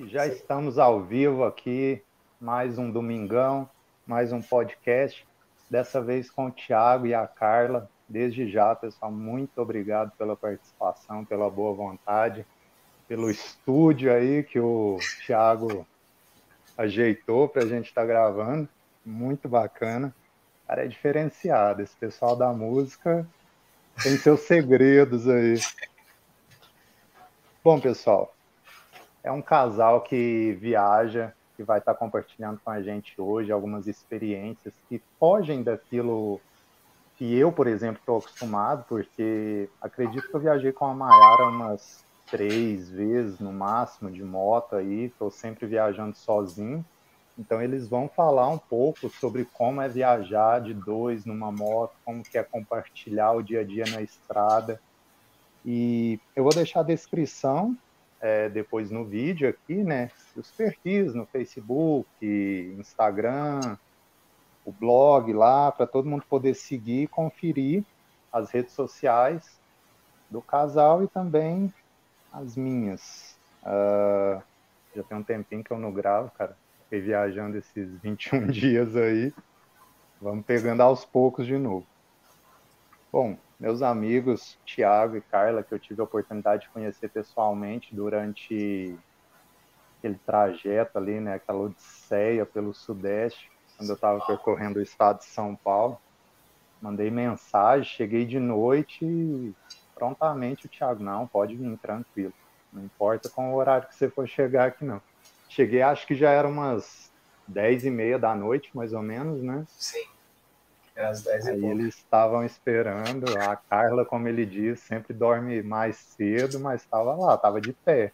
Já estamos ao vivo aqui, mais um domingão, mais um podcast, dessa vez com o Thiago e a Carla. Desde já, pessoal, muito obrigado pela participação, pela boa vontade, pelo estúdio aí que o Thiago ajeitou para a gente estar tá gravando. Muito bacana. Cara, é diferenciado. Esse pessoal da música tem seus segredos aí. Bom, pessoal, é um casal que viaja, que vai estar compartilhando com a gente hoje algumas experiências que fogem daquilo que eu, por exemplo, estou acostumado, porque acredito que eu viajei com a Mayara umas três vezes no máximo de moto aí, estou sempre viajando sozinho. Então eles vão falar um pouco sobre como é viajar de dois numa moto, como que é compartilhar o dia a dia na estrada. E eu vou deixar a descrição é, depois no vídeo aqui, né? Os perfis no Facebook, Instagram, o blog lá, para todo mundo poder seguir e conferir as redes sociais do casal e também as minhas. Uh, já tem um tempinho que eu não gravo, cara. Fiquei viajando esses 21 dias aí. Vamos pegando aos poucos de novo. Bom, meus amigos Tiago e Carla, que eu tive a oportunidade de conhecer pessoalmente durante aquele trajeto ali, né, aquela odisseia pelo Sudeste, quando eu estava percorrendo o estado de São Paulo. Mandei mensagem, cheguei de noite e prontamente o Thiago, não, pode vir tranquilo. Não importa com o horário que você for chegar aqui, não. Cheguei, acho que já era umas dez e meia da noite, mais ou menos, né? Sim. Era às 10 Aí eles estavam esperando. A Carla, como ele diz, sempre dorme mais cedo, mas estava lá, estava de pé.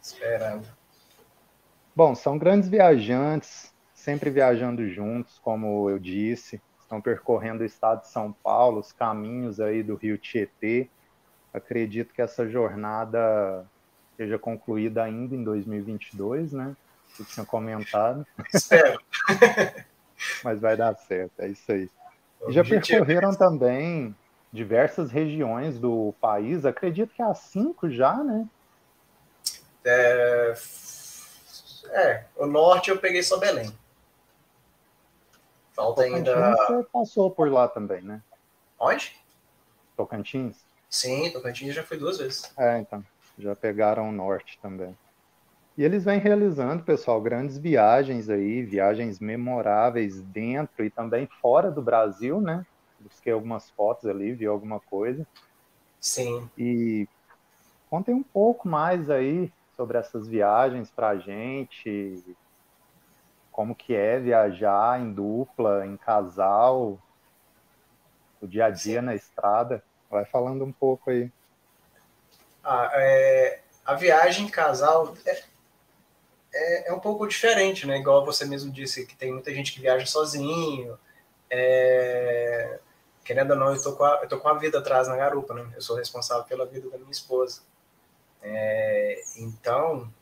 Esperando. Bom, são grandes viajantes, sempre viajando juntos, como eu disse. Estão percorrendo o estado de São Paulo, os caminhos aí do Rio Tietê. Acredito que essa jornada seja concluída ainda em 2022, né? Você tinha comentado. Espero. Mas vai dar certo, é isso aí. E já percorreram também diversas regiões do país, acredito que há cinco já, né? É, é o norte eu peguei só Belém. Falta Tocantins ainda. Você passou por lá também, né? Onde? Tocantins? Sim, Tocantins já fui duas vezes. É, então. Já pegaram o norte também. E eles vêm realizando, pessoal, grandes viagens aí, viagens memoráveis dentro e também fora do Brasil, né? Busquei algumas fotos ali, vi alguma coisa. Sim. E contem um pouco mais aí sobre essas viagens para a gente, como que é viajar em dupla, em casal, o dia a dia Sim. na estrada. Vai falando um pouco aí. Ah, é, a viagem em casal é, é, é, um pouco diferente, né? Igual você mesmo disse, que tem muita gente que viaja sozinho. É... Querendo ou não, eu tô, com a, eu tô com a vida atrás na garupa, né? Eu sou responsável pela vida da minha esposa. É... Então,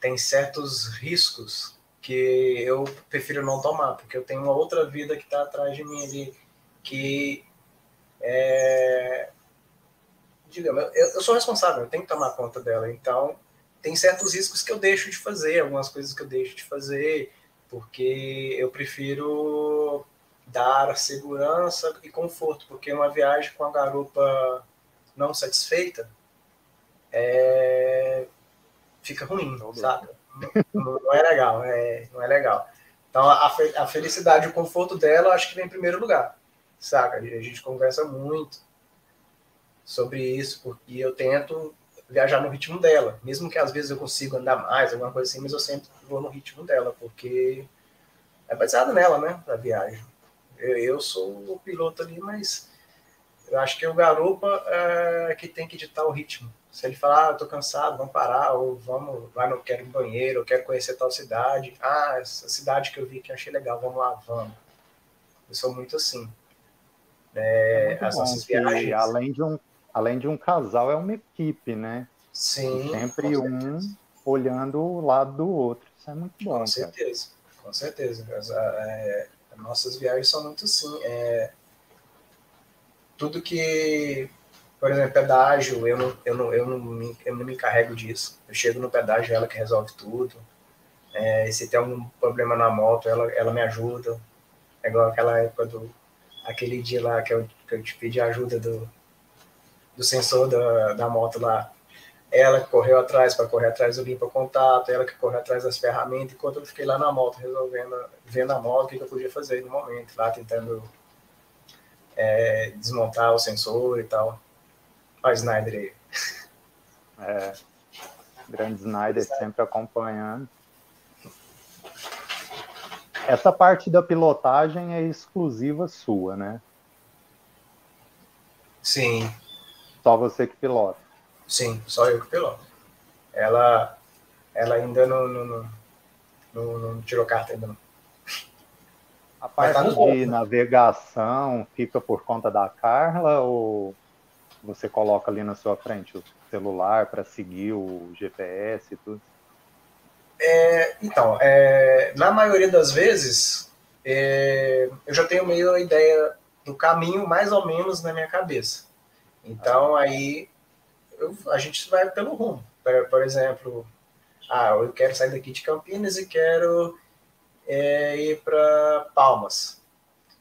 tem certos riscos que eu prefiro não tomar, porque eu tenho uma outra vida que está atrás de mim ali, que é... Digamos, eu, eu sou responsável, eu tenho que tomar conta dela. Então, tem certos riscos que eu deixo de fazer, algumas coisas que eu deixo de fazer, porque eu prefiro dar segurança e conforto, porque uma viagem com a garupa não satisfeita é... fica ruim, sabe? Não, não, é legal, é, não é legal. Então, a, a felicidade e o conforto dela, acho que vem em primeiro lugar, saca? A gente conversa muito sobre isso, porque eu tento viajar no ritmo dela. Mesmo que às vezes eu consiga andar mais, alguma coisa assim, mas eu sempre vou no ritmo dela, porque é baseado nela, né, a viagem. Eu, eu sou o piloto ali, mas eu acho que o garupa é que tem que ditar o ritmo. Se ele falar, ah, eu tô cansado, vamos parar, ou vamos, vai no quero um banheiro, eu quero conhecer tal cidade. Ah, essa cidade que eu vi que eu achei legal, vamos lá, vamos. Eu sou muito assim. É, é as nossas viagens. Além de um além de um casal, é uma equipe, né? Sim. Sempre um olhando o lado do outro. Isso é muito bom. Com certeza, cara. com certeza. As, é, nossas viagens são muito assim. É, tudo que por exemplo, pedágio, eu não, eu não, eu não, me, eu não me encarrego disso. Eu chego no pedágio, ela que resolve tudo. É, se tem algum problema na moto, ela, ela me ajuda. É igual aquela época do. aquele dia lá que eu, que eu te pedi ajuda do, do sensor da, da moto lá. Ela que correu atrás para correr atrás do limpa contato, ela que correu atrás das ferramentas, enquanto eu fiquei lá na moto resolvendo, vendo a moto, o que, que eu podia fazer no momento, lá tentando é, desmontar o sensor e tal. Olha o Snyder aí. É, grande Snyder sempre acompanhando. Essa parte da pilotagem é exclusiva sua, né? Sim. Só você que pilota. Sim, só eu que piloto. Ela, ela ainda não, não, não, não, tirou carta ainda não. A parte tá de navegação fica por conta da Carla ou você coloca ali na sua frente o celular para seguir o GPS e tudo? É, então, é, na maioria das vezes, é, eu já tenho meio a ideia do caminho mais ou menos na minha cabeça. Então, aí eu, a gente vai pelo rumo. Por, por, exemplo, ah, eu quero sair daqui de Campinas e quero é, ir para Palmas.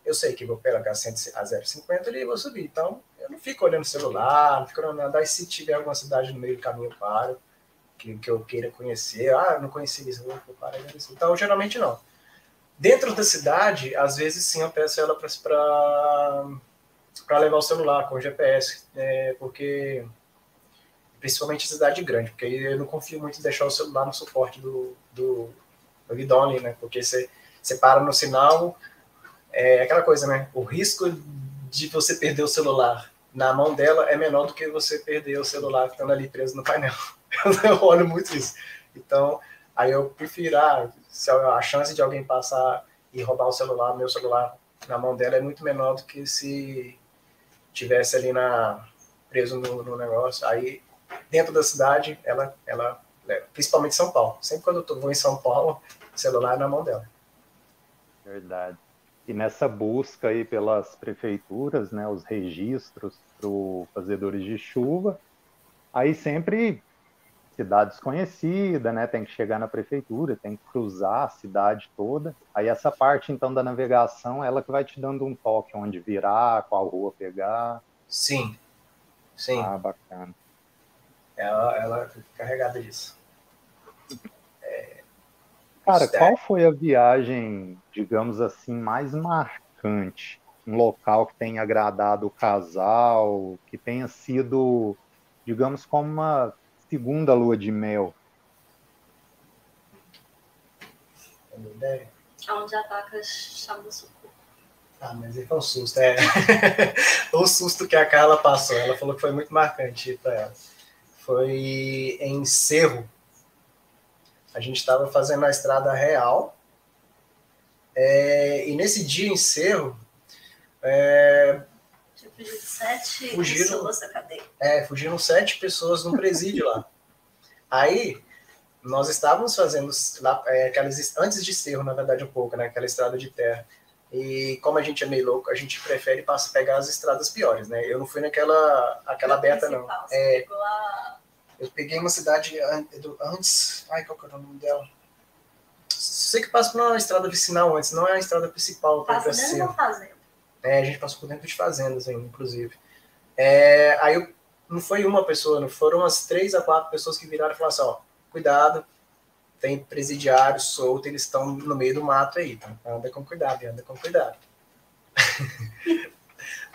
Eu sei que vou pegar a 050 ali e vou subir. Então, eu não fico olhando o celular, não fico olhando nada. E se tiver alguma cidade no meio do caminho, eu paro. Que, que eu queira conhecer. Ah, não conheci isso, eu vou parar isso. Então, geralmente não. Dentro da cidade, às vezes sim, eu peço ela para levar o celular com o GPS, é, porque principalmente cidade grande, porque eu não confio muito em deixar o celular no suporte do, do, do guidão né? Porque você, você para no sinal, é aquela coisa, né? O risco de você perder o celular na mão dela é menor do que você perder o celular ficando ali preso no painel. Eu olho muito isso. Então, aí eu prefiro, ah, a chance de alguém passar e roubar o celular, meu celular na mão dela é muito menor do que se tivesse ali na preso no, no negócio. Aí, dentro da cidade, ela, ela leva. Principalmente São Paulo. Sempre quando eu vou em São Paulo, celular é na mão dela. Verdade. E nessa busca aí pelas prefeituras, né, os registros para fazedores de chuva, aí sempre cidade desconhecida, né, tem que chegar na prefeitura, tem que cruzar a cidade toda. Aí essa parte então da navegação, ela que vai te dando um toque onde virar, qual rua pegar. Sim, sim. Ah, bacana. Ela, ela fica carregada disso. Cara, qual foi a viagem, digamos assim, mais marcante? Um local que tenha agradado o casal, que tenha sido, digamos, como uma segunda lua de mel? Onde a vaca chama socorro. Ah, mas aí foi um susto, é. o susto que a Carla passou, ela falou que foi muito marcante para ela. Foi em Cerro, a gente estava fazendo a estrada real. É, e nesse dia em Cerro. É, fugiram sete fugiram, pessoas da cadeia. É, fugiram sete pessoas no presídio lá. Aí, nós estávamos fazendo lá, é, aquelas, antes de Cerro, na verdade, um pouco, né? Aquela estrada de terra. E como a gente é meio louco, a gente prefere pegar as estradas piores, né? Eu não fui naquela aquela aberta, não. É, eu peguei uma cidade antes. Ai, qual que é o nome dela? Sei que passa por uma estrada vicinal antes, não é a estrada principal. Passa dentro de uma fazenda. É, a gente passou por dentro de fazendas ainda, inclusive. É, aí eu, não foi uma pessoa, não foram umas três a quatro pessoas que viraram e falaram assim: ó, cuidado, tem presidiários soltos, eles estão no meio do mato aí, tá? anda com cuidado, anda com cuidado.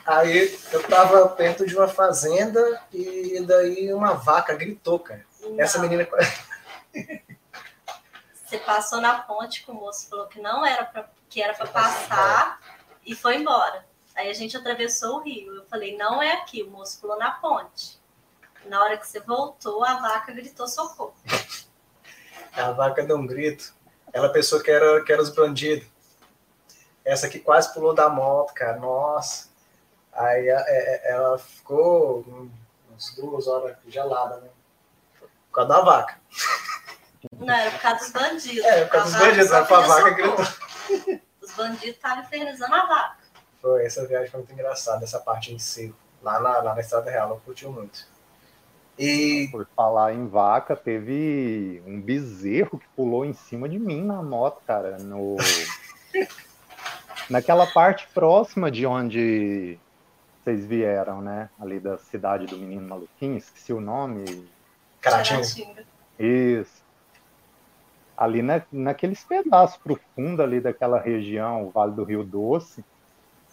Aí eu tava perto de uma fazenda e daí uma vaca gritou, cara. Não. Essa menina. Você passou na ponte que o moço falou que não era pra, que era para passar e foi embora. Aí a gente atravessou o rio. Eu falei, não é aqui. O moço falou na ponte. Na hora que você voltou, a vaca gritou socorro. A vaca deu um grito. Ela pensou que era, que era os bandidos. Essa aqui quase pulou da moto, cara. Nossa. Aí é, é, ela ficou umas duas horas gelada, né? Por causa da vaca. Não, era por causa dos bandidos. É, por causa dos bandidos, pra vaca gritou. Os bandidos estavam infernizando a vaca. Foi, essa viagem foi muito engraçada, essa parte em si. lá na, lá na Estrada Real, ela curtiu muito. E... Por falar em vaca, teve um bezerro que pulou em cima de mim na moto, cara, no... naquela parte próxima de onde vocês vieram, né? Ali da cidade do menino maluquinho, esqueci o nome. Caratinga. Isso. Ali na, naqueles pedaços profundos ali daquela região, o Vale do Rio Doce,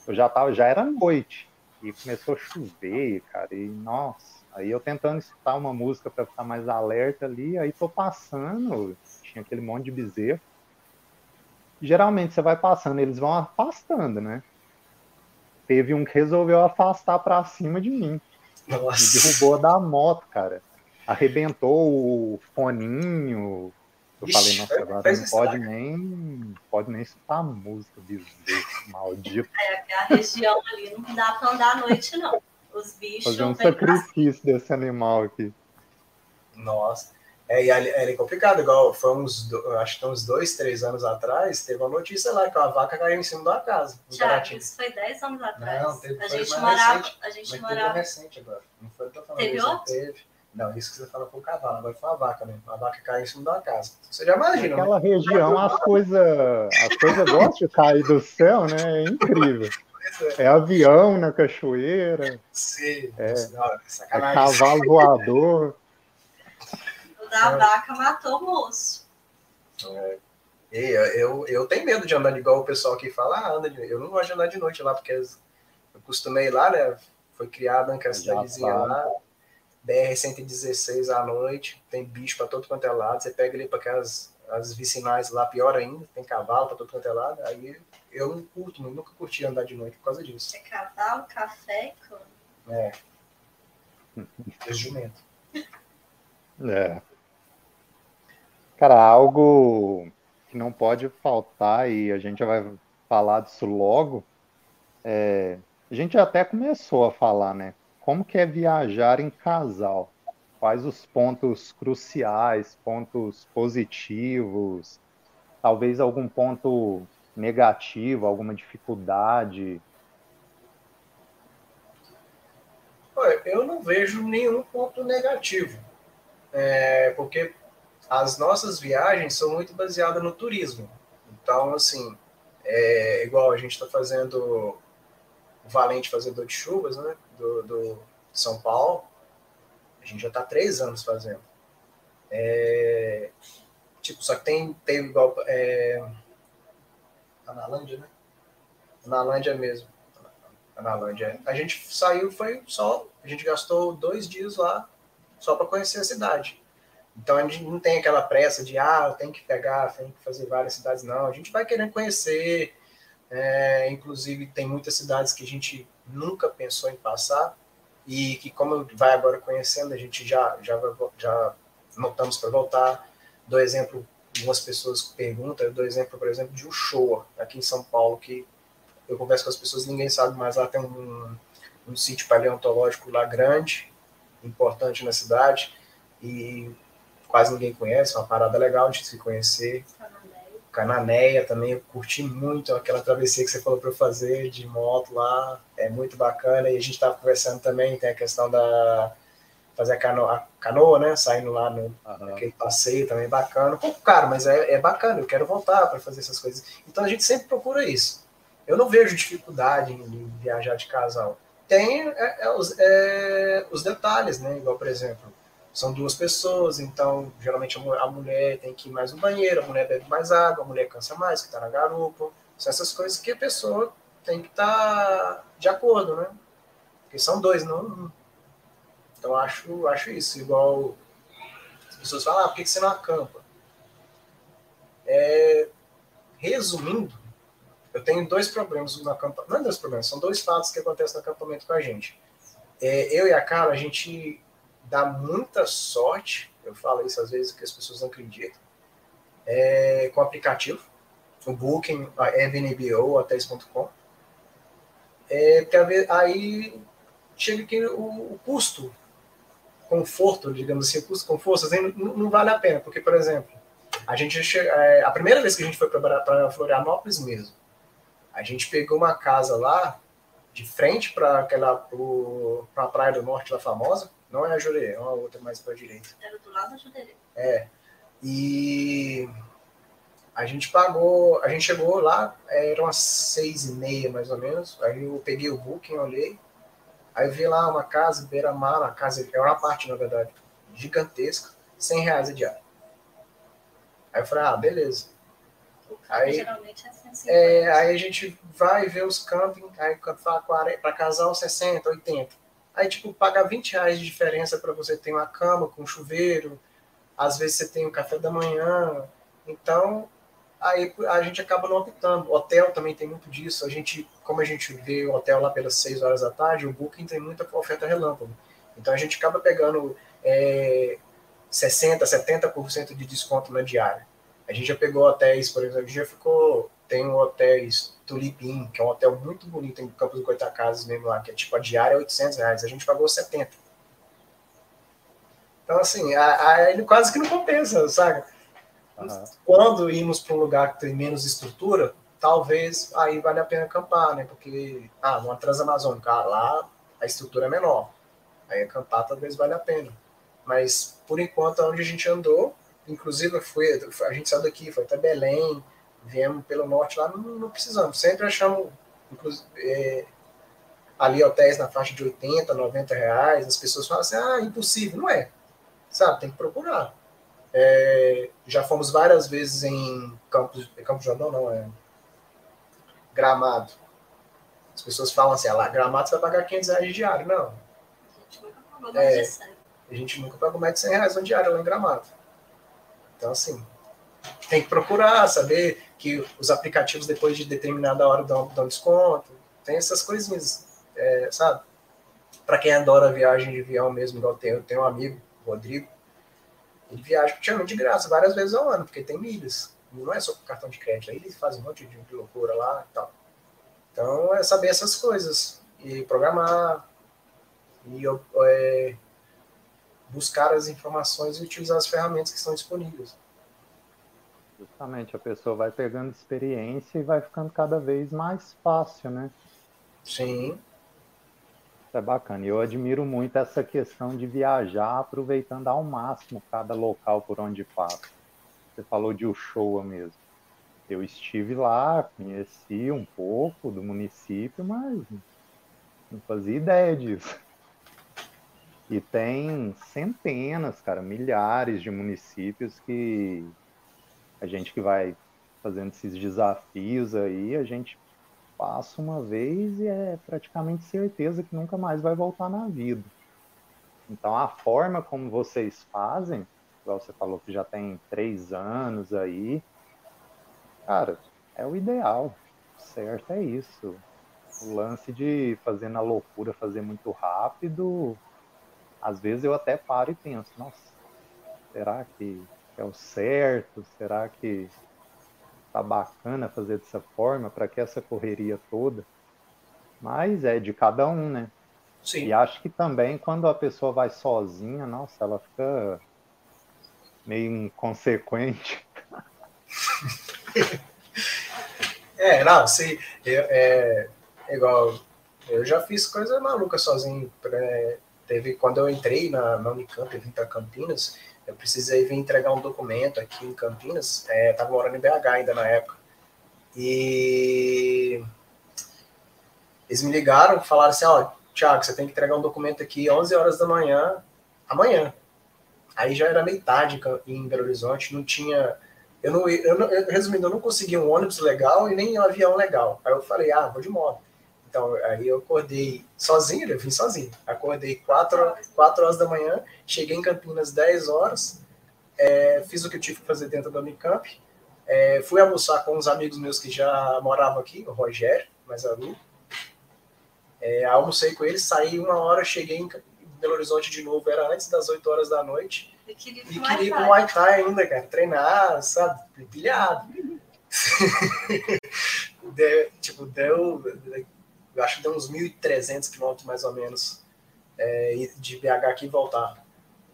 eu já tava, já era noite. E começou a chover, cara, e nossa. Aí eu tentando escutar uma música para ficar mais alerta ali, aí tô passando, tinha aquele monte de bezerro. Geralmente você vai passando, eles vão afastando, né? Teve um que resolveu afastar para cima de mim. Nossa. Me derrubou da moto, cara. Arrebentou o foninho. Eu Ixi, falei, nossa, agora não pode nem, pode nem escutar a música bezerro, maldito. É, a região ali não dá pra andar à noite, não. Os bichos Fazer um vêm pra sacrifício desse animal aqui. Nossa. É, e ali, é complicado, igual foi uns, do- acho que uns dois, três anos atrás, teve uma notícia lá que uma vaca caiu em cima uma casa, Caratinga. isso foi 10 anos atrás. Não, teve- a foi gente mais morava, recente, a gente Mas teve morava. uma recente agora. Não foi o que eu tô falando. Teve isso, outro? Teve. Não, isso que você fala foi o cavalo, agora foi uma vaca, né? Uma vaca caiu em cima de uma casa. Você já imagina, né? Naquela região as coisas as coisas gostam de cair do céu, né? É incrível. É avião na cachoeira, Sim, É. é sacanagem. cavalo voador. O da vaca matou o moço. É. E eu, eu, eu tenho medo de andar de igual o pessoal que fala, ah, anda de Eu não gosto de andar de noite lá, porque eu costumei ir lá, né? Foi criado naquela cidadezinha sabe. lá, BR-116 à noite, tem bicho pra todo quanto é lado, você pega ali para aquelas as vicinais lá, pior ainda, tem cavalo pra todo quanto é lado, aí eu não curto, nunca curti andar de noite por causa disso. É cavalo, café e. É. E jumento. É. Cara, algo que não pode faltar, e a gente já vai falar disso logo, é, a gente até começou a falar, né? Como que é viajar em casal? Quais os pontos cruciais, pontos positivos, talvez algum ponto negativo, alguma dificuldade? Olha, Eu não vejo nenhum ponto negativo, é, porque as nossas viagens são muito baseadas no turismo. Então, assim, é igual a gente está fazendo o Valente Fazedor de Chuvas, né, do, do São Paulo, a gente já está três anos fazendo. É, tipo, só que tem, tem igual é, Analândia, né? Analândia mesmo. Analândia. A gente saiu, foi só. A gente gastou dois dias lá só para conhecer a cidade. Então a gente não tem aquela pressa de, ah, eu tenho que pegar, tenho que fazer várias cidades. Não, a gente vai querendo conhecer. É, inclusive, tem muitas cidades que a gente nunca pensou em passar e que, como vai agora conhecendo, a gente já, já, já notamos para voltar. Dou exemplo, algumas pessoas perguntam, eu dou exemplo, por exemplo, de Uchoa, aqui em São Paulo, que eu converso com as pessoas, ninguém sabe, mas lá tem um, um sítio paleontológico lá grande, importante na cidade, e quase ninguém conhece, uma parada legal de se conhecer. Cananéia. Cananéia também, eu curti muito aquela travessia que você falou para eu fazer de moto lá, é muito bacana. E a gente estava conversando também, tem a questão da fazer a canoa, a canoa né? Saindo lá no, aquele passeio também bacana. Um pouco caro, mas é, é bacana, eu quero voltar para fazer essas coisas. Então a gente sempre procura isso. Eu não vejo dificuldade em, em viajar de casal. Tem é, é, os, é, os detalhes, né? Igual, por exemplo, são duas pessoas, então geralmente a, mu- a mulher tem que ir mais no banheiro, a mulher bebe mais água, a mulher cansa mais, que está na garupa. São essas coisas que a pessoa tem que estar de acordo, né? Porque são dois, não um. Então acho, acho isso. Igual as pessoas falam, ah, por que você não acampa? É, resumindo, eu tenho dois problemas no acampamento. Não é dois problemas, são dois fatos que acontecem no acampamento com a gente. É, eu e a Carla, a gente dá muita sorte, eu falo isso às vezes que as pessoas não acreditam, é, com o aplicativo, o Booking, a Airbnb ou hotéis.com. É, porque às vezes- aí chega que o, o custo, conforto, digamos assim, o custo conforto, assim, não, não vale a pena, porque, por exemplo, a gente é, a primeira vez que a gente foi para Florianópolis mesmo, a gente pegou uma casa lá de frente para aquela para a praia do norte lá famosa. Não é a Jurerê, é uma outra mais para direita. Era do lado da Jurerê. É. E a gente pagou, a gente chegou lá, eram as seis e meia mais ou menos. Aí eu peguei o booking, olhei. Aí eu vi lá uma casa, beira-mar, uma casa, é uma parte na verdade, gigantesca, 100 reais a diária. Aí eu falei, ah, beleza. Aí, geralmente é 150. É, aí a gente vai ver os camping, aí para casal 60, 80. Aí, tipo, paga 20 reais de diferença para você ter uma cama com chuveiro, às vezes você tem o café da manhã. Então, aí a gente acaba não optando. O hotel também tem muito disso. A gente, como a gente vê o hotel lá pelas 6 horas da tarde, o Booking tem muita oferta relâmpago. Então a gente acaba pegando é, 60%, 70% de desconto na diária. A gente já pegou hotéis, por exemplo, a gente já ficou. Tem um hotéis Tulipim, que é um hotel muito bonito em Campos do Goitacazes mesmo lá, que é tipo a diária é 800 reais. A gente pagou 70. Então, assim, a, a, ele quase que não compensa, sabe? Uhum. Quando irmos para um lugar que tem menos estrutura, talvez aí vale a pena acampar, né? Porque, ah, numa Transamazônica, lá a estrutura é menor. Aí acampar talvez vale a pena. Mas, por enquanto, onde a gente andou, inclusive foi, a gente saiu daqui, foi até Belém, viemos pelo norte lá, não, não precisamos. Sempre achamos, é, ali hotéis na faixa de 80, 90 reais. As pessoas falam assim, ah, impossível. Não é. Sabe, tem que procurar. É, já fomos várias vezes em Campos, Campos Jordão, não, é Gramado. As pessoas falam assim, ah, lá, Gramado você vai pagar 500 reais de diário. Não. A gente nunca pagou mais é, de 100. A gente nunca pagou mais de 100 reais no diário lá em Gramado. Então, assim, tem que procurar, saber que os aplicativos, depois de determinada hora, dão, dão desconto. Tem essas coisinhas, é, sabe? Para quem adora viagem de avião mesmo, igual tenho, eu tenho um amigo, Rodrigo, ele viaja praticamente de graça várias vezes ao ano, porque tem milhas. Não é só com cartão de crédito, aí ele faz um monte de, de loucura lá e tal. Então é saber essas coisas e programar e é, buscar as informações e utilizar as ferramentas que estão disponíveis. Justamente, a pessoa vai pegando experiência e vai ficando cada vez mais fácil, né? Sim é bacana. E eu admiro muito essa questão de viajar aproveitando ao máximo cada local por onde passa. Você falou de Uchoa mesmo. Eu estive lá, conheci um pouco do município, mas não fazia ideia disso. E tem centenas, cara, milhares de municípios que a gente que vai fazendo esses desafios aí, a gente passa uma vez e é praticamente certeza que nunca mais vai voltar na vida. Então, a forma como vocês fazem, igual você falou que já tem três anos aí, cara, é o ideal. certo é isso. O lance de fazer na loucura, fazer muito rápido, às vezes eu até paro e penso, nossa, será que é o certo? Será que tá bacana fazer dessa forma, para que essa correria toda. Mas é de cada um, né? Sim. E acho que também quando a pessoa vai sozinha, nossa, ela fica meio inconsequente. é, não, se é, é, igual eu já fiz coisa maluca sozinho. É, teve quando eu entrei na, na Unicamp, eu vim para Campinas, eu precisei vir entregar um documento aqui em Campinas, é, morando em BH ainda na época. E eles me ligaram, falaram assim, ó, oh, Thiago, você tem que entregar um documento aqui 11 horas da manhã, amanhã. Aí já era meio tarde em Belo Horizonte, não tinha... Eu não, eu não, resumindo, eu não consegui um ônibus legal e nem um avião legal. Aí eu falei, ah, vou de moto. Então, aí eu acordei sozinho, eu vim sozinho. Acordei 4, 4 horas da manhã, cheguei em Campinas 10 horas, é, fiz o que eu tive que fazer dentro da Unicamp, é, fui almoçar com uns amigos meus que já moravam aqui, o Rogério, mais a Lu. É, almocei com eles, saí uma hora, cheguei em Belo Horizonte de novo, era antes das 8 horas da noite. E queria ir com Muay Thai ainda, cara, treinar, sabe, pilhado. deu, tipo, deu eu acho que deu uns 1.300 quilômetros mais ou menos é, de BH aqui e voltar.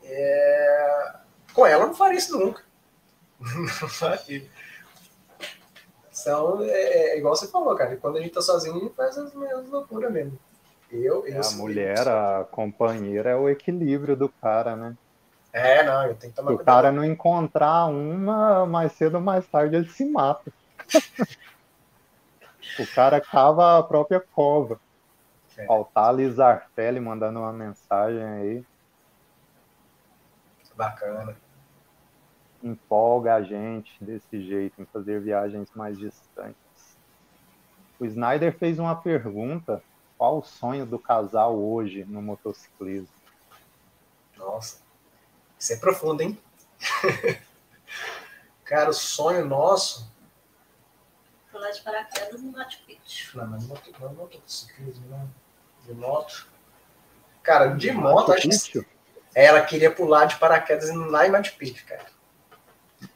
É, com ela não faria isso nunca. não faria. São, é, é, igual você falou, cara. Quando a gente tá sozinho, a gente faz as mesmas loucuras mesmo. Eu, eu a mulher, a companheira, é o equilíbrio do cara, né? É, não, eu tenho que tomar Se o cara não encontrar uma, mais cedo ou mais tarde ele se mata. o cara cava a própria cova. É. Faltar ali Zarfelli mandando uma mensagem aí. Bacana. Empolga a gente desse jeito, em fazer viagens mais distantes. O Snyder fez uma pergunta: qual o sonho do casal hoje no motociclismo? Nossa, isso é profundo, hein? Cara, o sonho nosso. Pular de paraquedas no Machu Picchu. Não, mas moto, não é motociclismo, não. De moto. Cara, de moto, acho que. Ela queria pular de paraquedas lá em Machu Picchu, cara.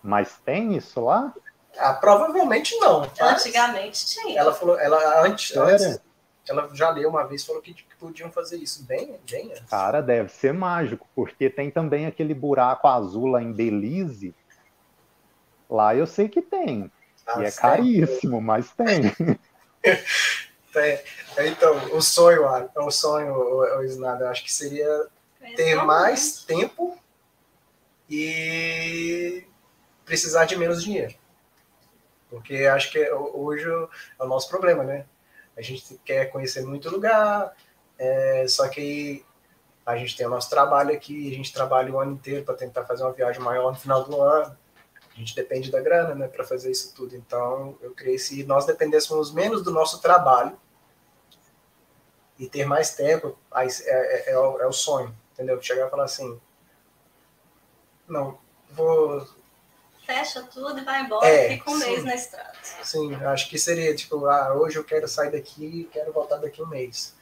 Mas tem isso lá? Ah, provavelmente não. Antigamente tinha. Ela falou, ela antes, antes, ela já leu uma vez falou que, que podiam fazer isso bem, bem antes. Cara, deve ser mágico, porque tem também aquele buraco azul lá em Belize. Lá eu sei que tem. Ah, e é caríssimo, mas tem. tem. Então, o sonho, o sonho, o, o Snada, acho que seria ter mais tempo e precisar de menos dinheiro. Porque acho que hoje é o nosso problema, né? A gente quer conhecer muito lugar, é, só que a gente tem o nosso trabalho aqui, a gente trabalha o ano inteiro para tentar fazer uma viagem maior no final do ano. A gente depende da grana, né, para fazer isso tudo. Então, eu creio que se nós dependêssemos menos do nosso trabalho e ter mais tempo, é, é, é, o, é o sonho, entendeu? Chegar e falar assim, não, vou fecha tudo e vai embora é, fica um sim. mês na estrada. Sim, acho que seria tipo, ah, hoje eu quero sair daqui e quero voltar daqui um mês.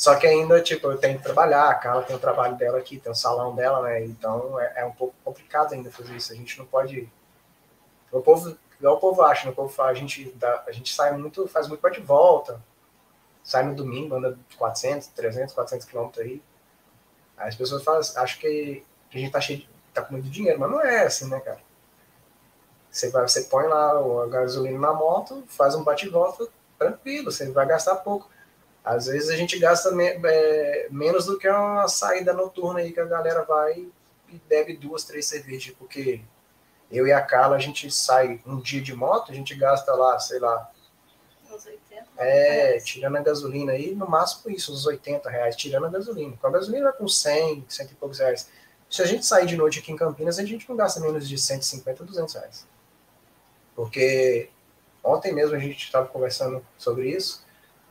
Só que ainda, tipo, eu tenho que trabalhar, a Carla tem o trabalho dela aqui, tem o salão dela, né? Então é, é um pouco complicado ainda fazer isso. A gente não pode. O povo, igual o povo acha, né? o povo fala, a gente, dá, a gente sai muito, faz muito de volta. Sai no domingo, anda 400, 300, 400 quilômetros aí. Aí as pessoas falam, acham que a gente tá cheio de, tá com muito dinheiro, mas não é assim, né, cara? Você, vai, você põe lá a gasolina na moto, faz um bate-volta tranquilo, você vai gastar pouco. Às vezes a gente gasta me, é, menos do que uma saída noturna aí que a galera vai e bebe duas, três cervejas, porque eu e a Carla, a gente sai um dia de moto, a gente gasta lá, sei lá. Uns 80 É, tirando a gasolina aí, no máximo isso, uns 80 reais, tirando a gasolina. Com a gasolina vai com 100, 100 e poucos reais. Se a gente sair de noite aqui em Campinas, a gente não gasta menos de 150, 200 reais. Porque ontem mesmo a gente estava conversando sobre isso.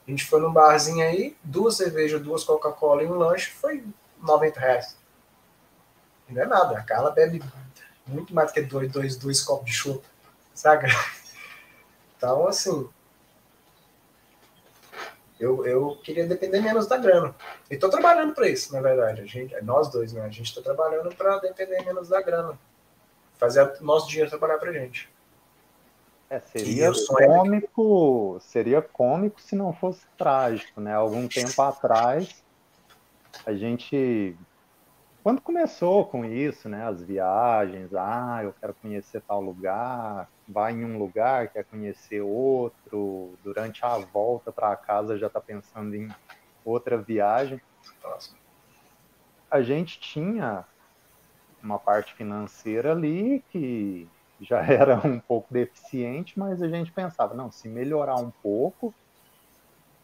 A gente foi num barzinho aí, duas cervejas, duas Coca-Cola e um lanche, foi 90 reais. Não é nada. A Carla bebe muito mais do que dois, dois, dois copos de chupa, sabe? Então, assim, eu, eu queria depender menos da grana. E estou trabalhando para isso, na verdade. A gente, nós dois, né? A gente está trabalhando para depender menos da grana. Fazer nosso dinheiro trabalhar para gente. É, seria cômico, seria cômico se não fosse trágico, né? Algum tempo atrás, a gente, quando começou com isso, né? As viagens, ah, eu quero conhecer tal lugar, vai em um lugar, quer conhecer outro, durante a volta para casa já está pensando em outra viagem. A gente tinha uma parte financeira ali que já era um pouco deficiente, mas a gente pensava, não, se melhorar um pouco,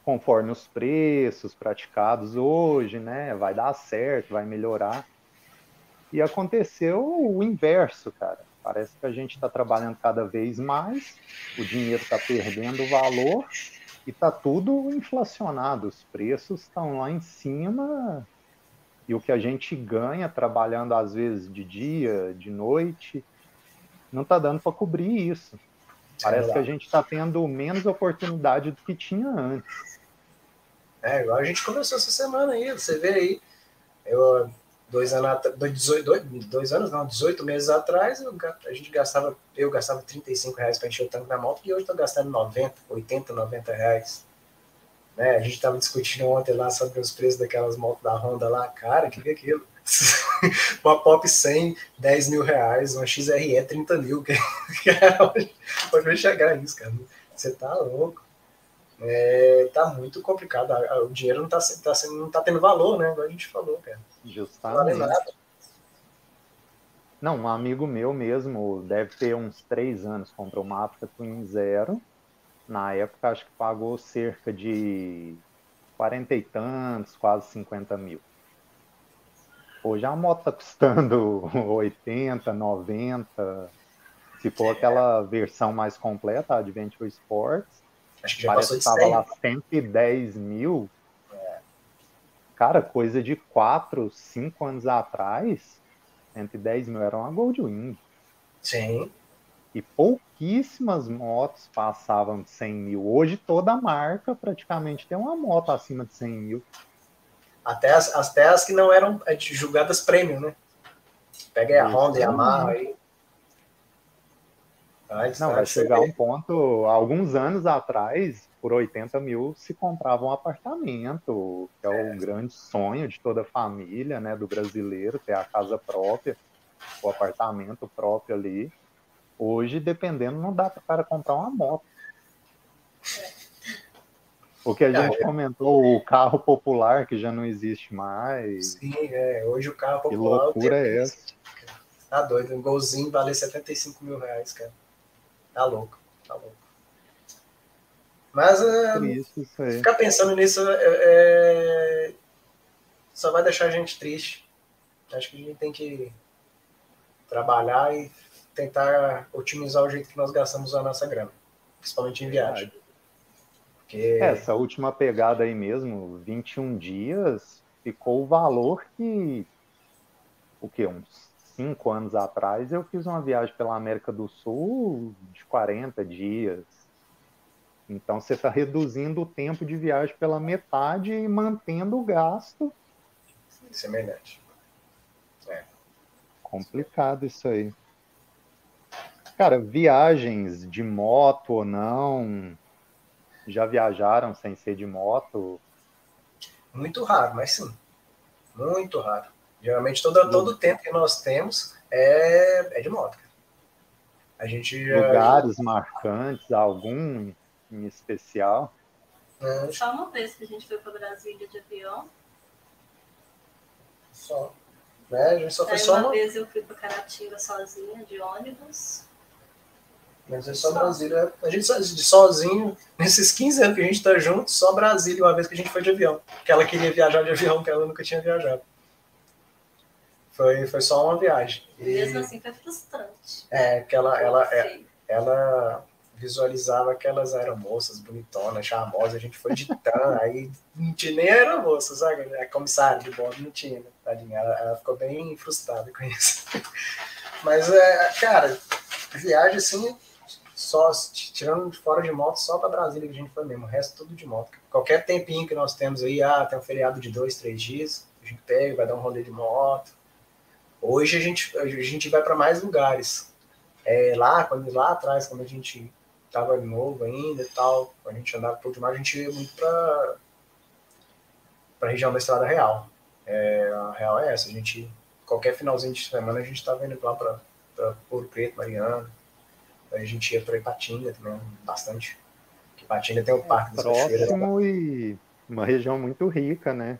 conforme os preços praticados hoje, né, vai dar certo, vai melhorar. E aconteceu o inverso, cara. Parece que a gente está trabalhando cada vez mais, o dinheiro está perdendo valor e está tudo inflacionado. Os preços estão lá em cima e o que a gente ganha trabalhando às vezes de dia, de noite, não está dando para cobrir isso. Parece é que a gente está tendo menos oportunidade do que tinha antes. É, igual a gente começou essa semana aí, você vê aí, eu, dois anos, dois, dois, dois anos não, 18 meses atrás, eu, a gente gastava, eu gastava 35 reais para encher o tanque da moto e hoje estou gastando 90, 80, 90 reais. Né? A gente estava discutindo ontem lá sobre os preços daquelas motos da Honda lá, cara, que que é aquilo? uma Pop 100, 10 mil reais, uma XRE 30 mil. Que, que é pode chegar isso, cara. Você tá louco. É, tá muito complicado. O dinheiro não tá, tá, não tá tendo valor, né? Igual a gente falou, cara. Justamente. Não, vale não, um amigo meu mesmo, deve ter uns três anos, comprou uma Africa Twin Zero. Na época, acho que pagou cerca de 40 e tantos, quase 50 mil. Hoje a moto está custando 80, 90. Se for aquela versão mais completa, a Adventure Sports, Acho que já parece que estava lá 110 mil. É. Cara, coisa de 4, 5 anos atrás, 110 mil era uma Goldwing. Sim. E pouquíssimas motos passavam de 100 mil. Hoje toda marca praticamente tem uma moto acima de 100 mil. Até as, até as que não eram é, julgadas premium, né? Pega a Honda e a Yamaha aí. não, vai chegar um ponto, alguns anos atrás, por 80 mil se comprava um apartamento, que é, é o grande sonho de toda família, né, do brasileiro, ter a casa própria, o apartamento próprio ali. Hoje, dependendo, não dá para o cara comprar uma moto. É. O que a gente comentou, o carro popular que já não existe mais. Sim, é. Hoje o carro popular. Que loucura é essa? Tá doido. Um golzinho vale 75 mil reais, cara. Tá louco. Tá louco. Mas é, isso, isso ficar pensando nisso é, é, só vai deixar a gente triste. Acho que a gente tem que trabalhar e tentar otimizar o jeito que nós gastamos a nossa grana, principalmente em viagem. Porque... Essa última pegada aí mesmo, 21 dias, ficou o valor que, o que, uns 5 anos atrás, eu fiz uma viagem pela América do Sul de 40 dias. Então você está reduzindo o tempo de viagem pela metade e mantendo o gasto. Semelhante. É. Complicado isso aí. Cara, viagens de moto ou não, já viajaram sem ser de moto? Muito raro, mas sim. Muito raro. Geralmente todo, todo o tempo que nós temos é, é de moto. A gente Lugares marcantes, algum em especial? É. Só uma vez que a gente foi para Brasília de avião. Só. Né? A gente só foi Aí só uma, uma vez eu fui para Caratinga sozinha, de ônibus. Mas é só Brasília. A gente sozinho, nesses 15 anos que a gente tá junto, só Brasília, uma vez que a gente foi de avião. Que ela queria viajar de avião, que ela nunca tinha viajado. Foi, foi só uma viagem. E, Mesmo assim foi frustrante. É, que ela, ela, é, ela visualizava aquelas aeromoças bonitonas, charmosas, a gente foi de tan, aí não tinha nem aeromoça, sabe? A comissária de bordo não tinha, né? tadinha. Ela, ela ficou bem frustrada com isso. Mas, é, cara, viagem assim, só tirando fora de moto, só para Brasília que a gente foi mesmo, o resto tudo de moto. Qualquer tempinho que nós temos aí, ah, tem um feriado de dois, três dias, a gente pega, vai dar um rolê de moto. Hoje a gente, a gente vai para mais lugares. É, lá, quando lá atrás, quando a gente tava novo ainda e tal, quando a gente andava por demais, a gente ia muito para para região da Estrada Real. É, a real é essa, a gente qualquer finalzinho de semana a gente estava indo lá para Ouro Preto, Mariana. Aí a gente ia para Ipatinga também, bastante. Ipatinga tem o Parque é, das Próximo e uma região muito rica, né?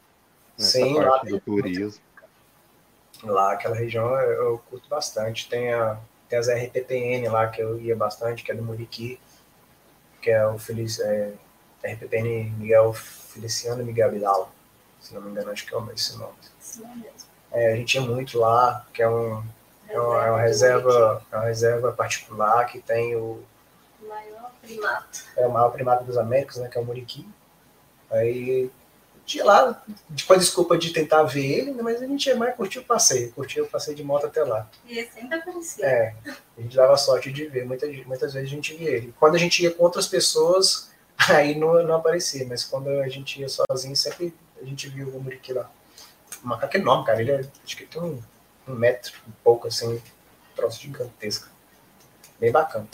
Nessa Sim, lá do turismo. Lá, aquela região eu, curto bastante. Tem, a, tem as RPPN lá, que eu ia bastante, que é do Muriqui, que é o Feliz, é, RPPN Miguel Feliciano Miguel Abdala. Se não me engano, acho que é esse nome. Sim, é, a gente ia muito lá, que é um, é uma, é uma reserva, é uma reserva particular que tem o maior primato. É o maior primato dos Américas, né, que é o Muriqui. Aí tinha lá, com a desculpa de tentar ver ele, né, mas a gente mais curtir o passeio, curtir o passeio de moto até lá. E esse ainda aparecia. É, a gente dava sorte de ver, muitas, muitas vezes a gente via ele. Quando a gente ia com outras pessoas, aí não, não aparecia, mas quando a gente ia sozinho, sempre a gente viu o Muriqui lá. Um macaco enorme, cara, ele é, acho que tem um um metro, um pouco assim, um troço gigantesco. Bem bacana.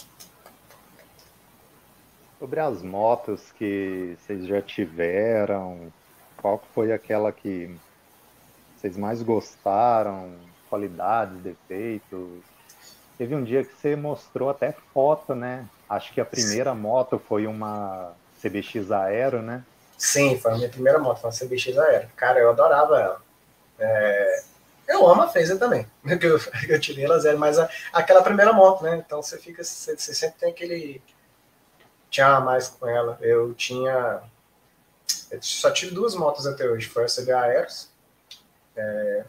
Sobre as motos que vocês já tiveram, qual foi aquela que vocês mais gostaram? Qualidades, defeitos? Teve um dia que você mostrou até foto, né? Acho que a primeira moto foi uma CBX Aero, né? Sim, foi a minha primeira moto, foi uma CBX Aero. Cara, eu adorava ela. É... Eu amo a Phaser também, eu, eu tirei ela zero, mas a, aquela primeira moto, né? Então você fica, você, você sempre tem aquele tinha mais com ela. Eu tinha. Eu só tive duas motos até hoje. Foi a CB Aeros. É,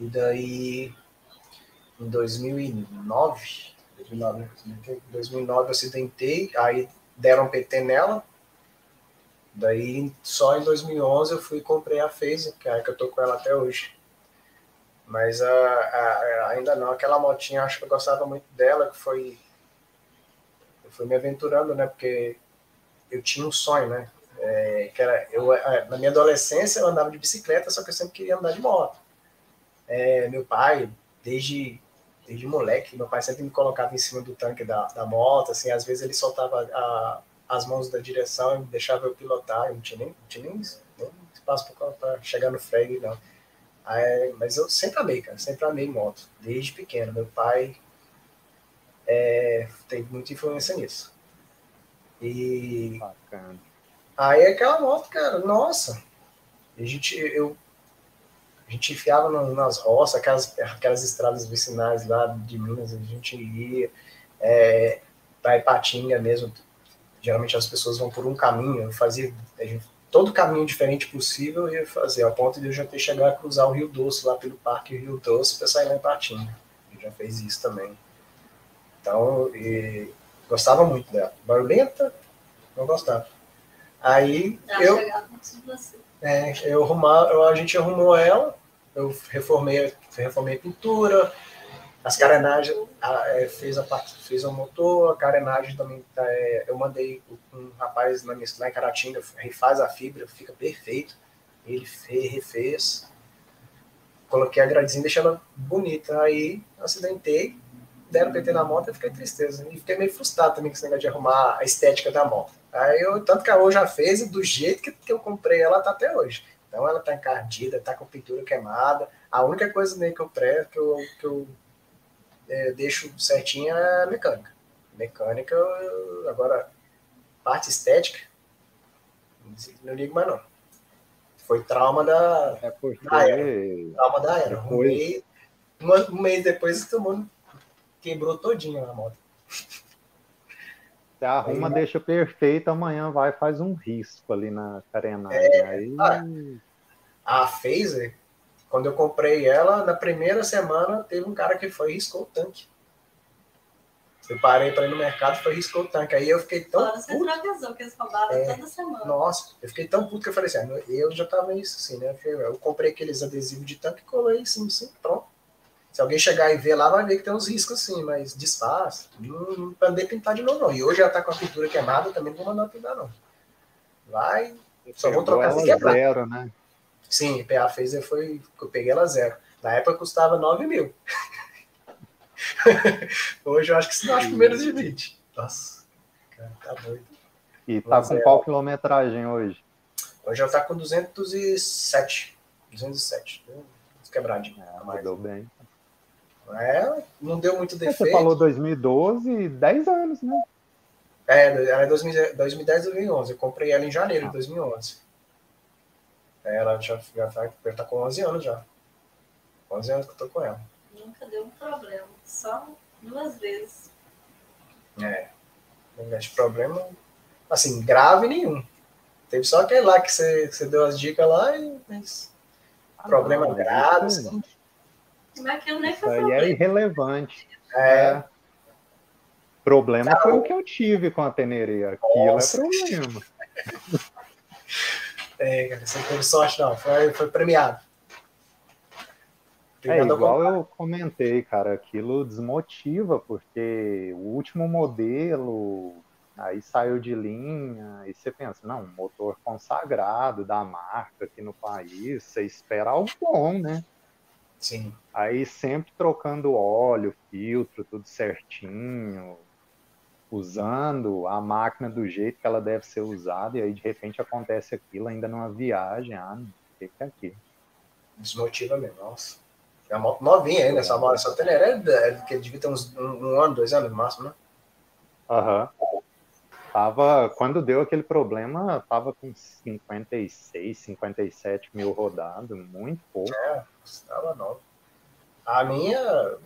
e daí, em 2009, 2009, 2009 eu acidentei, aí deram PT nela. Daí, só em 2011 eu fui e comprei a Phase, que é a que eu tô com ela até hoje. Mas a, a, ainda não, aquela motinha, acho que eu gostava muito dela, que foi fui me aventurando, né? Porque eu tinha um sonho, né? É, que era, eu, é, na minha adolescência eu andava de bicicleta, só que eu sempre queria andar de moto. É, meu pai, desde, desde moleque, meu pai sempre me colocava em cima do tanque da, da moto, assim, às vezes ele soltava a, as mãos da direção e deixava eu pilotar, eu não tinha nem, não tinha nem, nem espaço para chegar no freio, não. Aí, mas eu sempre amei, cara, sempre amei moto, desde pequeno. Meu pai é, tem muita influência nisso. E Bacana. aí aquela moto, cara, nossa, a gente, eu, a gente enfiava nas roças, aquelas, aquelas estradas vicinais lá de Minas, a gente ia é, para Ipatinga mesmo. Geralmente as pessoas vão por um caminho, eu fazia gente, todo caminho diferente possível eu ia fazer, ao ponto de eu já ter chegado a cruzar o Rio Doce lá pelo Parque Rio Doce para sair lá em Ipatinga. Eu já fez isso também. Então, e, gostava muito dela. Barulhenta, não gostava. Aí eu. É, eu arrumar, a gente arrumou ela, eu reformei, reformei a pintura, as carenagens, a, é, fez a parte, fez o motor, a carenagem também, tá, é, eu mandei um rapaz na minha, lá em Caratinga, refaz a fibra, fica perfeito. Ele fez, refez. Coloquei a gradezinha, deixei ela bonita. Aí acidentei, deram PT na moto, eu fiquei tristeza. E fiquei meio frustrado também com esse negócio de arrumar a estética da moto. Aí eu, tanto que a Oi já fez, e do jeito que, que eu comprei ela tá até hoje. Então ela tá encardida, tá com pintura queimada. A única coisa nele que eu pré, que eu, que eu é, deixo certinha a mecânica. Mecânica, eu, agora, parte estética, não ligo mais não. Foi trauma da, é porque... da era. Trauma da era. Depois... Um, um mês depois tomou quebrou todinho a moto. Você arruma, aí, deixa perfeito, amanhã vai faz um risco ali na carenagem. É, aí... a, a Phaser, quando eu comprei ela, na primeira semana teve um cara que foi e riscou o tanque. Eu parei para ir no mercado e foi riscou o tanque. Aí eu fiquei tão. Você puto. que eles roubavam é, toda semana. Nossa, eu fiquei tão puto que eu falei assim: ah, eu já tava isso assim, né? Eu comprei aqueles adesivos de tanque e colei assim, assim, pronto. Se alguém chegar e ver lá, vai ver que tem uns riscos sim, mas desfaz. Não, não mandei pintar de novo, não. E hoje já tá com a pintura queimada, também não vou mandar pintar, não. Vai, só vou trocar se quebrar. Zero, né? Sim, PA fez, foi, eu peguei ela zero. Na época custava 9 mil. hoje eu acho que se não acho menos de 20. Nossa, cara, tá doido. E tá com qual quilometragem hoje? Hoje ela tá com 207. 207. Quebradinho. É, mais. Deu bem. É, não deu muito defeito. Você falou 2012, 10 anos, né? É, ela é 2010, 2011. Eu comprei ela em janeiro de 2011. É, ela já, já, tá, já tá com 11 anos já. 11 anos que eu tô com ela. Nunca deu um problema. Só duas vezes. É. Não de problema, assim, grave nenhum. Teve só aquele lá que você, você deu as dicas lá e. Mas, ah, problema não, grave. Assim, mas nem Isso aí é irrelevante. É. Problema tá foi o que eu tive com a Tenerê. Aquilo é Nossa. é problema. É, cara, você não teve sorte, não. Foi, foi premiado. É igual eu comentei, cara, aquilo desmotiva, porque o último modelo aí saiu de linha, e você pensa, não, motor consagrado da marca aqui no país, você espera algo bom, né? Sim. Aí sempre trocando óleo, filtro, tudo certinho, usando a máquina do jeito que ela deve ser usada, e aí de repente acontece aquilo ainda numa viagem, ah, o que, é aqui? Desmotiva mesmo, nossa. É uma moto novinha ainda, essa moto, essa Teneré, é, que devia ter uns um, um, ano, dois anos no máximo, né? Aham. Uhum. Tava, quando deu aquele problema, tava com 56, 57 mil rodados, muito pouco. É, estava nova. A minha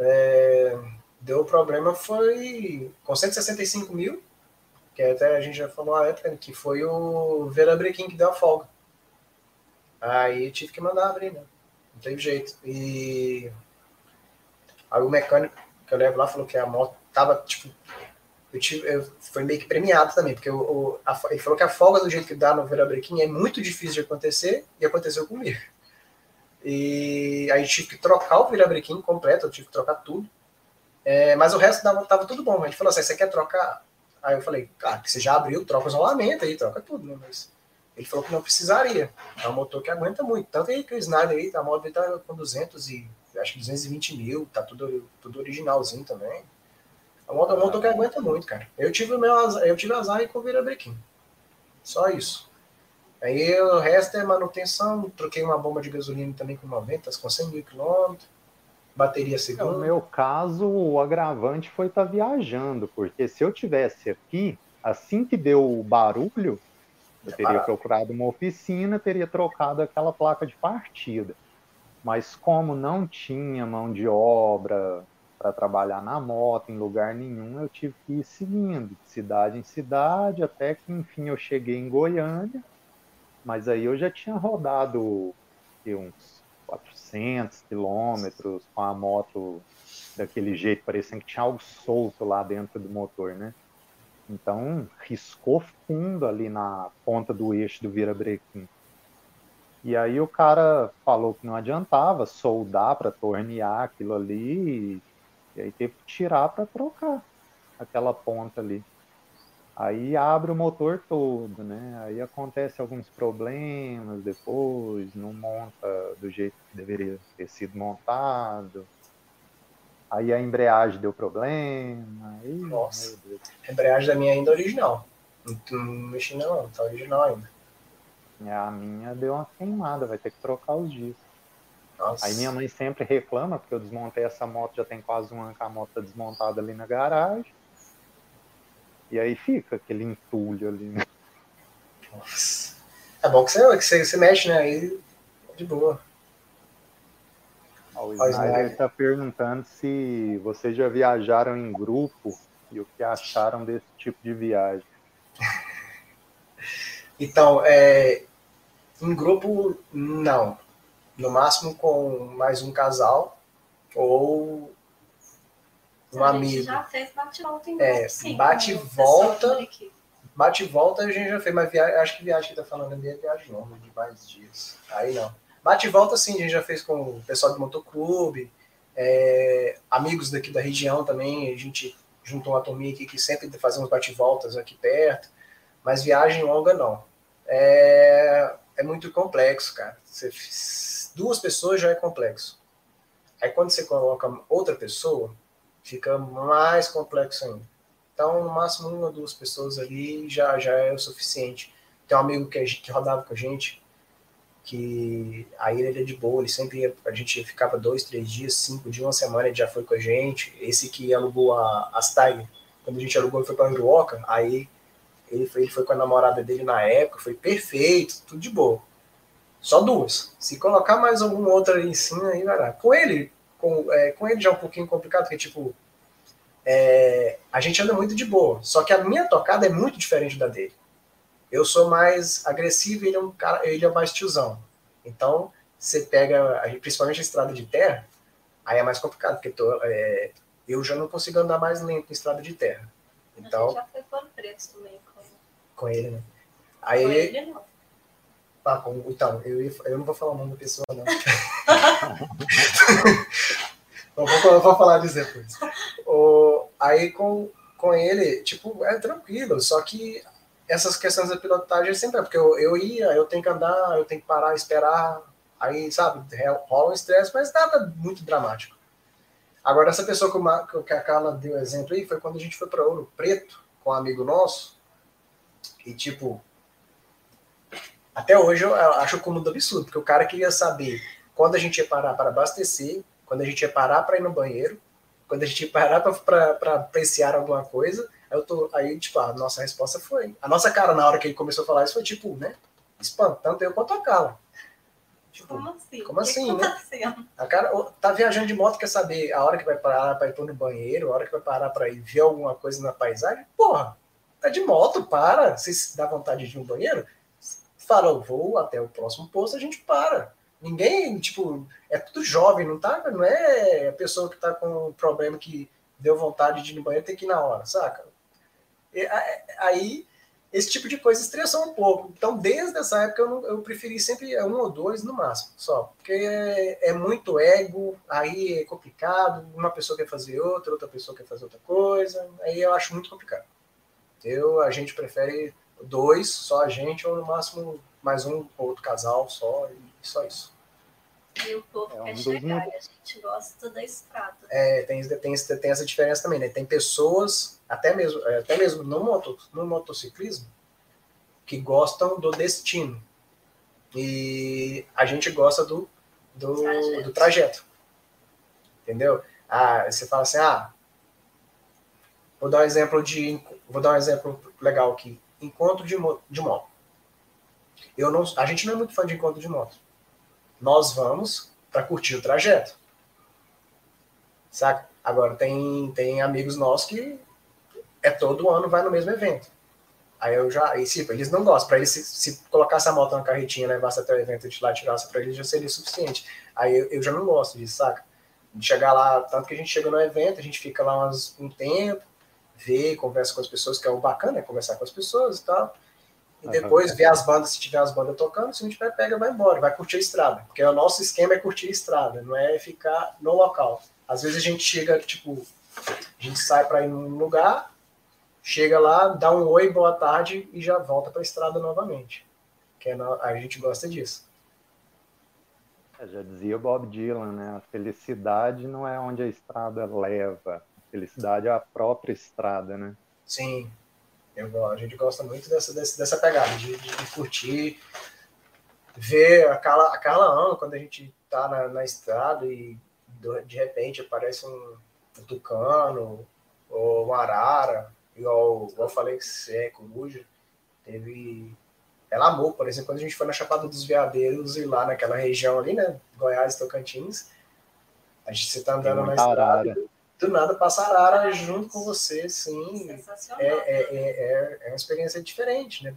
é, deu problema foi com 165 mil, que até a gente já falou a época, que foi o Verabrequim que deu a folga. Aí tive que mandar abrir, né? Não teve jeito. E aí o mecânico que eu levo lá falou que a moto tava, tipo, eu, tive, eu foi meio que premiado também, porque o, a, ele falou que a folga do jeito que dá no Verabrequim é muito difícil de acontecer, e aconteceu comigo. E aí tive que trocar o virabrequim completo, eu tive que trocar tudo. É, mas o resto dava, tava tudo bom. A gente falou assim: você quer trocar? Aí eu falei: cara, que você já abriu, troca o isolamento aí, troca tudo, né? Mas ele falou que não precisaria. É um motor que aguenta muito. Tanto aí que o Snyder aí, a moto tá com 200 e acho que 220 mil, tá tudo, tudo originalzinho também. A moto é um motor que aguenta muito, cara. Eu tive o meu azar, eu tive azar com o virabrequim. Só isso. Aí o resto é manutenção. Troquei uma bomba de gasolina também com 90, com 100 mil quilômetros. Bateria segunda. No meu caso, o agravante foi estar tá viajando, porque se eu tivesse aqui, assim que deu o barulho, eu teria procurado uma oficina, teria trocado aquela placa de partida. Mas como não tinha mão de obra para trabalhar na moto em lugar nenhum, eu tive que ir seguindo, de cidade em cidade, até que enfim eu cheguei em Goiânia mas aí eu já tinha rodado uns 400 quilômetros com a moto daquele jeito, parecendo que tinha algo solto lá dentro do motor, né? Então, riscou fundo ali na ponta do eixo do virabrequim. E aí o cara falou que não adiantava soldar para tornear aquilo ali, e, aí teve que tirar para trocar aquela ponta ali. Aí abre o motor todo, né? Aí acontece alguns problemas depois, não monta do jeito que deveria ter sido montado. Aí a embreagem deu problema. Aí, Nossa, a embreagem da minha ainda é original. Não, mexi não, tá original ainda. A minha deu uma queimada, vai ter que trocar os discos. Nossa. Aí minha mãe sempre reclama, porque eu desmontei essa moto, já tem quase um ano que a moto tá desmontada ali na garagem. E aí fica aquele entulho ali, né? Nossa. É bom que você, que você, você mexe, né? Aí de boa. O Snyder está perguntando se vocês já viajaram em grupo e o que acharam desse tipo de viagem. então, é, em grupo, não. No máximo com mais um casal ou um a amigo. já fez bate-volta em é, sim. Bate-volta. Bate-volta a gente já fez, mas via... acho que viagem que tá falando ali é viagem longa, de mais dias. Aí não. Bate-volta, sim, a gente já fez com o pessoal do motoclube, é, amigos daqui da região também, a gente juntou uma turminha aqui que sempre fazemos bate-voltas aqui perto, mas viagem longa não. É, é muito complexo, cara. Você, duas pessoas já é complexo. Aí quando você coloca outra pessoa, fica mais complexo ainda. Então, no máximo, uma ou duas pessoas ali já, já é o suficiente. Tem um amigo que, que rodava com a gente, que aí ele é de boa, ele sempre ia, a gente ficava dois, três dias, cinco dias, uma semana, ele já foi com a gente. Esse que alugou a, as Tiger, quando a gente alugou, ele foi para Uruoca, aí ele foi, ele foi com a namorada dele na época, foi perfeito, tudo de boa. Só duas. Se colocar mais algum outro ali em cima, aí vai lá. Com ele, com, é, com ele já é um pouquinho complicado, porque, tipo, é, a gente anda muito de boa. Só que a minha tocada é muito diferente da dele. Eu sou mais agressivo e ele é um cara, ele é mais tiozão. Então, você pega, principalmente a estrada de terra, aí é mais complicado, porque tô, é, eu já não consigo andar mais lento em estrada de terra. Então, a gente já foi por preto também com, com ele, né? Aí, com ele não. Ah, então, eu, eu não vou falar o nome da pessoa, não. vou, vou falar disso depois. O, aí com, com ele, tipo, é tranquilo, só que essas questões da pilotagem sempre é, porque eu, eu ia, eu tenho que andar, eu tenho que parar, esperar, aí, sabe, rola um estresse, mas nada muito dramático. Agora, essa pessoa que, que a Carla deu exemplo aí foi quando a gente foi para Ouro Preto com um amigo nosso, e tipo, Até hoje eu acho o cúmulo do absurdo, porque o cara queria saber quando a gente ia parar para abastecer, quando a gente ia parar para ir no banheiro, quando a gente ia parar para apreciar alguma coisa. Aí, eu tô, aí, tipo, a nossa resposta foi. A nossa cara, na hora que ele começou a falar isso, foi tipo, né? Espantando eu quanto a Carla. Tipo, como assim? Como assim, né? A cara tá viajando de moto, quer saber a hora que vai parar para ir no banheiro, a hora que vai parar para ir ver alguma coisa na paisagem? Porra, tá de moto, para. Se dá vontade de ir no banheiro, fala, eu vou até o próximo posto, a gente para. Ninguém, tipo, é tudo jovem, não tá? Não é a pessoa que tá com um problema que deu vontade de ir no banheiro tem que ir na hora, saca? E, aí esse tipo de coisa estressou um pouco. Então, desde essa época, eu, não, eu preferi sempre um ou dois no máximo, só. Porque é, é, muito ego, aí é complicado, uma pessoa quer fazer outra, outra pessoa quer fazer outra coisa, aí eu acho muito complicado. Eu, a gente prefere dois, só a gente, ou no máximo mais um ou outro casal só, e só isso. E o povo é, quer chegar, a gente gosta da estrada. É, tem, tem, tem essa diferença também, né? Tem pessoas, até mesmo, é, até mesmo no, moto, no motociclismo, que gostam do destino. E a gente gosta do, do, trajeto. do trajeto. Entendeu? Ah, você fala assim, ah, vou dar um exemplo de. Vou dar um exemplo legal aqui. Encontro de, de moto. Eu não, a gente não é muito fã de encontro de moto nós vamos para curtir o trajeto. Saca? Agora tem, tem amigos nossos que é todo ano vai no mesmo evento. Aí eu já, e, tipo, eles não gostam. Para eles, se, se colocasse a moto na carretinha, levasse até o evento de lá, tirasse para eles, já seria suficiente. Aí eu, eu, já não gosto disso, saca? De chegar lá, tanto que a gente chega no evento, a gente fica lá umas, um tempo, vê, conversa com as pessoas, que é o bacana, é conversar com as pessoas e tal. E depois ver as bandas, se tiver as bandas tocando, se não tiver, pega vai embora, vai curtir a estrada. Porque o nosso esquema é curtir a estrada, não é ficar no local. Às vezes a gente chega, tipo, a gente sai para ir num lugar, chega lá, dá um oi, boa tarde e já volta para a estrada novamente. Que é a gente gosta disso. É, já dizia Bob Dylan, né? A felicidade não é onde a estrada leva, a felicidade é a própria estrada, né? Sim, eu, a gente gosta muito dessa, dessa, pegada, de, de, de, curtir, ver a Carla, a Carla ama quando a gente tá na, na estrada e de repente aparece um, um tucano ou uma arara, igual, igual eu falei que você é coruja. Teve. Ela amou, por exemplo, quando a gente foi na Chapada dos Veadeiros e lá naquela região ali, né? Goiás, Tocantins. A gente você tá andando na estrada. Do nada passa a arara junto com você, sim. É, é, é, é, uma experiência diferente, né?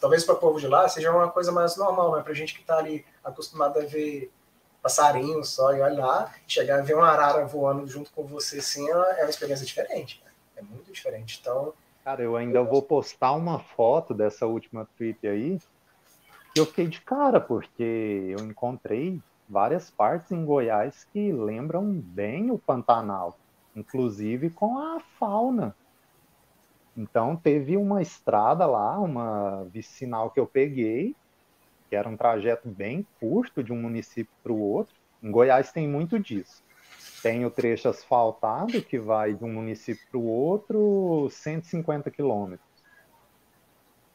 Talvez para o povo de lá seja uma coisa mais normal, né? Para gente que está ali acostumado a ver passarinho só e olha lá, chegar a ver uma arara voando junto com você, sim, é uma experiência diferente. Né? É muito diferente. Então. Cara, eu ainda eu vou postar uma foto dessa última trip aí. Que eu fiquei de cara, porque eu encontrei várias partes em Goiás que lembram bem o Pantanal inclusive com a fauna. Então teve uma estrada lá, uma vicinal que eu peguei, que era um trajeto bem curto de um município para o outro. Em Goiás tem muito disso. Tem o trecho asfaltado que vai de um município para o outro 150 quilômetros.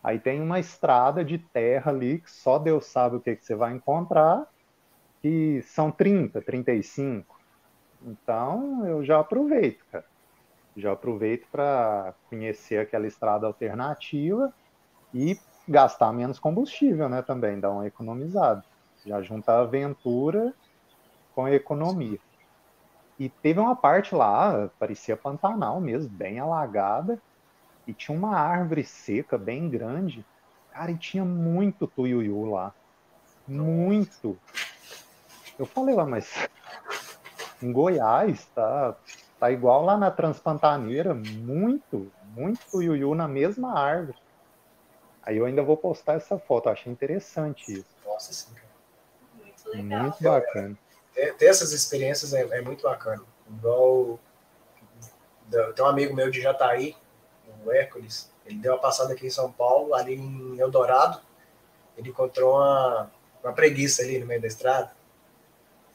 Aí tem uma estrada de terra ali que só Deus sabe o que, que você vai encontrar, que são 30, 35. Então, eu já aproveito, cara. Já aproveito para conhecer aquela estrada alternativa e gastar menos combustível, né? Também, dar uma economizada. Já junta a aventura com a economia. E teve uma parte lá, parecia Pantanal mesmo, bem alagada, e tinha uma árvore seca bem grande. Cara, e tinha muito tuiuiu lá. Muito. Eu falei lá, mas em Goiás, tá, tá igual lá na Transpantaneira, muito, muito iuiu na mesma árvore. Aí eu ainda vou postar essa foto, achei interessante isso. Nossa, sim, cara. Muito legal. Muito bacana. Ter, ter essas experiências é, é, muito bacana. Igual tem um amigo meu de Jataí, o Hércules, ele deu uma passada aqui em São Paulo, ali em Eldorado, ele encontrou uma, uma preguiça ali no meio da estrada.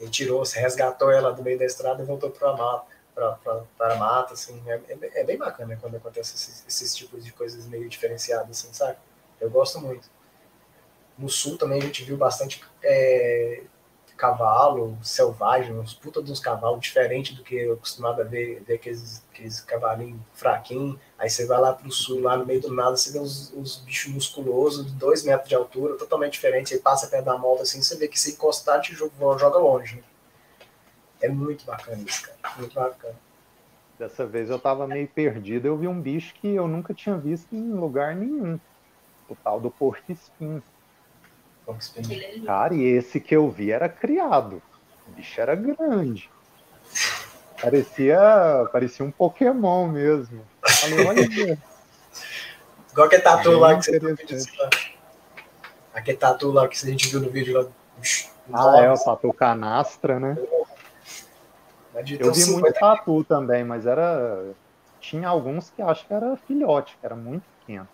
Ele tirou, resgatou ela do meio da estrada e voltou para a mata, mata, assim. É, é, é, bem bacana quando acontece esses, esses, tipos de coisas meio diferenciadas, assim, sabe? Eu gosto muito. No sul também a gente viu bastante é, cavalo selvagem, uns puta dos cavalos diferente do que eu acostumado a ver, ver aqueles, aqueles cavalinhos fraquinhos. Aí você vai lá pro sul, lá no meio do nada, você vê uns, uns bichos musculosos de dois metros de altura, totalmente diferente. Aí passa perto da moto assim, você vê que se encostar, te joga, joga longe. Né? É muito bacana isso, cara. Muito bacana. Dessa vez eu tava meio perdido, eu vi um bicho que eu nunca tinha visto em lugar nenhum. O tal do porco-espinho. Cara, e esse que eu vi era criado. O bicho era grande. Parecia, parecia um Pokémon mesmo. Falei, olha. Igual aquele tatu lá que você viu no vídeo. Aquele tatu lá que a gente viu no vídeo lá. Ah, é, o tatu canastra, né? Eu vi muito tatu também, mas era. Tinha alguns que acho que era filhote, que era muito pequeno.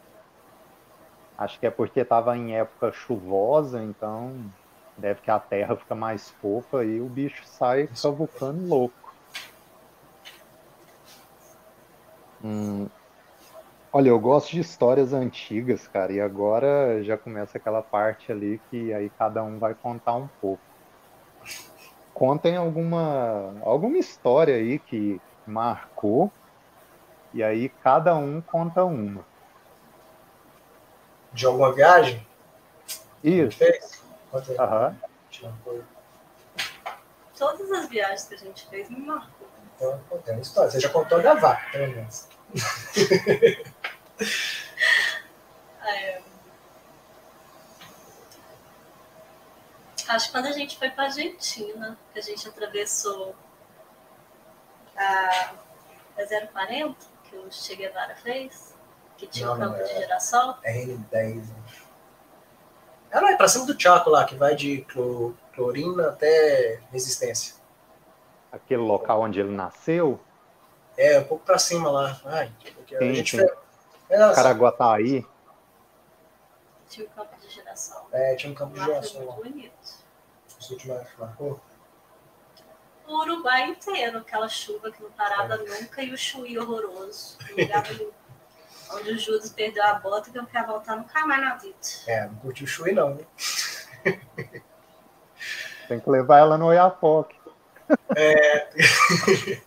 Acho que é porque estava em época chuvosa, então deve que a terra fica mais fofa e o bicho sai cavucando louco. Hum, olha, eu gosto de histórias antigas, cara, e agora já começa aquela parte ali que aí cada um vai contar um pouco. Contem alguma, alguma história aí que marcou, e aí cada um conta uma de alguma viagem? Isso. Aham. Uhum. Todas as viagens que a gente fez me marcou. Então, uma história. Você já contou da vaca, pelo menos. é... Acho que quando a gente foi para a Argentina, que a gente atravessou a, a 040, que o Che Guevara fez, que tinha o um campo é, de girassol? É N10. Ela é pra cima do Chaco lá, que vai de clorina até resistência. Aquele local onde ele nasceu? É, um pouco pra cima lá. Ai, a gente tem. Fez... Caraguataí. Tinha um campo de girassol. É, tinha um campo de girassol lá. bonito. Esse último marcou? O Uruguai inteiro, aquela chuva que não parava é. nunca e o chuí horroroso. Não onde o Judas perdeu a bota que eu quero voltar nunca mais na vida. É, não curtiu o Chui não, né? Tem que levar ela no Oiapoque. É.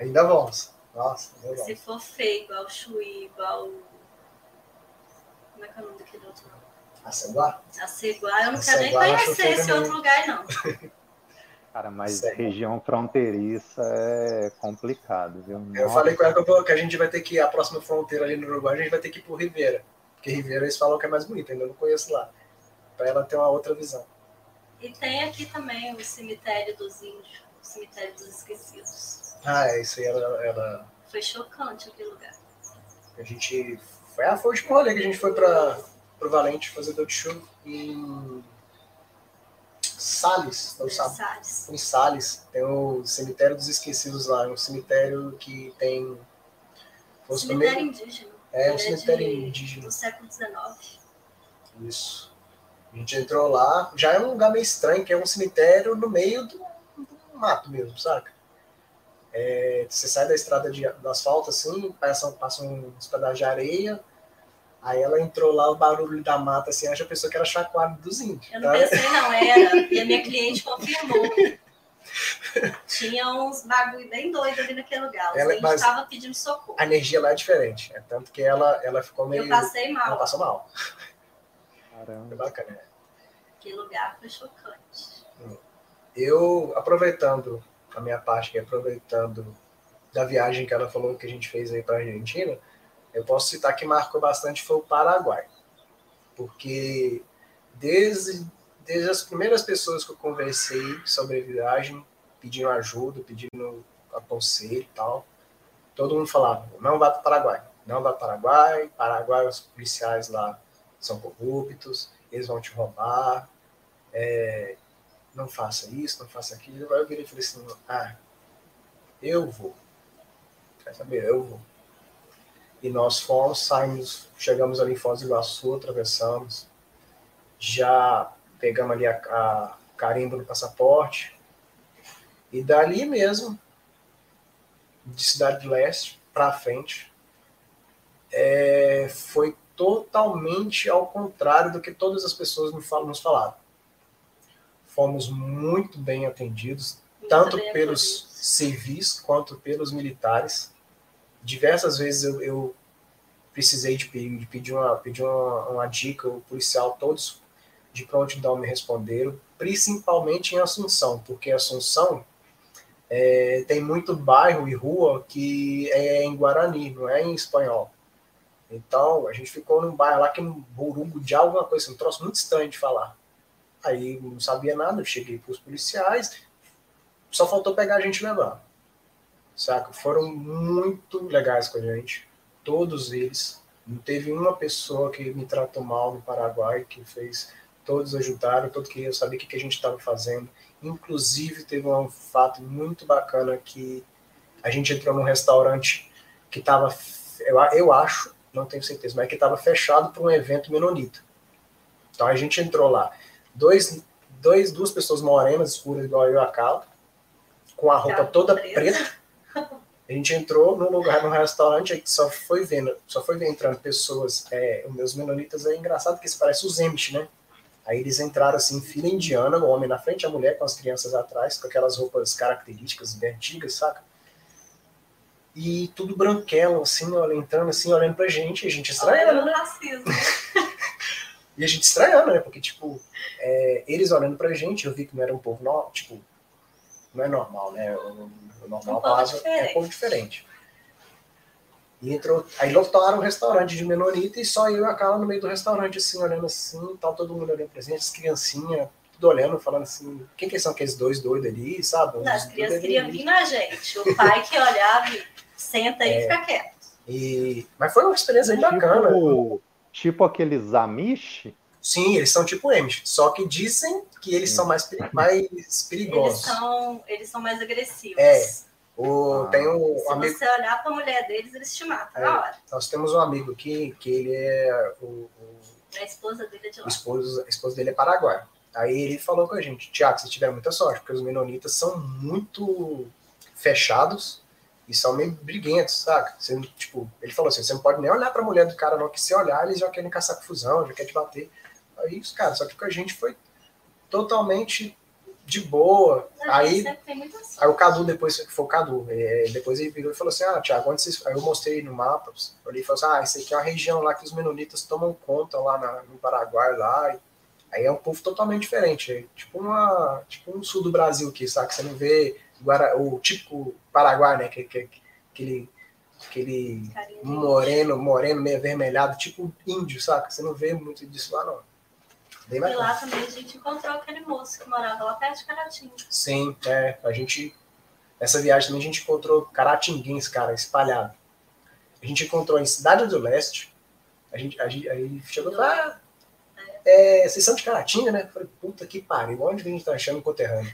Ainda vamos. Nossa, ainda Se for feio, igual o Chui, igual. Como é que é o nome daquele outro nome? A Ceguá? A Ceguá, eu não quero nem conhecer esse outro lugar, não. Cara, mas Sério? região fronteiriça é complicado, viu? Eu Nossa. falei com ela que a gente vai ter que ir, a próxima fronteira ali no Uruguai, a gente vai ter que ir por Ribeira. Porque Ribeira eles falam que é mais bonito, ainda não conheço lá. Para ela ter uma outra visão. E tem aqui também o cemitério dos índios, o cemitério dos esquecidos. Ah, é, isso aí era. era... Foi chocante aquele lugar. A gente. Foi, ah, foi o último rolê que a gente foi para o Valente fazer do show em Salles, não sabe? Salles. Em Salles, tem o cemitério dos esquecidos lá, um cemitério que tem. Cemitério primeiro... indígena. É, um é cemitério de, indígena. Do século XIX. Isso. A gente entrou lá, já é um lugar meio estranho, que é um cemitério no meio do, do mato mesmo, saca? É, você sai da estrada de, do asfalto assim, passa, passa uns pedaços de areia, Aí ela entrou lá, o barulho da mata, assim, acha a pessoa que era chacoalho dos índios. Eu não tá? pensei, não, era. E a minha cliente confirmou. Tinha uns bagulho bem doido ali naquele lugar. Ela, a estava pedindo socorro. A energia lá é diferente. É tanto que ela, ela ficou meio. Eu passei mal. Ela passou mal. Caramba. Foi bacana. Que lugar foi chocante. Eu, aproveitando a minha parte, aproveitando da viagem que ela falou que a gente fez aí para a Argentina, eu posso citar que marcou bastante foi o Paraguai, porque desde, desde as primeiras pessoas que eu conversei sobre a viagem, pedindo ajuda, pedindo conselho e tal, todo mundo falava, não vá para o Paraguai, não vá para o Paraguai, Paraguai os policiais lá são corruptos, eles vão te roubar, é, não faça isso, não faça aquilo. Aí eu virei e falei assim, ah, eu vou. Quer saber? Eu vou. E nós fomos, saímos, chegamos ali em Foz do Iguaçu, atravessamos, já pegamos ali a, a carimbo no passaporte, e dali mesmo, de Cidade do Leste para frente, é, foi totalmente ao contrário do que todas as pessoas nos falaram. Fomos muito bem atendidos, muito tanto bem pelos atendidos. civis quanto pelos militares. Diversas vezes eu, eu precisei de pedir, de pedir, uma, pedir uma, uma dica, o policial, todos de prontidão me responderam, principalmente em Assunção, porque Assunção é, tem muito bairro e rua que é em Guarani, não é em espanhol. Então, a gente ficou num bairro lá que é um burungo de alguma coisa, um troço muito estranho de falar. Aí não sabia nada, eu cheguei para os policiais, só faltou pegar a gente e levar. Saca? Foram muito legais com a gente, todos eles. Não teve uma pessoa que me tratou mal no Paraguai, que fez. Todos ajudaram, todo que eu sabia o que a gente estava fazendo. Inclusive, teve um fato muito bacana que a gente entrou num restaurante que estava, eu, eu acho, não tenho certeza, mas que estava fechado para um evento menonita. Então a gente entrou lá, dois, dois, duas pessoas morenas, escuras, igual eu e a Carla, com a roupa toda preta. A gente entrou no lugar, no restaurante, aí só foi vendo, só foi vendo entrando pessoas, é, os meus menonitas é engraçado que eles parecem os Emish, né? Aí eles entraram assim, fila indiana, o homem na frente, a mulher com as crianças atrás, com aquelas roupas características bem antigas, saca? E tudo branquelo, assim, olha, entrando assim, olhando pra gente, a gente estranhando, né? e a gente estranhando, né? Porque, tipo, é, eles olhando pra gente, eu vi que não era um povo, no, tipo, não é normal, né? O, o normal um base é um povo diferente. E entrou, aí lotaram um restaurante de Menonita e só eu e a Carla no meio do restaurante, assim, olhando assim, tal, todo mundo olhando pra gente, as criancinhas, tudo olhando, falando assim, quem que são aqueles dois doidos ali, sabe? Não, as crianças queriam vir na gente. O pai que olhava e senta aí é, e fica quieto. E... Mas foi uma experiência bem bacana. Tipo, tipo aqueles Amish? Sim, eles são tipo Amish, só que dizem que eles são mais, mais perigosos. Eles são, eles são mais agressivos. É. O, ah, tem um, se amigo... você olhar para a mulher deles, eles te matam é, na hora. Nós temos um amigo aqui que ele é o, o a esposa dele é de lá. Esposa, a esposa dele é paraguai. Aí ele falou com a gente, Tiago, você tiver muita sorte, porque os menonitas são muito fechados e são meio briguentos, saca? Você, tipo, ele falou assim, você não pode nem olhar pra mulher do cara não, que se olhar eles já querem caçar confusão, já querem te bater. Aí os caras, só que com a gente foi totalmente de boa. Aí, aí o Cadu, depois, que foi o Cadu, é, depois ele virou e falou assim, ah, Tiago, onde vocês... Aí eu mostrei no mapa, eu falei assim, ah, isso aqui é uma região lá que os menonitas tomam conta lá na, no Paraguai, lá, Aí é um povo totalmente diferente. É tipo, uma, tipo um sul do Brasil aqui, sabe? Você não vê Guara, o típico Paraguai, né? Que, que, aquele aquele moreno, moreno, meio avermelhado, tipo índio, saca? Você não vê muito disso lá, não. Bem e lá também a gente encontrou aquele moço que morava lá perto de Caratinga. Sim, é. A gente. Nessa viagem também a gente encontrou caratinguins, cara, espalhado. A gente encontrou em Cidade do Leste. A gente, a gente aí chegou lá, é, vocês são de Caratinga, né? Eu falei, puta que pariu, onde a gente tá achando conterrâneo?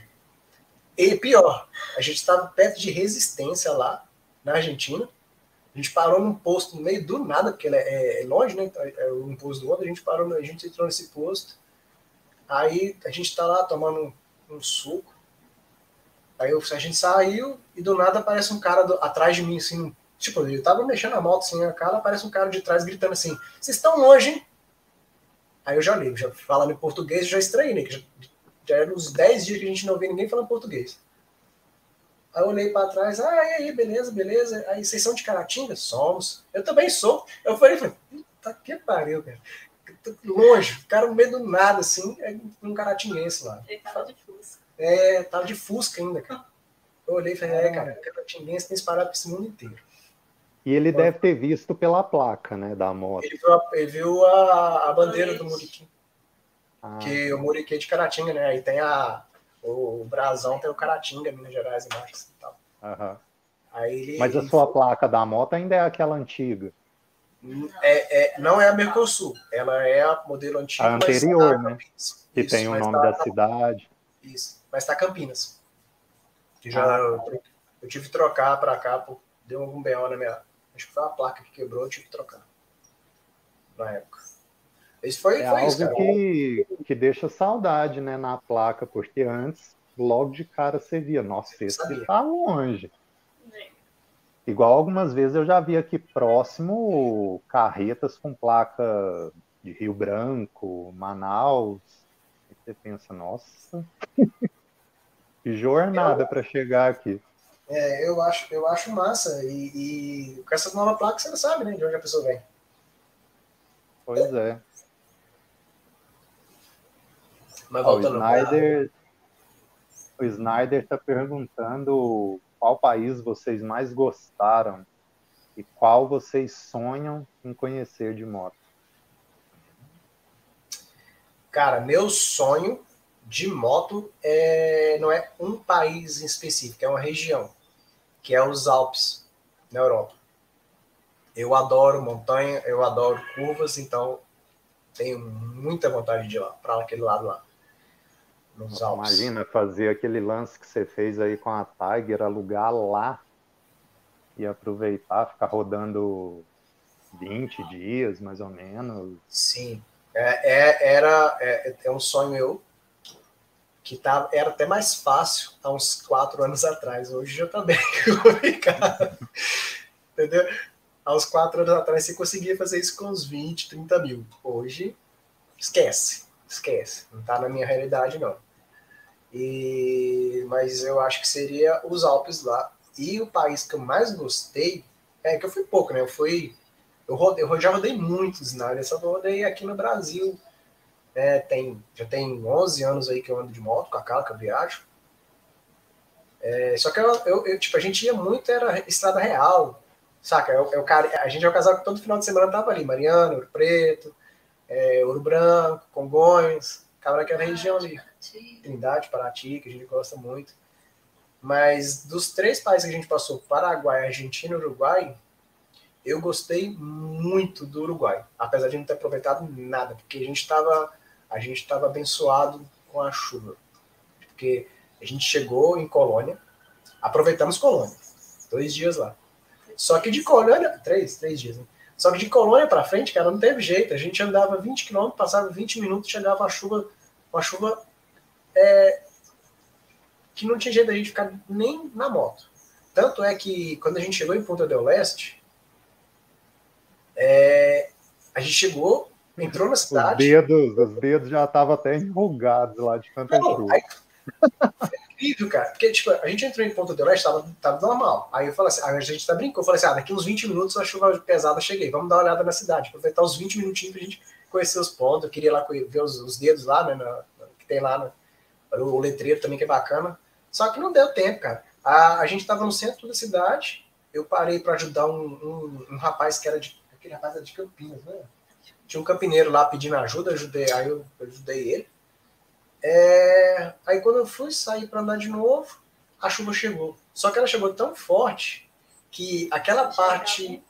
E pior, a gente estava perto de resistência lá, na Argentina. A gente parou num posto no meio do nada, porque é, é longe, né? É um posto do outro. A gente parou, a gente entrou nesse posto. Aí a gente tá lá tomando um, suco. Aí a gente saiu e do nada aparece um cara do, atrás de mim, assim. Tipo, eu tava mexendo a moto, assim, a cara aparece um cara de trás gritando assim: Vocês estão longe, hein? Aí eu já li, já falando em português, eu já estranhei, né? Já, já eram uns 10 dias que a gente não vê ninguém falando português. Aí eu olhei para trás, ah, e aí, beleza, beleza. Aí vocês são de Caratinga? Somos. Eu também sou. Eu falei, puta que pariu, cara. Longe, ficaram no meio do nada, assim, é um caratinguense lá. Ele tava de Fusca. É, tava de Fusca ainda, cara. Eu olhei e falei, é, cara, caratinguense tem espalhado para esse mundo inteiro. E ele deve ter visto pela placa, né, da moto. Ele viu a, ele viu a, a bandeira do Muriqui. Ah. Que o Muriqui é de Caratinga, né? Aí tem a. O, o brasão tem o Caratinga, Minas Gerais embaixo assim, e tal. Aham. Aí ele, Mas a sua foi... placa da moto ainda é aquela antiga. É, é, não é a Mercosul, ela é a modelo antigo. A anterior, tá né? Campinas. Que Isso, tem o nome tá, da cidade. Isso, mas tá Campinas. Que já ah, eu, eu, tive que trocar para cá, deu algum BO na minha, Acho que foi a placa que quebrou, eu tive que trocar. Na época. Isso foi, é foi algo isso. Que, que deixa saudade, né, na placa, porque antes, logo de cara, você via, nossa, esse tá longe. Igual algumas vezes eu já vi aqui próximo carretas com placa de Rio Branco, Manaus. E você pensa, nossa, que jornada para chegar aqui. É, eu acho, eu acho massa. E, e com essas novas placas você não sabe, né, de onde a pessoa vem. Pois é. Mas o Snyder, o Snyder está perguntando qual país vocês mais gostaram e qual vocês sonham em conhecer de moto. Cara, meu sonho de moto é, não é um país em específico, é uma região, que é os Alpes, na Europa. Eu adoro montanha, eu adoro curvas, então tenho muita vontade de ir lá, para aquele lado lá nos Alpes. Imagina fazer aquele lance que você fez aí com a Tiger, alugar lá e aproveitar, ficar rodando 20 dias, mais ou menos. Sim, é, é era é, é um sonho eu que tá, era até mais fácil há uns quatro anos atrás. Hoje já tá bem complicado. Entendeu? Há uns quatro anos atrás você conseguia fazer isso com uns 20, 30 mil. Hoje, esquece. Esquece. Não tá na minha realidade, não. E, mas eu acho que seria os Alpes lá. E o país que eu mais gostei, é que eu fui pouco, né? Eu fui. Eu, rodei, eu já rodei muitos na área, só rodei aqui no Brasil. É, tem, já tem 11 anos aí que eu ando de moto com a cara que eu viajo. É, só que eu, eu, eu, tipo, a gente ia muito, era estrada real, saca? Eu, eu, a gente é o casal que todo final de semana tava ali, Mariana, Ouro Preto, é, Ouro Branco, Congonhas, Cabra aquela região ali. Trindade, Paraty, que a gente gosta muito. Mas dos três países que a gente passou, Paraguai, Argentina e Uruguai, eu gostei muito do Uruguai, apesar de não ter aproveitado nada, porque a gente estava a gente estava abençoado com a chuva, porque a gente chegou em Colônia, aproveitamos Colônia, dois dias lá. Só que de Colônia, três, três dias, né? Só que de Colônia para frente, cara, não teve jeito. A gente andava 20 km, passava 20 minutos, chegava a chuva uma chuva é, que não tinha jeito da gente ficar nem na moto. Tanto é que quando a gente chegou em Ponta del Leste, é, a gente chegou, entrou na cidade. Os dedos, os dedos já estavam até enrugados lá de tanta chuva. Aí, incrível, cara. Porque, tipo, a gente entrou em Ponta del Leste, tava, tava normal. Aí eu falei assim, a gente tá brincando. Eu falei assim, ah, daqui uns 20 minutos a chuva pesada cheguei. Vamos dar uma olhada na cidade. Aproveitar os 20 minutinhos pra gente conhecer os pontos, eu queria lá ver os, os dedos lá, né, na, que tem lá, no, o letreiro também que é bacana. Só que não deu tempo, cara. A, a gente estava no centro da cidade, eu parei para ajudar um, um, um, rapaz que era de. Aquele rapaz era de Campinas, né? Tinha um campineiro lá pedindo ajuda, ajudei, aí eu ajudei ele. É, aí quando eu fui sair para andar de novo, a chuva chegou. Só que ela chegou tão forte que aquela parte.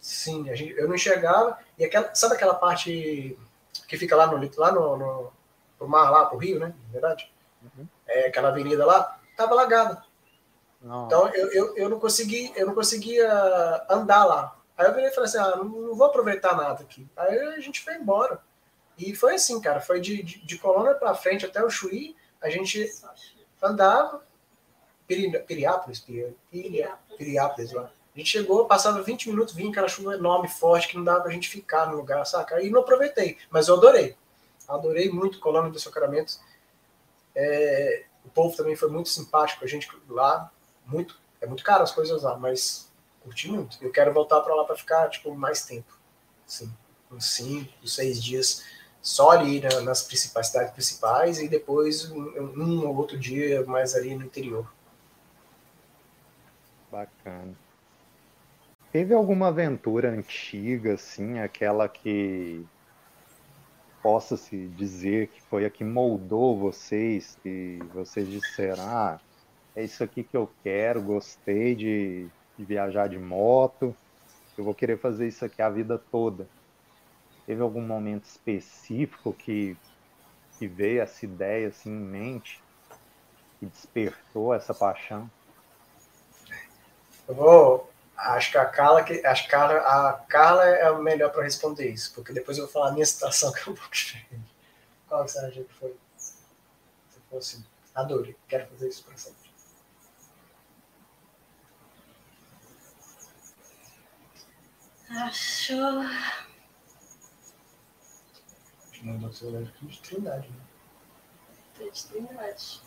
Sim, a gente, eu não enxergava. E aquela, sabe aquela parte que fica lá no, lá no, no pro mar, lá pro rio, né? Na verdade. Uhum. É, aquela avenida lá, tava lagada. Não. Então eu, eu, eu, não consegui, eu não conseguia andar lá. Aí eu virei e falei assim, ah, não, não, vou aproveitar nada aqui. Aí a gente foi embora. E foi assim, cara, foi de, de, de Colônia para frente até o Chuí, a gente andava, Piriápolis, Piriápolis, Piriápolis lá. A gente chegou, passava 20 minutos, vinha aquela chuva enorme, forte, que não dava pra gente ficar no lugar, saca? Aí não aproveitei, mas eu adorei. Adorei muito Colônia do Sacramento. É, o povo também foi muito simpático, a gente lá, muito, é muito caro as coisas lá, mas curti muito. Eu quero voltar para lá para ficar, tipo, mais tempo. Sim, uns 5, 6 dias só ali né, nas principais cidades principais e depois um, um ou outro dia mais ali no interior. Bacana. Teve alguma aventura antiga, assim, aquela que possa se dizer que foi a que moldou vocês, que vocês disseram, ah, é isso aqui que eu quero, gostei de, de viajar de moto, eu vou querer fazer isso aqui a vida toda. Teve algum momento específico que, que veio essa ideia assim em mente, que despertou essa paixão? Eu vou Acho que a Carla, que, acho que a Carla é a melhor para responder isso, porque depois eu vou falar a minha situação que é um pouco diferente. Qual que você acha que foi? Se fosse, adorei, quero fazer isso para sempre. Acho. Não dá seu de Trindade, né? De Trindade.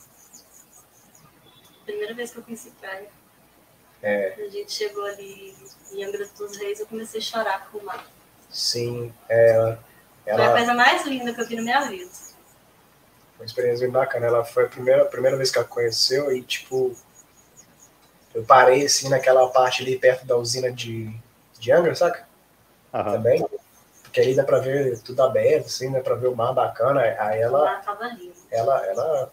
Primeira vez que eu conheci praia. É. A gente chegou ali em Angra dos Reis, eu comecei a chorar com o mar. Sim, é, ela... Foi a coisa mais linda que eu vi na minha vida. Uma experiência bem bacana. Ela foi a primeira, a primeira vez que ela conheceu e, tipo, eu parei, assim, naquela parte ali perto da usina de, de Angra, saca? Aham. Também. Porque aí dá pra ver tudo aberto, assim, dá pra ver o mar bacana. Aí O ela, lindo. ela, ela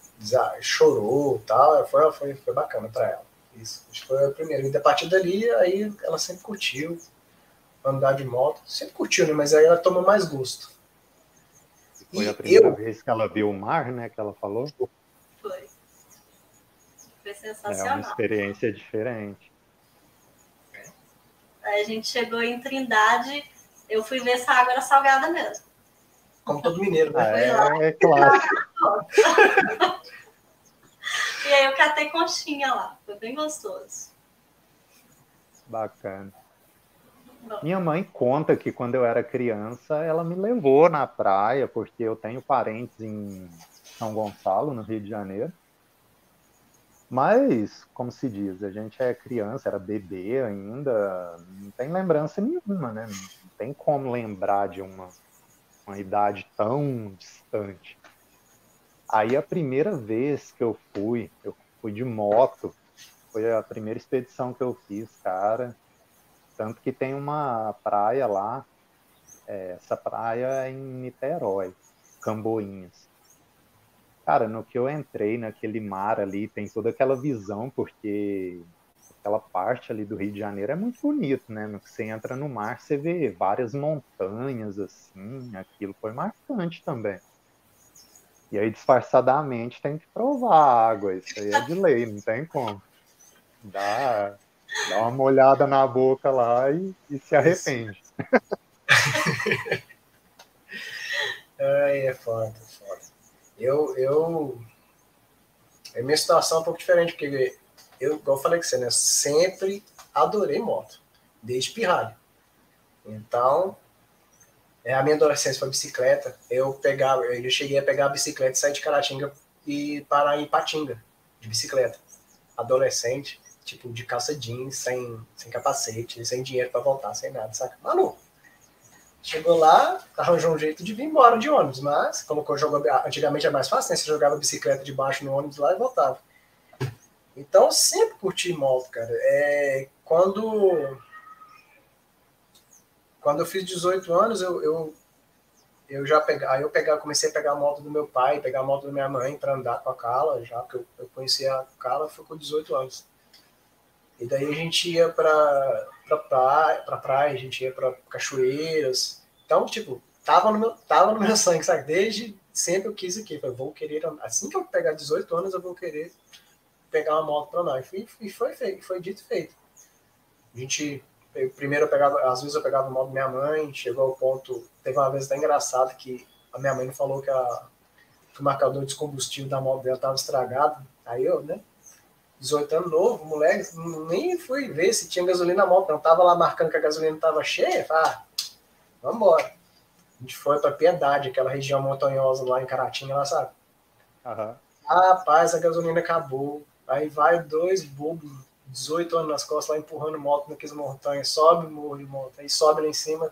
chorou e tal. Foi, foi, foi bacana pra ela. Isso. Acho que foi a primeira. E a partir dali, aí ela sempre curtiu andar de moto. Sempre curtiu, né? Mas aí ela tomou mais gosto. Foi E a primeira eu- vez que ela viu o mar, né? Que ela falou. Foi. Foi É uma sensacional. experiência diferente. Aí a gente chegou em Trindade, eu fui ver se a água era salgada mesmo. Como todo mineiro, Ah, né? é, é clássico. E aí eu catei conchinha lá, foi bem gostoso. Bacana. Bom, Minha mãe conta que quando eu era criança, ela me levou na praia, porque eu tenho parentes em São Gonçalo, no Rio de Janeiro. Mas, como se diz, a gente é criança, era bebê ainda, não tem lembrança nenhuma, né? Tem como lembrar de uma, uma idade tão distante. Aí a primeira vez que eu fui, eu fui de moto, foi a primeira expedição que eu fiz, cara. Tanto que tem uma praia lá, é, essa praia é em Niterói, Camboinhas. Cara, no que eu entrei naquele mar ali, tem toda aquela visão, porque aquela parte ali do Rio de Janeiro é muito bonito, né? Você entra no mar, você vê várias montanhas, assim, aquilo foi marcante também. E aí, disfarçadamente, tem que provar a água, isso aí é de lei, não tem como. Dá, dá uma molhada na boca lá e, e se arrepende. Ai, é foda, é foda. Eu, eu. A minha situação é um pouco diferente, porque eu, igual eu falei com você, né? Sempre adorei moto, desde pirralho. Então, é, a minha adolescência foi bicicleta. Eu pegava, eu cheguei a pegar a bicicleta e sair de Caratinga e parar em Patinga, de bicicleta. Adolescente, tipo, de calça jeans, sem, sem capacete, sem dinheiro pra voltar, sem nada, saca? Maluco. Chegou lá, arranjou um jeito de vir embora de ônibus, mas colocou jogo antigamente era mais fácil, né? Você jogava bicicleta de baixo no ônibus lá e voltava. Então sempre curti moto, cara. É, quando quando eu fiz 18 anos, eu, eu, eu já pega, aí eu pegar, comecei a pegar a moto do meu pai, pegar a moto da minha mãe para andar com a Carla, já que eu, eu conheci a Carla foi com 18 anos. E daí a gente ia para pra praia, pra praia, a gente ia para cachoeiras. Então, tipo, tava no meu, tava no meu sangue, sabe? Desde sempre eu quis aqui, vou querer, assim que eu pegar 18 anos, eu vou querer pegar uma moto para andar. E foi, e foi feito, foi dito e feito. A gente eu, primeiro eu pegava, às vezes eu pegava o moto da minha mãe, chegou ao ponto, teve uma vez até engraçado que a minha mãe falou que, a, que o marcador de combustível da moto dela estava estragado. Aí eu, né, 18 anos novo, moleque, nem fui ver se tinha gasolina na moto, não tava lá marcando que a gasolina estava cheia, ah, vamos embora. A gente foi para Piedade, aquela região montanhosa lá em Caratinga, lá sabe? Aham. Rapaz, a gasolina acabou. Aí vai dois bobos 18 anos nas costas, lá empurrando moto naquelas montanhas, sobe, morro de moto, aí sobe lá em cima,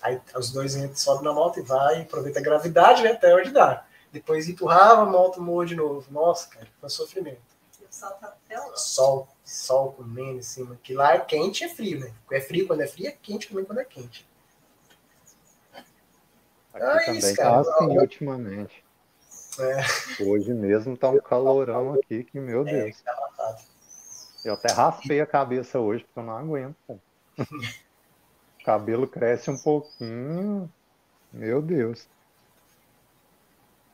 aí os dois entram, sobe na moto e vai, aproveita a gravidade, né, até onde dá. Depois empurrava a moto, morro de novo. Nossa, cara, foi um sofrimento. E o sol tá até lá. Sol, sol comendo em cima, que lá é quente e é frio, né? É frio quando é frio, é quente também quando é quente. Aqui Ah, também isso, tá cara. assim Eu- ultimamente. É. Hoje mesmo tá um calorão aqui que, meu É, Deus. tá. Eu até raspei a cabeça hoje porque eu não aguento. pô. O cabelo cresce um pouquinho. Meu Deus.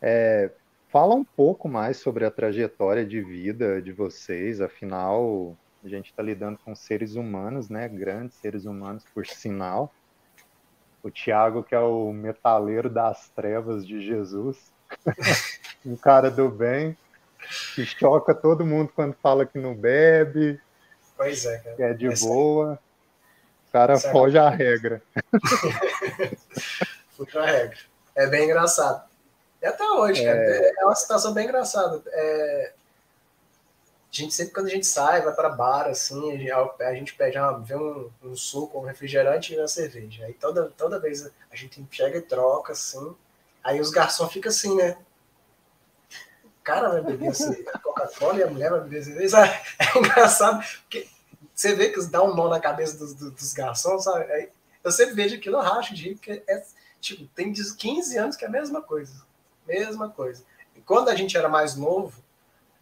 É, fala um pouco mais sobre a trajetória de vida de vocês. Afinal, a gente está lidando com seres humanos, né? Grandes seres humanos, por sinal. O Tiago, que é o metaleiro das trevas de Jesus. um cara do bem que choca todo mundo quando fala que não bebe, Pois é, cara. que é de Essa- boa. cara certo. foge à regra. foge à regra. É bem engraçado. E até hoje, é, é uma situação bem engraçada. É, a gente sempre quando a gente sai, vai para bar, assim, a gente pede uma, vê um, um suco, um refrigerante e uma cerveja. Aí toda, toda vez a gente chega e troca, assim. Aí os garçons ficam assim, né? O cara vai beber assim, Coca-Cola e a mulher vai beber cerveja. É engraçado, porque você vê que dá um nó na cabeça dos, dos garçons, sabe? Aí eu sempre vejo aquilo, eu racho de porque é, tipo, tem 15 anos que é a mesma coisa. Mesma coisa. E quando a gente era mais novo,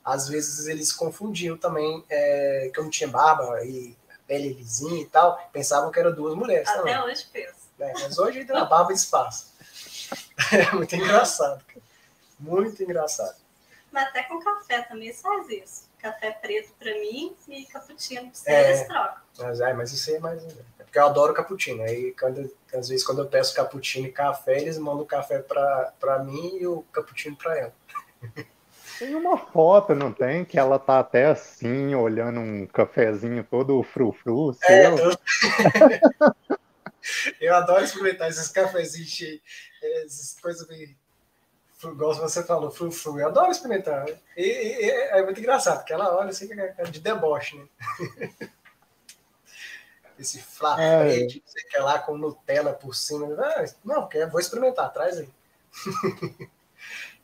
às vezes eles confundiam também é, que eu não tinha barba e pele lisinha e tal, pensavam que eram duas mulheres. Até também. hoje penso. É, mas hoje ainda na barba espaço. É muito engraçado. Muito engraçado. Mas até com café também faz isso. Café preto para mim e cappuccino pra é, trocam. Mas, é, mas isso aí é mais. É porque eu adoro cappuccino. Aí, quando, às vezes, quando eu peço cappuccino e café, eles mandam o café para mim e o cappuccino para ela. Tem uma foto, não tem? Que ela tá até assim, olhando um cafezinho todo frufru. É, eu... eu adoro experimentar esses cafezinhos cheios, essas coisas bem igual você falou, frufru, eu adoro experimentar. E, e, é muito engraçado, porque ela olha assim, é de deboche, né? Esse flapete, é. você quer lá com Nutella por cima. Ah, não, quer, vou experimentar, traz aí.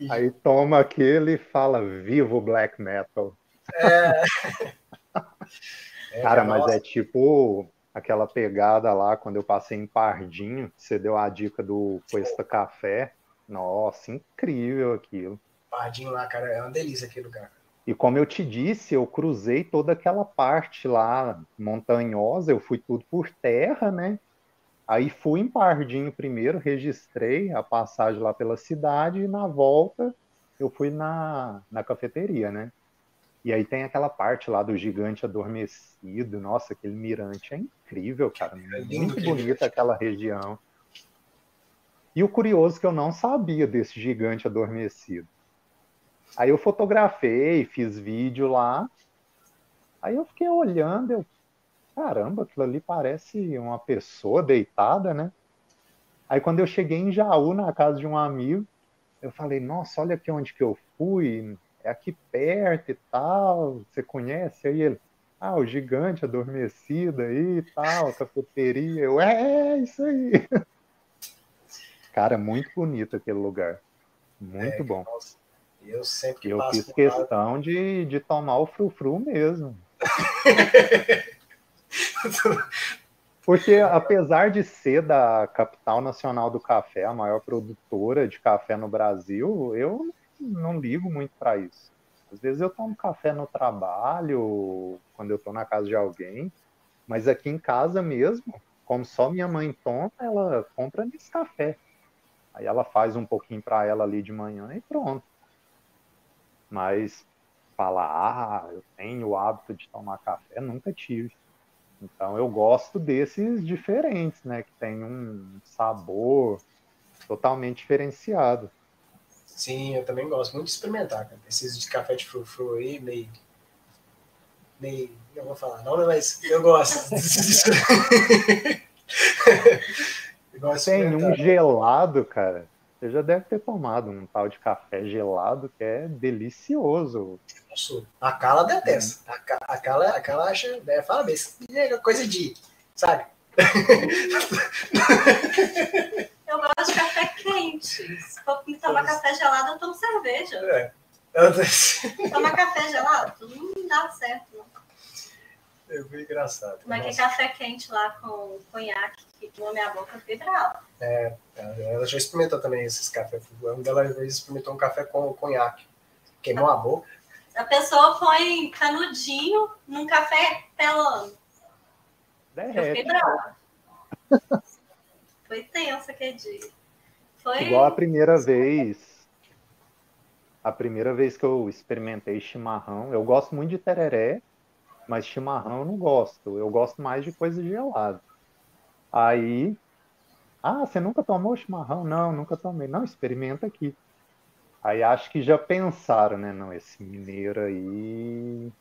e... Aí toma aquele e fala, vivo black metal. É. é Cara, mas nossa. é tipo aquela pegada lá, quando eu passei em Pardinho, você deu a dica do Cuesta Café, nossa, incrível aquilo. Pardinho lá, cara, é uma delícia aquele lugar. E como eu te disse, eu cruzei toda aquela parte lá montanhosa, eu fui tudo por terra, né? Aí fui em Pardinho primeiro, registrei a passagem lá pela cidade e na volta eu fui na, na cafeteria, né? E aí tem aquela parte lá do gigante adormecido. Nossa, aquele mirante é incrível, cara. É Muito bonita aquela região. E o curioso é que eu não sabia desse gigante adormecido. Aí eu fotografei, fiz vídeo lá. Aí eu fiquei olhando, eu, caramba, aquilo ali parece uma pessoa deitada, né? Aí quando eu cheguei em Jaú, na casa de um amigo, eu falei, nossa, olha aqui onde que eu fui, é aqui perto e tal, você conhece? Aí ele, ah, o gigante adormecido aí e tal, cafeteria. Eu, é, é isso aí. Cara, muito bonito aquele lugar. Muito é, bom. Nossa, eu sempre Eu fiz questão de, de tomar o frufru mesmo. Porque apesar de ser da capital nacional do café, a maior produtora de café no Brasil, eu não ligo muito para isso. Às vezes eu tomo café no trabalho, quando eu estou na casa de alguém, mas aqui em casa mesmo, como só minha mãe toma, ela compra nesse café. Aí ela faz um pouquinho para ela ali de manhã e pronto. Mas falar, ah, eu tenho o hábito de tomar café, nunca tive. Então eu gosto desses diferentes, né? Que tem um sabor totalmente diferenciado. Sim, eu também gosto muito de experimentar, cara. Esses de café de frufru aí, meio. meio. Não vou falar não, mas eu gosto. Tem um gelado, cara. Você já deve ter tomado um tal de café gelado que é delicioso. A Carla detesta. A Carla, a Carla acha, né, fala mesmo, é coisa de, sabe? Eu gosto de café quente. Se for tomar café gelado, eu tomo cerveja. É. Tomar café gelado não dá certo, não. É bem engraçado. Mas que café quente lá com conhaque que queimou minha boca, eu fiquei brava. É, ela já experimentou também esses cafés. Uma delas experimentou um café com conhaque. Queimou a boca. A pessoa põe canudinho num café pelando. Derrete. Eu fiquei brava. Foi tenso aquele dia. Foi... Igual a primeira vez. A primeira vez que eu experimentei chimarrão, eu gosto muito de tereré, mas chimarrão eu não gosto. Eu gosto mais de coisa gelada. Aí, ah, você nunca tomou chimarrão? Não, nunca tomei. Não, experimenta aqui. Aí acho que já pensaram, né? Não, esse mineiro aí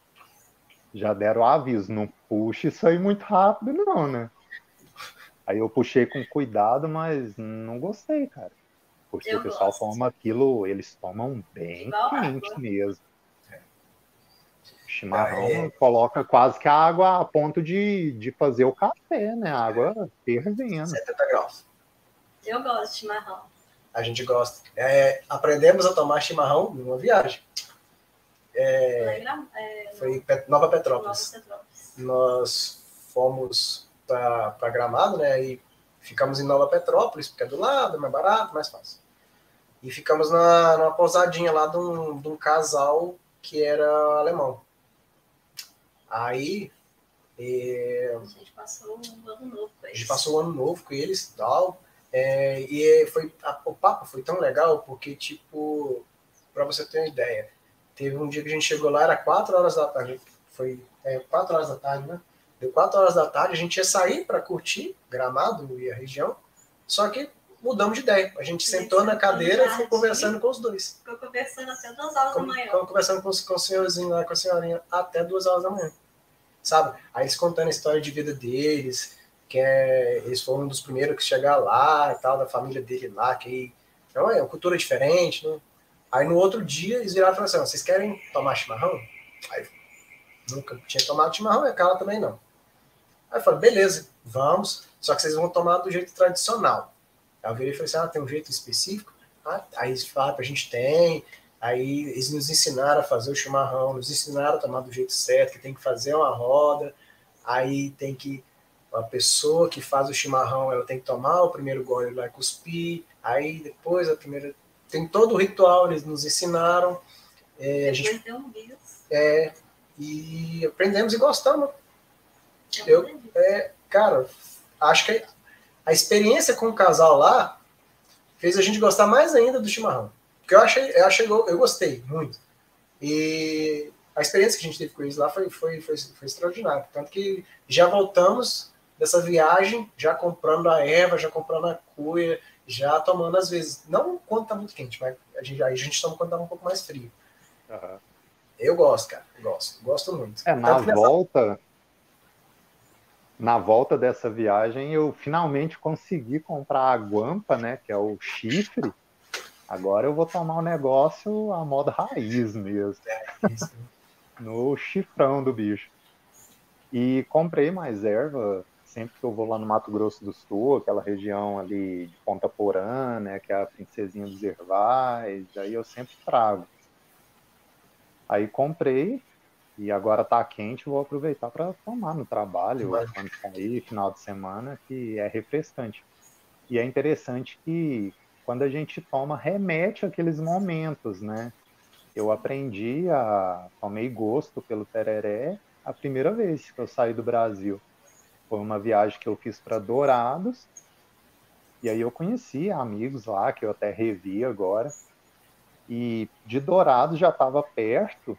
já deram aviso, não puxa isso aí muito rápido, não, né? Aí eu puxei com cuidado, mas não gostei, cara. Porque eu o pessoal gosto. toma aquilo, eles tomam bem Igual quente água. mesmo. Chimarrão é. coloca quase que a água a ponto de, de fazer o café, né? A água fervendo. 70 graus. Eu gosto de chimarrão. A gente gosta. É, aprendemos a tomar chimarrão numa viagem. É, é, foi Nova Petrópolis. Nova Petrópolis. Nós fomos para Gramado, né? E ficamos em Nova Petrópolis, porque é do lado, é mais barato, mais fácil. E ficamos na, numa pousadinha lá de um, de um casal que era alemão. Aí. É, a gente passou o ano novo com eles. A gente passou o ano novo com eles tal. É, e foi, a, o papo foi tão legal porque, tipo, para você ter uma ideia, teve um dia que a gente chegou lá, era 4 horas da tarde. Foi é, 4 horas da tarde, né? Deu 4 horas da tarde, a gente ia sair para curtir Gramado e a região, só que mudamos de ideia. A gente sentou na cadeira e ficou conversando com os dois. Ficou conversando até duas horas da manhã. Ficou conversando com, com o senhorzinho lá, com a senhorinha, até duas horas da manhã sabe? Aí eles contando a história de vida deles, que é, eles foram um dos primeiros que chegar lá e tal, da família dele lá, que então, é uma cultura diferente, né? Aí no outro dia eles viraram e falaram assim: vocês querem tomar chimarrão? Aí nunca tinha tomado chimarrão, e a Carla também não. Aí eu falei: beleza, vamos, só que vocês vão tomar do jeito tradicional. Aí eu virei e falei assim: ah, tem um jeito específico? Ah, aí eles falaram: a gente tem, Aí eles nos ensinaram a fazer o chimarrão, nos ensinaram a tomar do jeito certo, que tem que fazer uma roda, aí tem que a pessoa que faz o chimarrão, ela tem que tomar o primeiro gole e cuspir, aí depois a primeira tem todo o ritual, eles nos ensinaram. É, a gente, é, e aprendemos e gostamos. Eu, é, cara, acho que a experiência com o casal lá fez a gente gostar mais ainda do chimarrão. Porque eu achei, eu achei, eu gostei muito. E a experiência que a gente teve com eles lá foi, foi, foi, foi extraordinária. Tanto que já voltamos dessa viagem, já comprando a erva, já comprando a cuia, já tomando às vezes. Não quando tá muito quente, mas a gente, aí a gente toma quando tá um pouco mais frio. Uhum. Eu gosto, cara. Eu gosto. Gosto muito. É, na volta. Na volta dessa viagem, eu finalmente consegui comprar a guampa, né? Que é o chifre Agora eu vou tomar o um negócio a moda raiz mesmo. no chifrão do bicho. E comprei mais erva sempre que eu vou lá no Mato Grosso do Sul, aquela região ali de Ponta Porã, né, que é a princesinha dos ervais, aí eu sempre trago. Aí comprei e agora tá quente, vou aproveitar para tomar no trabalho, quando sair, final de semana, que é refrescante. E é interessante que quando a gente toma, remete àqueles momentos, né? Eu aprendi a. tomei gosto pelo tereré a primeira vez que eu saí do Brasil. Foi uma viagem que eu fiz para Dourados. E aí eu conheci amigos lá, que eu até revi agora. E de Dourados já estava perto.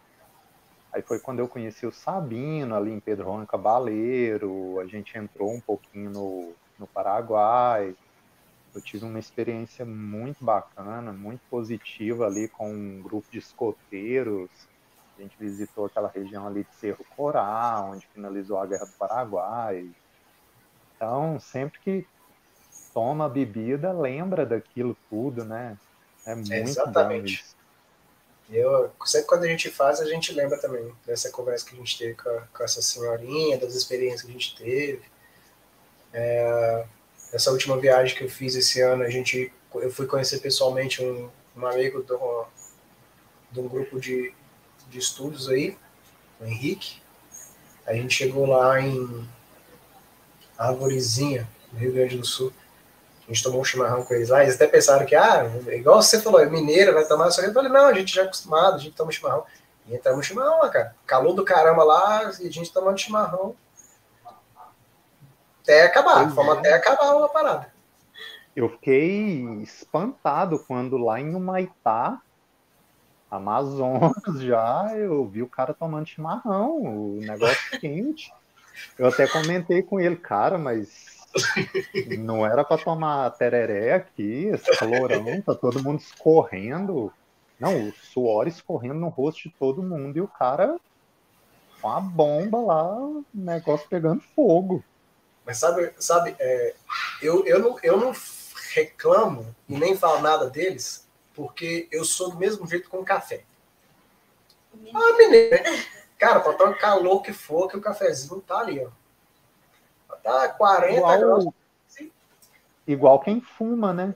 Aí foi quando eu conheci o Sabino ali em Pedro Juan Cabaleiro. A gente entrou um pouquinho no, no Paraguai eu tive uma experiência muito bacana, muito positiva ali com um grupo de escoteiros. A gente visitou aquela região ali de Cerro Corá, onde finalizou a Guerra do Paraguai. Então, sempre que toma bebida, lembra daquilo tudo, né? É muito Exatamente. bom Eu, sempre quando a gente faz, a gente lembra também dessa conversa que a gente teve com, a, com essa senhorinha, das experiências que a gente teve. É, essa última viagem que eu fiz esse ano, a gente, eu fui conhecer pessoalmente um, um amigo do, de um grupo de, de estudos aí, o Henrique. A gente chegou lá em Arvorezinha, no Rio Grande do Sul. A gente tomou um chimarrão com eles lá. Eles até pensaram que, ah, igual você falou, é mineira, vai tomar isso aqui. Eu falei, não, a gente já é acostumado, a gente toma chimarrão. E entramos no chimarrão lá, cara. Calor do caramba lá, e a gente tomando chimarrão até acabar, fomos é. até acabar a parada. Eu fiquei espantado quando lá em Humaitá, Amazonas já, eu vi o cara tomando chimarrão, o negócio quente. Eu até comentei com ele, cara, mas não era para tomar tereré aqui, esse calorão, tá todo mundo escorrendo. Não, o suor escorrendo no rosto de todo mundo e o cara com a bomba lá, o negócio pegando fogo. Mas sabe, sabe é, eu, eu, não, eu não reclamo e nem falo nada deles, porque eu sou do mesmo jeito com o café. Ah, menino. Cara, pode estar o calor que for, que o cafezinho tá ali, ó. Tá 40 igual, graus. Igual quem fuma, né?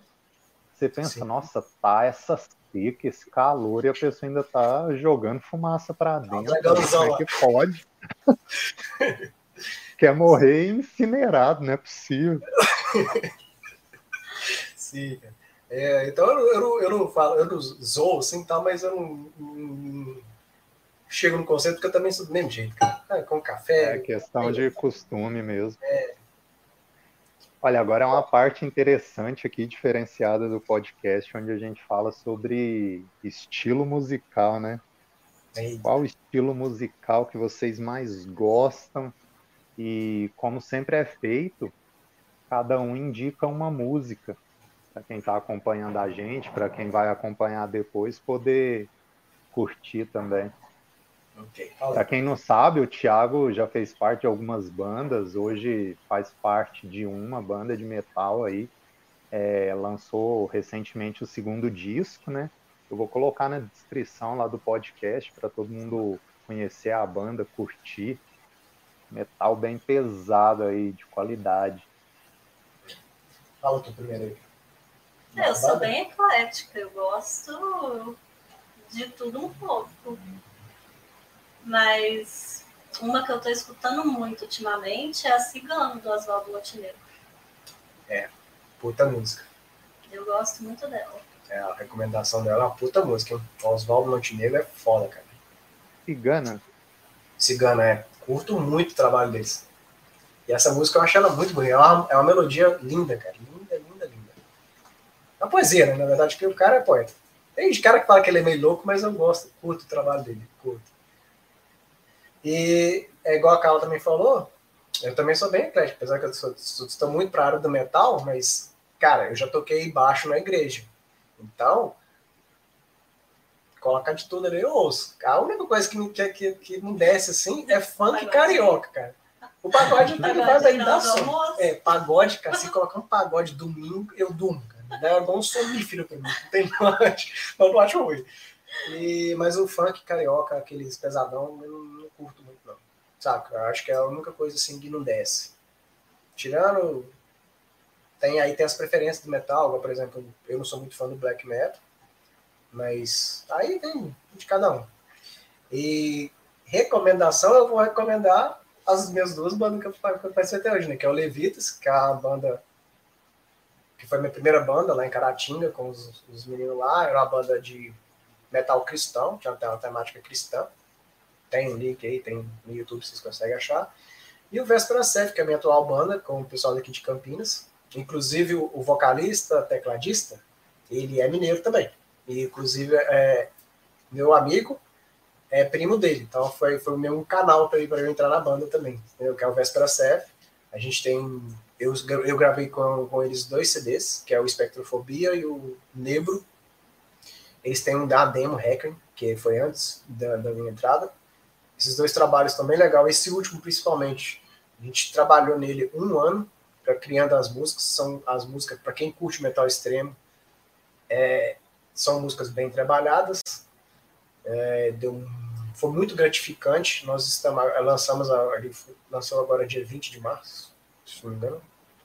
Você pensa, Sim. nossa, tá essa seca, esse calor, e a pessoa ainda tá jogando fumaça para dentro. Como é que pode? Quer morrer incinerado, não é possível. Sim, é, então eu, eu, eu, não falo, eu não zoo assim, tá, mas eu não, não, chego no conceito porque eu também sou do mesmo jeito, cara. É, com café. É questão de costume mesmo. É. Olha, agora é uma parte interessante aqui, diferenciada do podcast, onde a gente fala sobre estilo musical, né? Eita. Qual estilo musical que vocês mais gostam? E como sempre é feito, cada um indica uma música para quem está acompanhando a gente, para quem vai acompanhar depois poder curtir também. Okay. Para quem não sabe, o Thiago já fez parte de algumas bandas, hoje faz parte de uma banda de metal aí. É, lançou recentemente o segundo disco, né? Eu vou colocar na descrição lá do podcast para todo mundo conhecer a banda, curtir. Metal bem pesado aí, de qualidade. Fala tu primeiro aí. É, eu sou bem eclética, eu gosto de tudo um pouco. Mas uma que eu estou escutando muito ultimamente é a Cigano, do Oswaldo Montenegro. É, puta música. Eu gosto muito dela. É, a recomendação dela é uma puta música. O Oswaldo Montenegro é foda, cara. Cigana? Cigana, é. Curto muito o trabalho deles. E essa música eu acho ela muito bonita. É uma, é uma melodia linda, cara. Linda, linda, linda. É uma poesia, né? Na verdade, porque o cara é poeta. Tem cara que fala que ele é meio louco, mas eu gosto, curto o trabalho dele. Curto. E é igual a Carla também falou, eu também sou bem eclético, apesar que eu sou, estou muito para a área do metal, mas, cara, eu já toquei baixo na igreja. Então, colocar de tudo ali, eu ouço. A única coisa que, que, que, que não desce assim é funk carioca, cara. O pagode até que faz aí dá som. É, pagode, cara, se colocar um pagode domingo, eu durmo, cara. É igual um sonífero pra mim. Não tem mais, mas não acho ruim. E, mas o funk carioca, aqueles pesadão, eu não, não curto muito, não. Saca? Eu acho que é a única coisa assim que não desce. Tirando. Tem aí tem as preferências do metal, por exemplo, eu não sou muito fã do black metal, mas aí tem de cada um. E recomendação, eu vou recomendar as minhas duas bandas que eu, faço até hoje, né? Que é o Levitas, que é a banda que foi minha primeira banda lá em Caratinga, com os, os meninos lá. Era uma banda de metal cristão, tinha uma temática cristã. Tem um link aí, tem no YouTube, vocês conseguem achar. E o Véspera 7, que é a minha atual banda, com o pessoal daqui de Campinas. Inclusive, o vocalista, tecladista, ele é mineiro também. E, inclusive, é meu amigo, é primo dele. Então, foi, foi o meu canal para eu entrar na banda também, entendeu? que é o Véspera 7. A gente tem. Eu, eu gravei com, com eles dois CDs, que é o Espectrofobia e o Nebro, eles têm um da demo Hacker, que foi antes da, da minha entrada. Esses dois trabalhos estão bem legal. Esse último, principalmente, a gente trabalhou nele um ano criando as músicas. São as músicas para quem curte metal extremo. É, são músicas bem trabalhadas. É, deu foi muito gratificante. Nós estamos lançamos ele lançou agora dia 20 de março, se não me engano.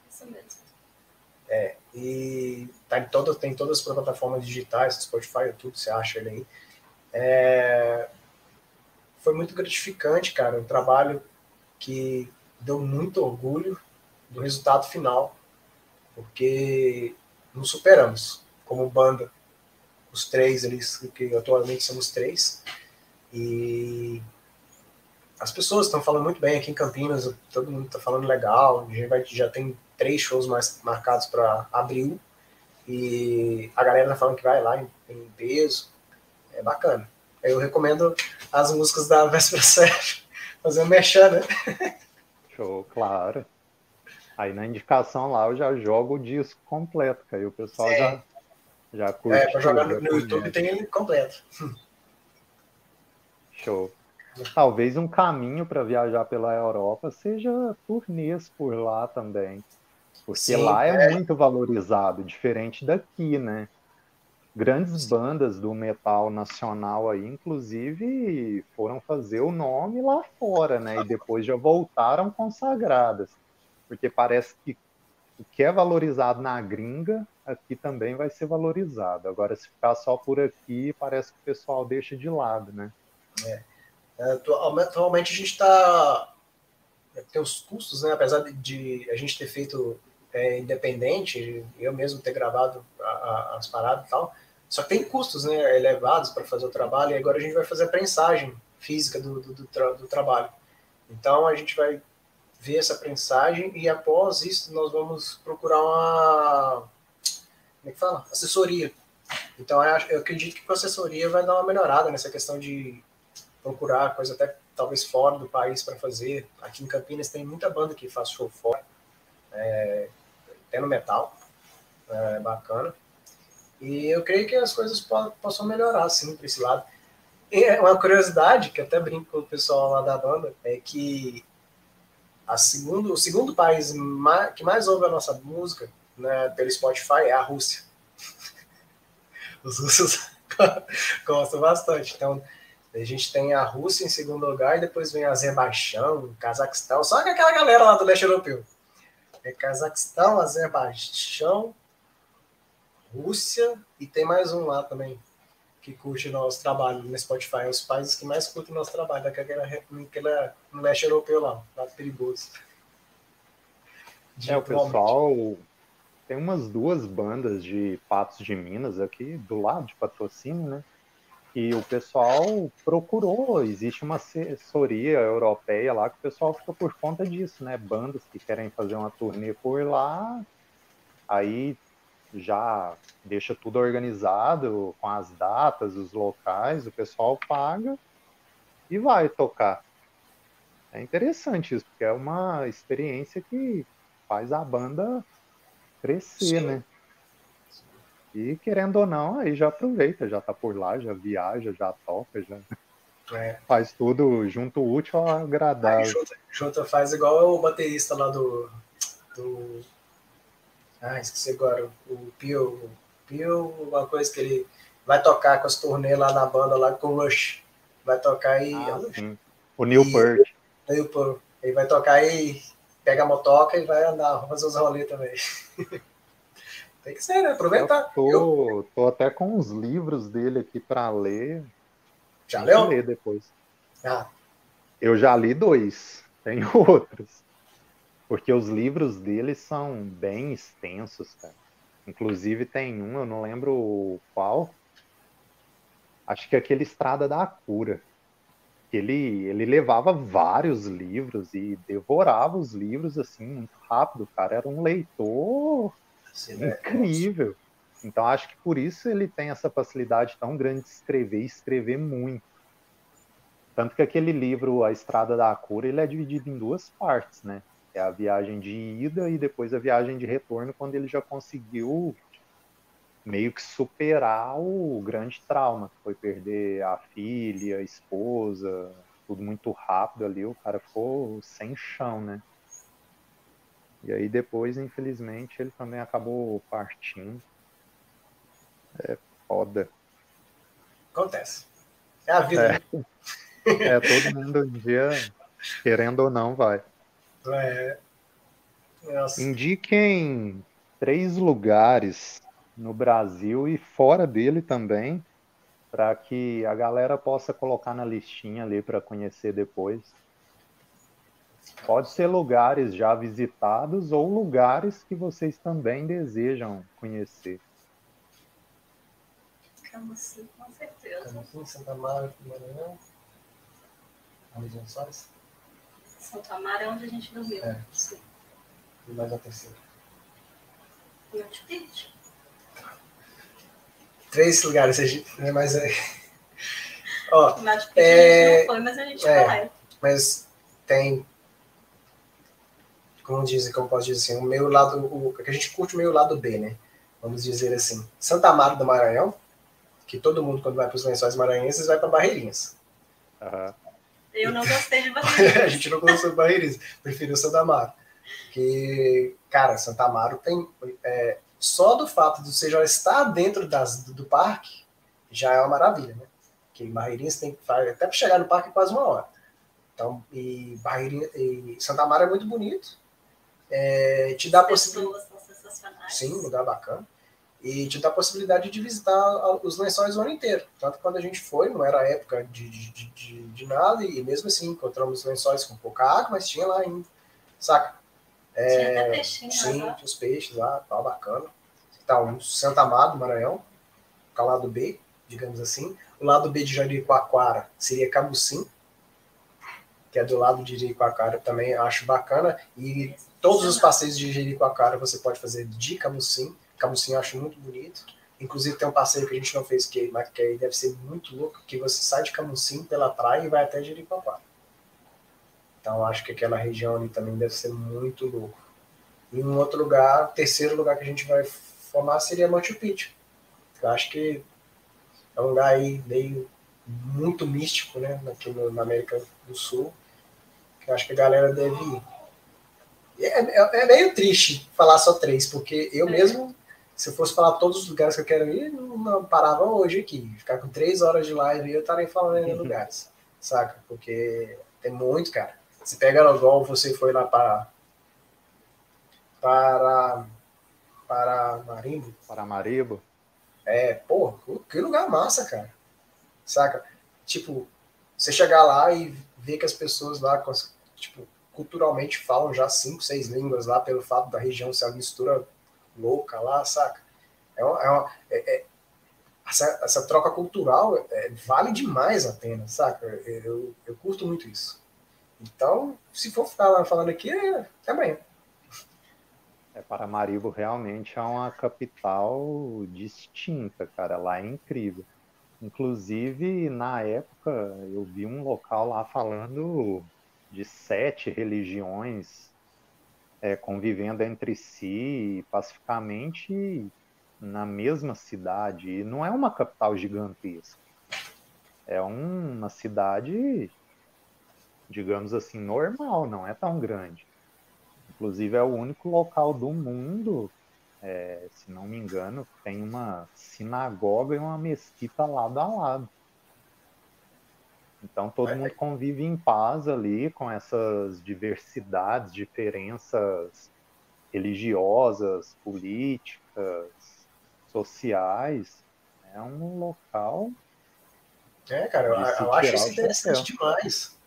Isso mesmo. É, e tá em todas, tem todas as plataformas digitais, Spotify, tudo, você acha ele aí. É, foi muito gratificante, cara, um trabalho que deu muito orgulho do resultado final, porque nos superamos como banda, os três ali, que atualmente somos três, e as pessoas estão falando muito bem aqui em Campinas, todo mundo está falando legal, a gente vai, já tem três shows mais marcados para abril. E a galera tá falando que vai lá em, em peso. É bacana. Eu recomendo as músicas da Véspera Sérgio. Fazer um mexer, né? Show, claro. Aí na indicação lá eu já jogo o disco completo, que aí o pessoal é. já, já curte. É, pra jogar no, no YouTube tem ele completo. Show. Talvez um caminho para viajar pela Europa seja turnês por lá também. Porque Sim, lá é, é muito valorizado, diferente daqui, né? Grandes bandas do metal nacional aí, inclusive, foram fazer o nome lá fora, né? E depois já voltaram consagradas. Porque parece que o que é valorizado na gringa, aqui também vai ser valorizado. Agora, se ficar só por aqui, parece que o pessoal deixa de lado, né? É. é atualmente a gente está. É, tem os custos, né? Apesar de a gente ter feito é, independente, eu mesmo ter gravado a, a, as paradas e tal, só que tem custos né, elevados para fazer o trabalho, e agora a gente vai fazer a prensagem física do, do, do, tra do trabalho. Então a gente vai ver essa prensagem e após isso nós vamos procurar uma como é que fala? assessoria. Então eu acredito que a assessoria vai dar uma melhorada nessa questão de procurar coisa até talvez fora do país para fazer. Aqui em Campinas tem muita banda que faz show fora, é, até no metal, é bacana. E eu creio que as coisas po possam melhorar, sim, para esse lado. E uma curiosidade, que até brinco com o pessoal lá da banda, é que a segundo, o segundo país mais, que mais ouve a nossa música né, pelo Spotify é a Rússia. Os russos gostam bastante. Então, a gente tem a Rússia em segundo lugar, e depois vem Azerbaijão, Cazaquistão, só que aquela galera lá do leste europeu. É Cazaquistão, Azerbaijão, Rússia e tem mais um lá também que curte nosso trabalho no Spotify, os países que mais curtem nosso trabalho, daquela, daquela no leste europeu lá, lá perigoso. De é, o pessoal tem umas duas bandas de Patos de Minas aqui, do lado de patrocínio, né? E o pessoal procurou, existe uma assessoria europeia lá que o pessoal fica por conta disso, né? Bandas que querem fazer uma turnê por lá, aí já deixa tudo organizado com as datas, os locais, o pessoal paga e vai tocar. É interessante isso, porque é uma experiência que faz a banda crescer, Sim. né? E querendo ou não, aí já aproveita, já tá por lá, já viaja, já toca, já é. faz tudo junto útil ao agradável. Junta, junta faz igual o baterista lá do, do ah, esqueci agora. O Pio. Pio, uma coisa que ele vai tocar com as turnês lá na banda, lá com o Rush. Vai tocar e. Ah, o Newport. Newport. Ele vai tocar e pega a motoca e vai andar, fazer os rolês também. Tem que ser, né? Aproveitar. Eu tô, eu... tô até com os livros dele aqui para ler. Já leu? ler depois. Ah. Eu já li dois. Tem outros. Porque os livros dele são bem extensos, cara. Inclusive tem um, eu não lembro qual. Acho que é aquele Estrada da Cura. Ele, ele levava vários livros e devorava os livros assim muito rápido. O cara era um leitor Sim, é. incrível. É. Então acho que por isso ele tem essa facilidade tão grande de escrever e escrever muito. Tanto que aquele livro, A Estrada da Cura, ele é dividido em duas partes, né? É a viagem de ida e depois a viagem de retorno, quando ele já conseguiu meio que superar o grande trauma, que foi perder a filha, a esposa, tudo muito rápido ali, o cara ficou sem chão, né? E aí depois, infelizmente, ele também acabou partindo. É foda. Acontece. É a vida. É, é todo mundo um dia, querendo ou não, vai. É. Indiquem três lugares no Brasil e fora dele também, para que a galera possa colocar na listinha ali para conhecer depois. Pode ser lugares já visitados ou lugares que vocês também desejam conhecer. Camusim, com certeza. Camusim, Santa Maria, Maranhão. Lençóis. Santo Amaro é onde a gente dormiu. É. Sim. E mais a terceira. E onde. Três lugares, a gente, né, mas é. Ó, Machu Picchu é... a gente não foi, mas a gente é, vai. Mas tem. Como dizem, como posso dizer assim, o meio lado. O, que a gente curte o meio lado B, né? Vamos dizer assim. Santa Amaro do Maranhão, que todo mundo, quando vai para os lençóis maranhenses, vai para Barreirinhas. Uhum. Eu não gostei de Barreirinhas. a gente não gostou de Barreirinhas, preferiu Santa Amaro. Porque, cara, Santa Amaro tem. É, só do fato de você já estar dentro das, do, do parque, já é uma maravilha, né? Porque Barreirinhas tem que até para chegar no parque é quase uma hora. Então, e, Barreirinha, e Santa Amaro é muito bonito. É, te dá a possibilidade. Sim, lugar bacana e te dá a possibilidade de visitar os lençóis o ano inteiro. Tanto quando a gente foi, não era época de, de, de, de nada, e mesmo assim encontramos lençóis com pouca água, mas tinha lá ainda, saca? É, tinha até peixinho, sim, tinha os peixes lá, tal, bacana. Tá um Santa Amado, Maranhão, é o lado B, digamos assim. O lado B de Jericoacoara seria Camusim, que é do lado de Jericoacoara também, acho bacana. E todos os passeios de Jericoacoara você pode fazer de Camusim Camusim eu acho muito bonito. Inclusive tem um passeio que a gente não fez, que, mas que aí deve ser muito louco, que você sai de Camusim pela praia e vai até Jericoacoara. Então acho que aquela região ali também deve ser muito louco. E um outro lugar, terceiro lugar que a gente vai formar seria Machu Picchu. Eu acho que é um lugar aí meio muito místico, né, aqui no, na América do Sul, que eu acho que a galera deve ir. É, é, é meio triste falar só três, porque eu mesmo se eu fosse falar todos os lugares que eu quero ir, não, não parava hoje aqui. Ficar com três horas de live eu estaria falando em uhum. lugares, saca? Porque tem muito, cara. Se pega igual você foi lá para. Para. Para Marimbo. Para Maribo. É, pô, que lugar massa, cara. Saca? Tipo, você chegar lá e ver que as pessoas lá, tipo, culturalmente falam já cinco, seis línguas lá, pelo fato da região ser uma mistura louca lá, saca? É uma, é uma é, é, essa, essa, troca cultural é, vale demais a pena, saca? Eu, eu curto muito isso. Então, se for ficar falando aqui, é, até amanhã. É, Paramaribo realmente é uma capital distinta, cara. Lá é incrível. Inclusive, na época, eu vi um local lá falando de sete religiões é, convivendo entre si pacificamente na mesma cidade. E não é uma capital gigantesca. É uma cidade, digamos assim, normal, não é tão grande. Inclusive, é o único local do mundo, é, se não me engano, tem uma sinagoga e uma mesquita lado a lado. Então todo mundo convive em paz ali com essas diversidades, diferenças religiosas, políticas, sociais. É um local. É, cara, eu, eu acho isso interessante demais.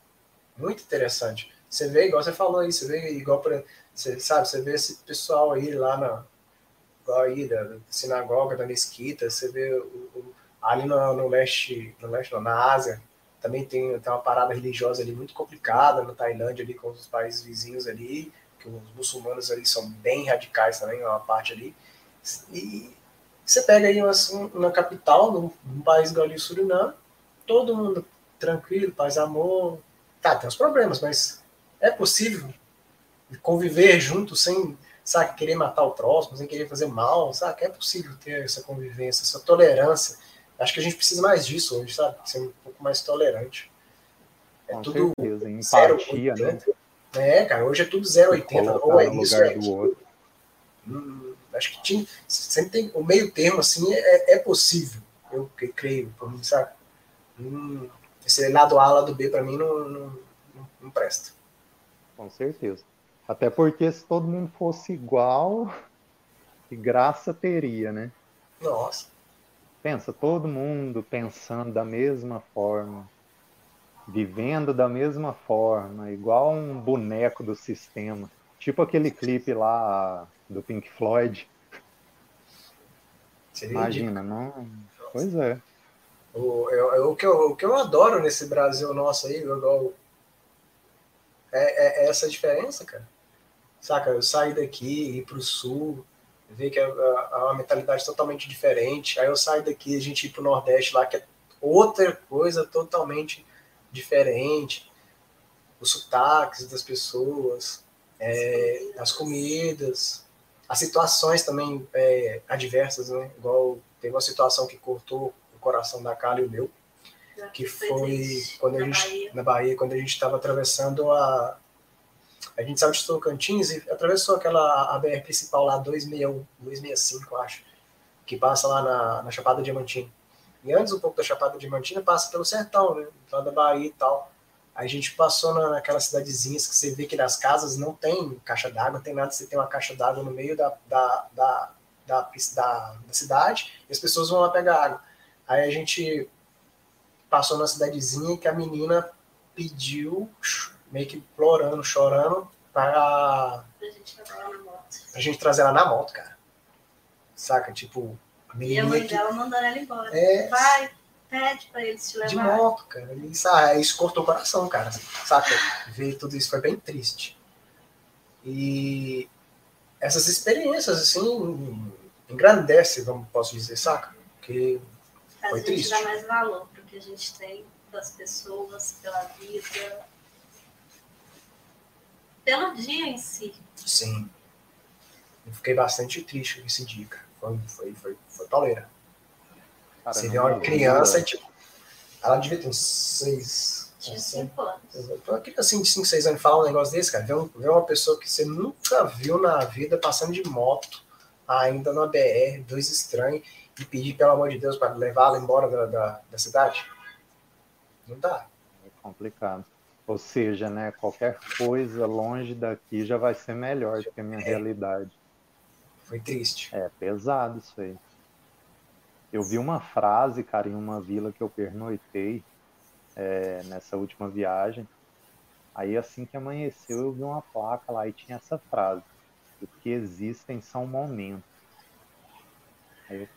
Muito interessante. Você vê, igual você falou aí, você vê igual para. Você sabe, você vê esse pessoal aí lá na. Igual aí, da, sinagoga, da mesquita, você vê o, o, ali no, no leste, no leste, não, na Ásia, também tem, tem uma parada religiosa ali muito complicada na Tailândia ali com os países vizinhos ali, que os muçulmanos ali são bem radicais também, uma parte ali. E você pega aí uma, uma capital, num, num país igual o Suriname, todo mundo tranquilo, paz, amor. Tá, tem os problemas, mas é possível conviver junto sem, sabe, querer matar o próximo, sem querer fazer mal, sabe? É possível ter essa convivência, essa tolerância Acho que a gente precisa mais disso hoje, sabe? Ser um pouco mais tolerante. É Com tudo certeza, empatia, né? É, cara, hoje é tudo 0,80. Ou é isso, é do hum, acho que tinha, sempre tem o meio termo, assim, é, é possível. Eu, creio, por mim, sabe? Hum, esse lado A, lado B, para mim, não, não, não presta. Com certeza. Até porque se todo mundo fosse igual, que graça teria, né? Nossa. Pensa, todo mundo pensando da mesma forma, vivendo da mesma forma, igual um boneco do sistema. Tipo aquele clipe lá do Pink Floyd. Seria Imagina, não? Pois é. O, eu, o, que eu, o que eu adoro nesse Brasil nosso aí, igual, é, é, é essa diferença, cara. Saca? Eu saio daqui, ir pro sul, ver que é, uma mentalidade totalmente diferente. Aí eu saio daqui, a gente ir para o Nordeste lá, que é outra coisa totalmente diferente. Os sotaques das pessoas, é, as comidas, as situações também é, adversas, né? Igual teve uma situação que cortou o coração da Carla e o meu. que foi quando a gente na Bahia, quando a gente estava atravessando a a gente saiu de Tocantins e atravessou aquela a BR principal lá 261, 265, acho, que passa lá na, na Chapada Diamantina. E antes um pouco da Chapada Diamantina passa pelo sertão, né? Lá da Bahia e tal. A gente passou na, naquelas cidadezinhas que você vê que nas casas não tem caixa d'água, não tem nada, você tem uma caixa d'água no meio da, da, da, da, da, da cidade e as pessoas vão lá pegar água. Aí a gente passou na cidadezinha que a menina pediu, meio que implorando, chorando, para a gente trazer ela na moto. Pra gente trazer ela na moto, cara. Saca? Tipo, a menina. E a mãe que... dela mandando ela embora. É... Vai, pede pra eles te levar. De moto, cara. Isso, isso cortou o coração, cara. Saca? Ver tudo isso foi bem triste. E essas experiências, assim, engrandece, vamos, posso dizer, saca? Porque foi triste. A gente dá mais valor pro que a gente tem das pessoas, pela vida, pelo dia em si. Sim. Eu fiquei bastante triste com esse dia, cara. Foi, foi, foi, foi toleira. Você vê uma criança e, tipo, ela devia ter uns seis. Tinha cinco anos. Uma criança assim, de 5, 6 anos falar um negócio desse, cara. Ver, um, ver uma pessoa que você nunca viu na vida passando de moto, ainda na BR, dois estranhos, e pedir, pelo amor de Deus, para levá-la embora da, da, da cidade. Não dá. É complicado. Ou seja, né, qualquer coisa longe daqui já vai ser melhor do que a minha é. realidade. Foi triste. É pesado isso aí. Eu vi uma frase, cara, em uma vila que eu pernoitei é, nessa última viagem. Aí assim que amanheceu, eu vi uma placa lá e tinha essa frase: O que existem são momentos. Aí eu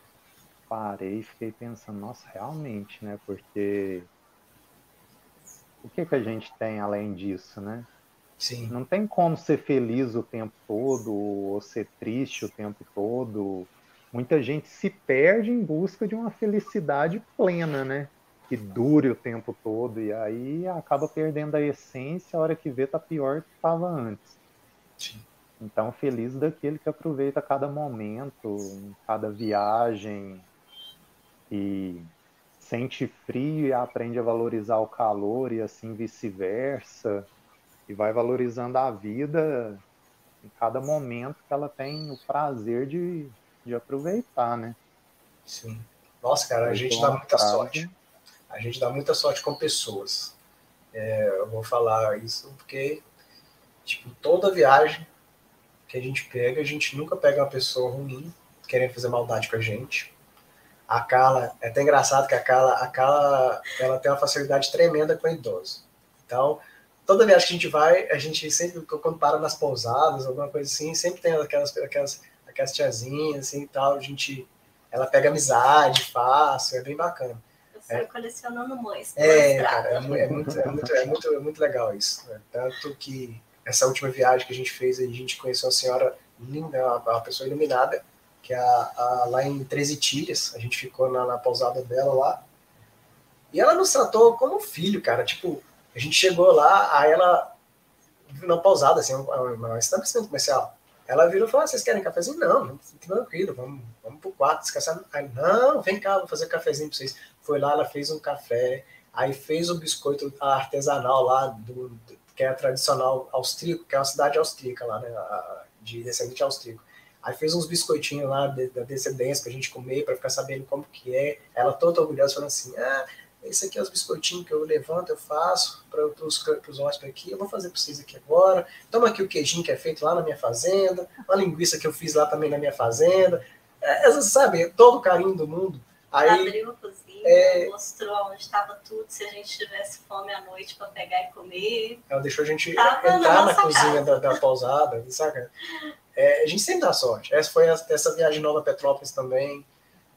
parei e fiquei pensando, nossa, realmente, né? Porque o que, que a gente tem além disso, né? Sim. Não tem como ser feliz o tempo todo ou ser triste o tempo todo. Muita gente se perde em busca de uma felicidade plena, né? Que dure o tempo todo e aí acaba perdendo a essência, a hora que vê tá pior do que estava antes. Sim. Então, feliz daquele que aproveita cada momento, cada viagem e sente frio e aprende a valorizar o calor e assim vice-versa. E vai valorizando a vida em cada momento que ela tem o prazer de, de aproveitar, né? Sim. Nossa, cara, a gente dá muita sorte. A gente dá muita sorte com pessoas. É, eu vou falar isso porque, tipo, toda viagem que a gente pega, a gente nunca pega uma pessoa ruim querendo fazer maldade com a gente a Carla, é até engraçado que a Carla, a Carla, ela tem uma facilidade tremenda com idoso. Então, toda viagem que a gente vai, a gente sempre, quando para nas pousadas, alguma coisa assim, sempre tem aquelas, aquelas, aquelas tiazinhas, assim, e tal, a gente, ela pega amizade fácil, é bem bacana. Saio é, colecionando mães. É, cara, é, muito, é, muito, é, muito, é, muito, é muito legal isso. Né? Tanto que essa última viagem que a gente fez, a gente conheceu uma senhora linda, uma, uma pessoa iluminada, que é a, a, lá em Treze Tilhas, a gente ficou na, na pousada dela lá. E ela nos tratou como filho, cara. Tipo, a gente chegou lá, aí ela, na pousada, assim, um estabelecimento comercial. Ela virou e falou: ah, vocês querem cafezinho? Não, tranquilo, vamos, vamos pro quarto, descansar. Aí, não, vem cá, vou fazer cafezinho pra vocês. Foi lá, ela fez um café, aí fez o biscoito artesanal lá, do, do que é tradicional austríaco, que é uma cidade austríaca lá, né? De descendente austríaco. Aí fez uns biscoitinhos lá de, da descendência pra gente comer, para ficar sabendo como que é. Ela toda orgulhosa, falando assim: ah, esse aqui é os biscoitinhos que eu levanto, eu faço para os hóspedes aqui, eu vou fazer para vocês aqui agora. Toma aqui o queijinho que é feito lá na minha fazenda, uma linguiça que eu fiz lá também na minha fazenda. É, sabe, todo o carinho do mundo. Aí, abriu a é, mostrou onde estava tudo, se a gente tivesse fome à noite para pegar e comer. Ela deixou a gente Tava entrar na, na cozinha da, da, pousada, saca? É, a gente sempre dá sorte. Essa foi a, essa viagem nova Petrópolis também.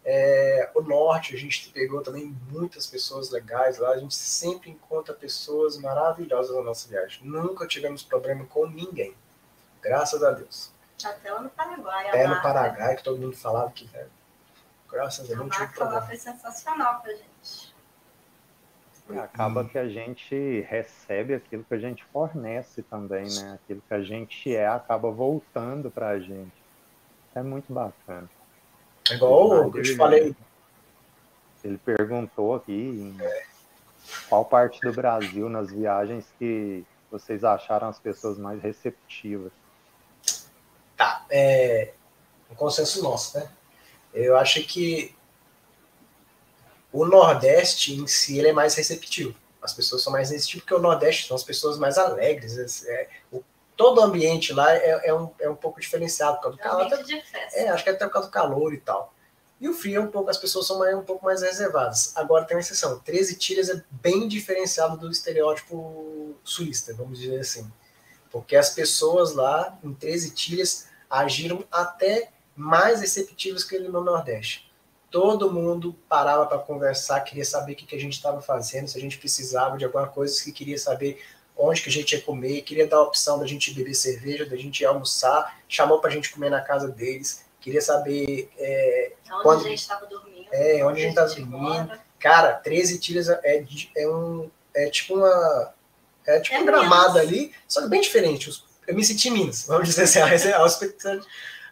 É, o norte, a gente pegou também muitas pessoas legais lá. A gente sempre encontra pessoas maravilhosas na nossa viagem. Nunca tivemos problema com ninguém. Graças a Deus. Até lá no Paraguai. Até no Paraguai, que todo mundo falava que, velho, graças a Deus, foi sensacional pra gente. Acaba que a gente recebe aquilo que a gente fornece também, né? Aquilo que a gente é acaba voltando para a gente. É muito bacana. É igual eu te falei. Ele perguntou aqui em, qual parte do Brasil nas viagens que vocês acharam as pessoas mais receptivas? Tá, é um consenso nosso, né? Eu acho que o Nordeste em si ele é mais receptivo. As pessoas são mais receptivas porque o Nordeste são as pessoas mais alegres. É, o, todo o ambiente lá é, é, um, é um pouco diferenciado. Por causa do calor, é, acho que é até por causa do calor e tal. E o frio é um pouco, as pessoas são mais, um pouco mais reservadas. Agora tem uma exceção. 13 tiras é bem diferenciado do estereótipo sulista, vamos dizer assim. Porque as pessoas lá, em 13 tiras, agiram até mais receptivas que ele no Nordeste. Todo mundo parava para conversar, queria saber o que, que a gente estava fazendo, se a gente precisava de alguma coisa, se queria saber onde que a gente ia comer, queria dar a opção da gente beber cerveja, da gente almoçar, chamou para a gente comer na casa deles, queria saber é, onde quando, a gente estava dormindo. É, onde a gente estava dormindo. Cara, 13 tiras é, é, um, é tipo uma. É tipo é um gramado ali, só que bem diferente. Eu me senti em Minas, vamos dizer assim, a,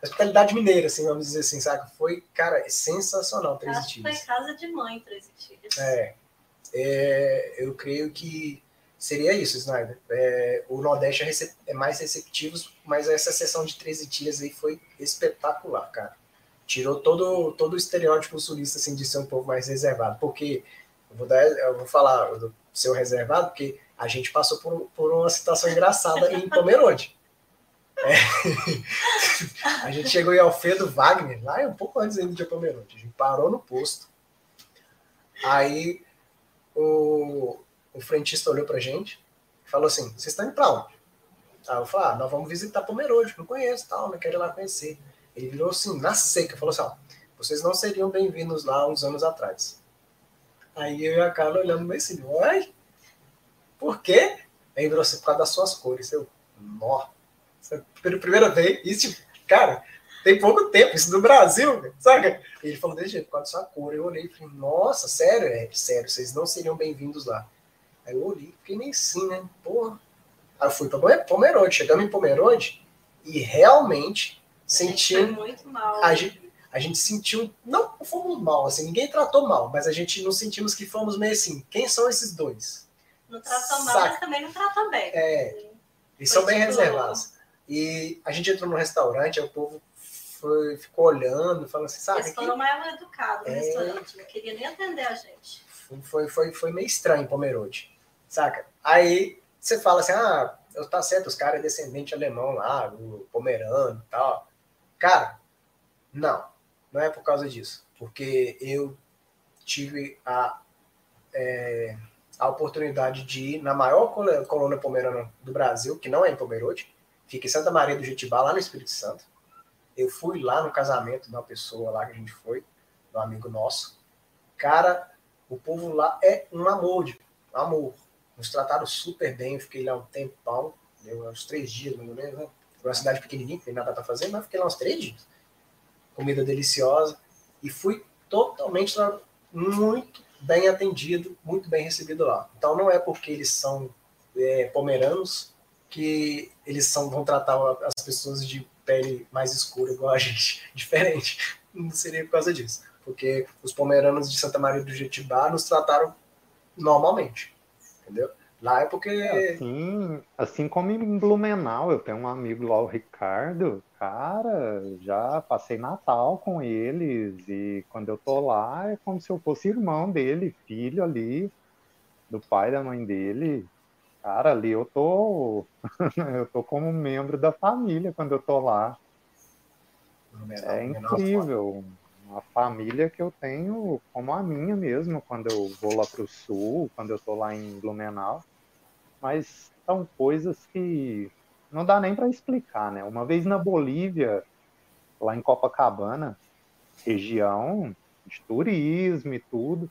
hospitalidade mineira, assim, vamos dizer assim, sabe? Foi, cara, sensacional 13 tiras. Foi casa de mãe 13 tiras. É, é, eu creio que seria isso, Snyder. É, o Nordeste é, é, mais receptivo, mas essa sessão de 13 dias aí foi espetacular, cara. Tirou todo, todo o estereótipo sulista assim, de ser um pouco mais reservado. Porque, eu vou, dar, eu vou falar do seu reservado, porque a gente passou por, por uma situação engraçada em Pomerode. É. a gente chegou em Alfredo Wagner, lá um pouco antes ainda de Pomerode. A gente parou no posto. Aí o, o frentista olhou pra gente e falou assim: vocês estão indo pra onde? Aí eu falei: ah, nós vamos visitar Pomerode, não conheço, tal, não quero ir lá conhecer. Ele virou assim, na seca, falou assim: ó, vocês não seriam bem-vindos lá uns anos atrás. Aí eu e a Carla olhando meio assim: oi? Por quê? Aí virou assim: por causa das suas cores. Eu, nó. Pela primeira vez, isso, cara, tem pouco tempo, isso no Brasil, sabe? Ele falou desse jeito, por causa da sua cor. Eu olhei e falei, nossa, sério? É, sério, vocês não seriam bem-vindos lá. Aí eu olhei, fiquei nem sim, né? Porra. Aí eu fui para Pomerode, chegamos em Pomerode e realmente sentimos. muito mal. A gente, a gente sentiu. Não fomos mal, assim, ninguém tratou mal, mas a gente não sentimos que fomos meio assim. Quem são esses dois? Não tratou mal, mas também não tratou bem. É. Eles são bem tipo... reservados. E a gente entrou no restaurante, o povo foi, ficou olhando, falando assim, sabe? Eles foram mais educados no é... restaurante, não queria nem atender a gente. Foi, foi, foi meio estranho Pomerode saca? Aí você fala assim, ah, tá certo, os caras é descendente alemão lá, o pomerano e tal. Cara, não, não é por causa disso. Porque eu tive a, é, a oportunidade de ir na maior colônia pomerana do Brasil, que não é em Pomerode, fica em Santa Maria do Jetibá, lá no Espírito Santo. Eu fui lá no casamento de uma pessoa lá que a gente foi, um amigo nosso. Cara, o povo lá é um amor, de, um amor. Nos trataram super bem, eu fiquei lá um tempão, deu uns três dias, ou menos, né? uma cidade pequenininha, não tem nada para fazer, mas fiquei lá uns três dias. Comida deliciosa. E fui totalmente muito bem atendido, muito bem recebido lá. Então não é porque eles são é, pomeranos que eles são, vão tratar as pessoas de pele mais escura igual a gente, diferente. Não seria por causa disso. Porque os pomeranos de Santa Maria do Jetibá nos trataram normalmente entendeu? Lá é porque. Assim, assim como em Blumenau, eu tenho um amigo lá, o Ricardo, cara, já passei Natal com eles, e quando eu tô lá é como se eu fosse irmão dele, filho ali, do pai da mãe dele. Cara, ali eu tô. eu tô como membro da família quando eu tô lá. é incrível uma família que eu tenho como a minha mesmo, quando eu vou lá para o sul, quando eu estou lá em Blumenau. Mas são coisas que não dá nem para explicar, né? Uma vez na Bolívia, lá em Copacabana, região de turismo e tudo,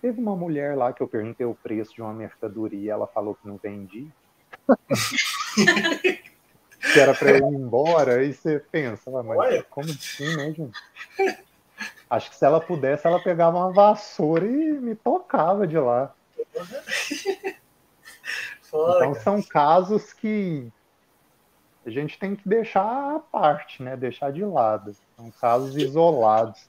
teve uma mulher lá que eu perguntei o preço de uma mercadoria, ela falou que não vendia. que era para eu ir embora, aí você pensa, mas Olha. como assim, né, gente? Acho que se ela pudesse, ela pegava uma vassoura e me tocava de lá. então são casos que a gente tem que deixar à parte, né? Deixar de lado. São casos isolados.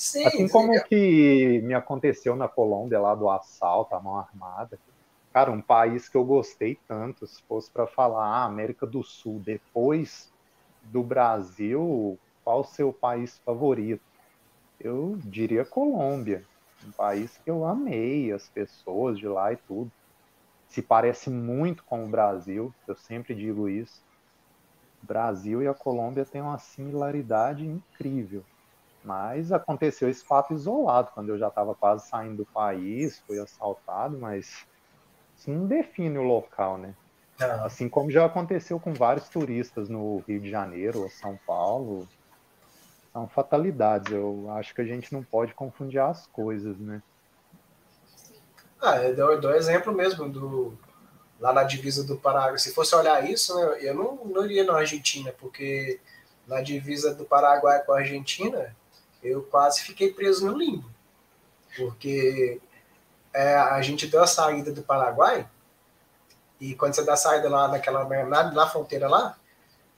Sim, assim como sim. que me aconteceu na Colômbia, lá do assalto, a mão armada. Cara, um país que eu gostei tanto, se fosse para falar ah, América do Sul, depois do Brasil, qual o seu país favorito? Eu diria Colômbia, um país que eu amei, as pessoas de lá e tudo. Se parece muito com o Brasil, eu sempre digo isso. O Brasil e a Colômbia têm uma similaridade incrível. Mas aconteceu esse fato isolado, quando eu já estava quase saindo do país, fui assaltado, mas isso não define o local, né? Não. Assim como já aconteceu com vários turistas no Rio de Janeiro ou São Paulo. São fatalidades. Eu acho que a gente não pode confundir as coisas, né? Ah, eu dou exemplo mesmo do lá na divisa do Paraguai. Se fosse olhar isso, né, eu não, não iria na Argentina, porque na divisa do Paraguai com a Argentina, eu quase fiquei preso no limbo. Porque é, a gente deu a saída do Paraguai, e quando você dá a saída lá naquela, na, na fronteira lá,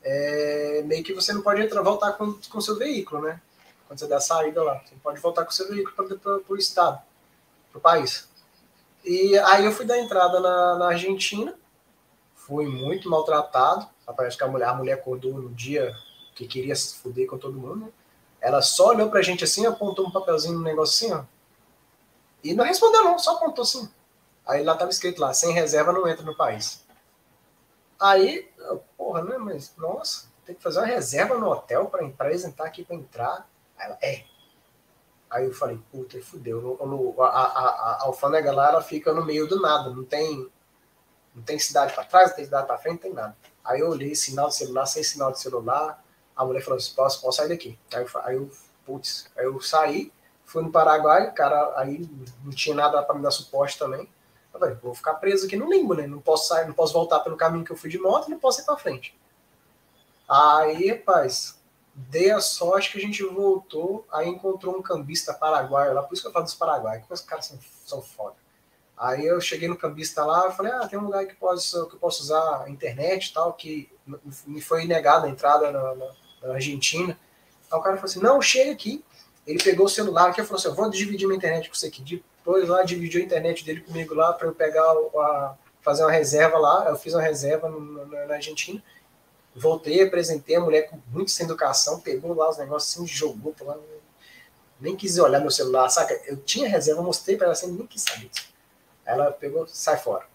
é, meio que você não pode entrar, voltar com o seu veículo, né? Quando você dá a saída lá, você pode voltar com o seu veículo para o estado, para o país. E aí eu fui dar entrada na, na Argentina, fui muito maltratado. Parece que a mulher, a mulher acordou no dia que queria se fuder com todo mundo. Né? Ela só olhou pra gente assim, apontou um papelzinho no negócio assim. E não respondeu, não, só apontou assim. Aí lá tava escrito lá, sem reserva não entra no país. Aí, porra, né, mas, nossa, tem que fazer uma reserva no hotel para apresentar aqui para entrar. Aí ela, é. Aí eu falei, puta, fudeu. No, no, a, a, a alfândega lá, ela fica no meio do nada, não tem, não tem cidade para trás, não tem cidade para frente, não tem nada. Aí eu olhei sinal de celular, sem sinal de celular, a mulher falou assim, posso, posso sair daqui. Aí eu, aí eu, putz, aí eu saí, fui no Paraguai, cara, aí não tinha nada para me dar suporte também. Eu falei, vou ficar preso aqui no limbo, né? Não posso sair, não posso voltar pelo caminho que eu fui de moto, não posso ir para frente. Aí, rapaz, dei a sorte que a gente voltou, aí encontrou um cambista paraguaio lá, por isso que eu falo dos paraguaios, que os caras são, são foda. Aí eu cheguei no cambista lá e falei, ah, tem um lugar que, posso, que eu posso usar a internet e tal, que me foi negada a entrada na, na, na Argentina. Aí o cara falou assim, não, chega aqui. Ele pegou o celular aqui e falou assim, eu vou dividir minha internet com você aqui. Depois lá dividiu a internet dele comigo lá para eu pegar a, fazer uma reserva lá. Eu fiz uma reserva no, na, na, Argentina. Voltei, apresentei a mulher com muito sem educação, pegou lá os negócios assim, jogou lá. Nem quis olhar meu celular, saca? Eu tinha reserva, mostrei para ela assim, nem quis saber. Ela pegou, sai fora.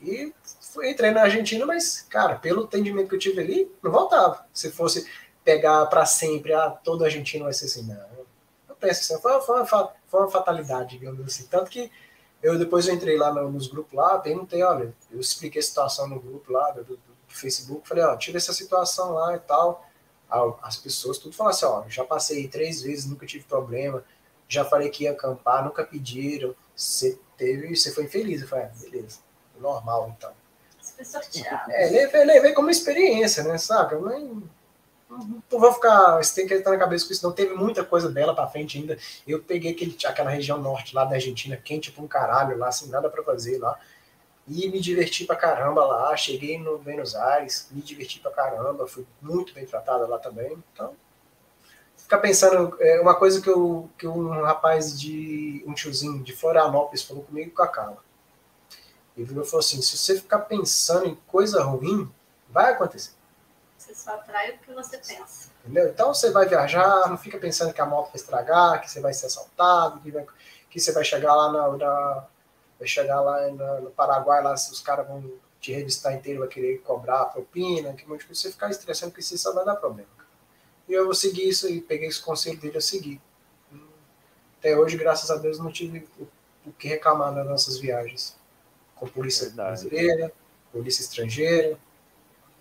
E fui, entrei na Argentina, mas, cara, pelo atendimento que eu tive ali, não voltava. Se fosse pegar para sempre, ah, todo argentino vai ser assim, não. Eu penso assim, foi, foi, uma, foi uma fatalidade, digamos assim. Tanto que eu depois eu entrei lá nos grupos lá, perguntei, olha, eu expliquei a situação no grupo lá do, do, do Facebook, falei, ó, tive essa situação lá e tal. As pessoas tudo falaram assim, ó, já passei três vezes, nunca tive problema, já falei que ia acampar, nunca pediram, você teve, você foi infeliz. Eu falei, ah, beleza, normal então. É, levei, levei como experiência, né, saca? Nem, não vou ficar. Você tem que estar na cabeça com isso. Não teve muita coisa dela para frente ainda. Eu peguei aquele, aquela região norte lá da Argentina, quente pra um caralho lá, sem nada para fazer lá. E me diverti pra caramba lá. Cheguei no Buenos Aires, me diverti pra caramba. Fui muito bem tratada lá também. Então, ficar pensando. É, uma coisa que, eu, que um rapaz de. um tiozinho de Florianópolis falou comigo com a Carla. Ele falou assim: se você ficar pensando em coisa ruim, vai acontecer. Só atrai o que você pensa. Entendeu? Então você vai viajar, não fica pensando que a moto vai estragar, que você vai ser assaltado, que, vai, que você vai chegar lá na, na vai chegar lá na, no Paraguai, lá os caras vão te revistar inteiro, vai querer cobrar propina, que um monte de coisa. Você ficar estressando que isso só vai dar problema. E eu vou seguir isso e peguei esse conselho dele a seguir. Até hoje, graças a Deus, não tive o, o que reclamar nas nossas viagens. Com polícia Verdade. brasileira, polícia estrangeira,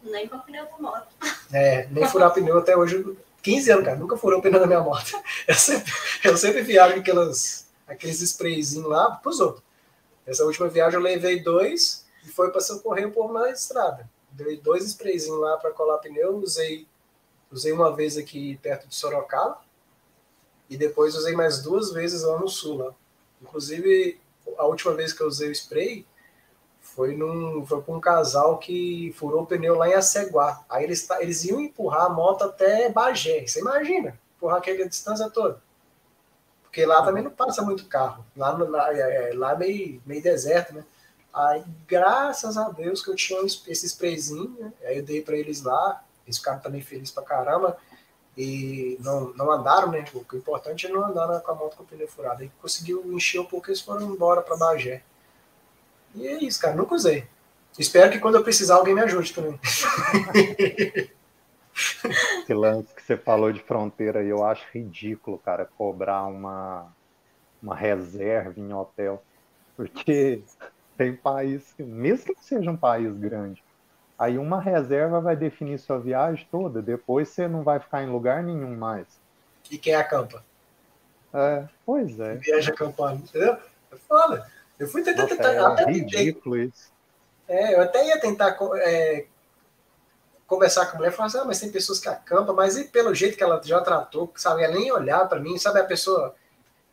nem com pneu da moto. É, nem furar pneu até hoje. 15 anos, cara, nunca furou o pneu da minha moto. Eu sempre, eu sempre viajo aquelas, aqueles sprayzinhos lá pros outros. Essa última viagem eu levei dois e foi para socorrer o povo na estrada. Dei dois sprayzinhos lá para colar pneu, usei, usei uma vez aqui perto de Sorocaba e depois usei mais duas vezes lá no sul. Lá. Inclusive, a última vez que eu usei o spray, foi, num, foi com um casal que furou o pneu lá em Aceguá. Aí eles, eles iam empurrar a moto até Bagé. Você imagina, empurrar aquela distância toda. Porque lá também não passa muito carro. Lá, lá, é, é, lá é meio, meio deserto, né? Aí, graças a Deus que eu tinha esse sprayzinho, né? Aí eu dei para eles lá, eles ficaram também felizes pra caramba. E não, não andaram, né? O importante é não andar com a moto com o pneu furado. Aí conseguiu encher um pouco, eles foram embora para Bagé. E é isso, cara, nunca usei. Espero que quando eu precisar alguém me ajude também. Esse lance que você falou de fronteira aí, eu acho ridículo, cara, cobrar uma, uma reserva em hotel. Porque tem país, mesmo que seja um país grande, aí uma reserva vai definir sua viagem toda, depois você não vai ficar em lugar nenhum mais. E quem acampa? É, pois é. Viaja acampando, entendeu? É foda. Eu fui tentar. Nossa, tentar é até ridículo tentei, isso. É, eu até ia tentar é, conversar com a mulher e falar assim, ah, mas tem pessoas que acampam, mas e pelo jeito que ela já tratou, sabe, ela nem olhar para mim, sabe, a pessoa,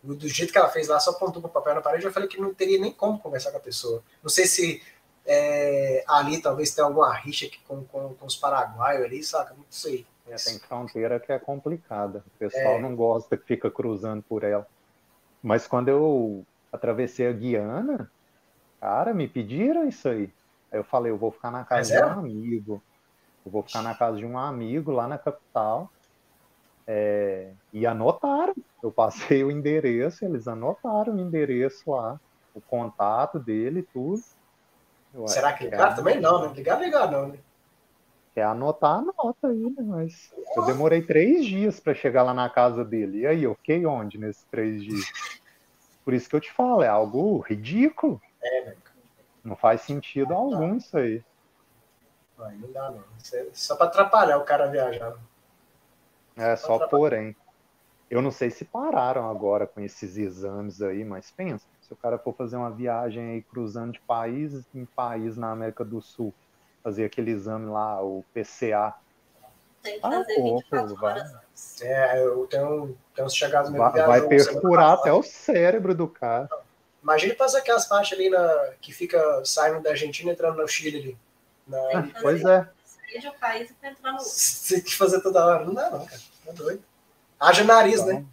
do jeito que ela fez lá, só apontou o papel na parede, eu falei que não teria nem como conversar com a pessoa. Não sei se é, ali talvez tenha alguma rixa aqui com, com, com os paraguaios ali, saca? Não sei. É, tem fronteira que é complicada. O pessoal é. não gosta que fica cruzando por ela. Mas quando eu atravessei a Guiana, cara, me pediram isso aí. Aí eu falei, eu vou ficar na casa de um amigo. Eu vou ficar na casa de um amigo lá na capital. É, e anotaram. Eu passei o endereço, eles anotaram o endereço lá, o contato dele, tudo. Eu, Será que ligar? É, também não, né? Ligar, ligar não, né? Quer anotar, anota aí, né? Mas eu demorei três dias para chegar lá na casa dele. E aí, eu fiquei onde nesses três dias? Por isso que eu te falo, é algo ridículo. É, né? Não faz sentido algum isso aí. Não dá, não. Isso é só para atrapalhar o cara viajar. É, só porém. Eu não sei se pararam agora com esses exames aí, mas pensa, se o cara for fazer uma viagem aí cruzando de país em país na América do Sul, fazer aquele exame lá, o PCA. Tem que ah, fazer ah, 24 vai. horas É, eu tenho, tenho uns chegados mesmo Vai, vai perfurar até o cérebro do cara. Imagina fazer aquelas partes ali na, que fica saindo da Argentina entrando no Chile ali. Na... pois é. Sair de um país para entrar no outro. Tem que fazer toda hora. Não dá, não, cara. Tá doido. Haja nariz, né?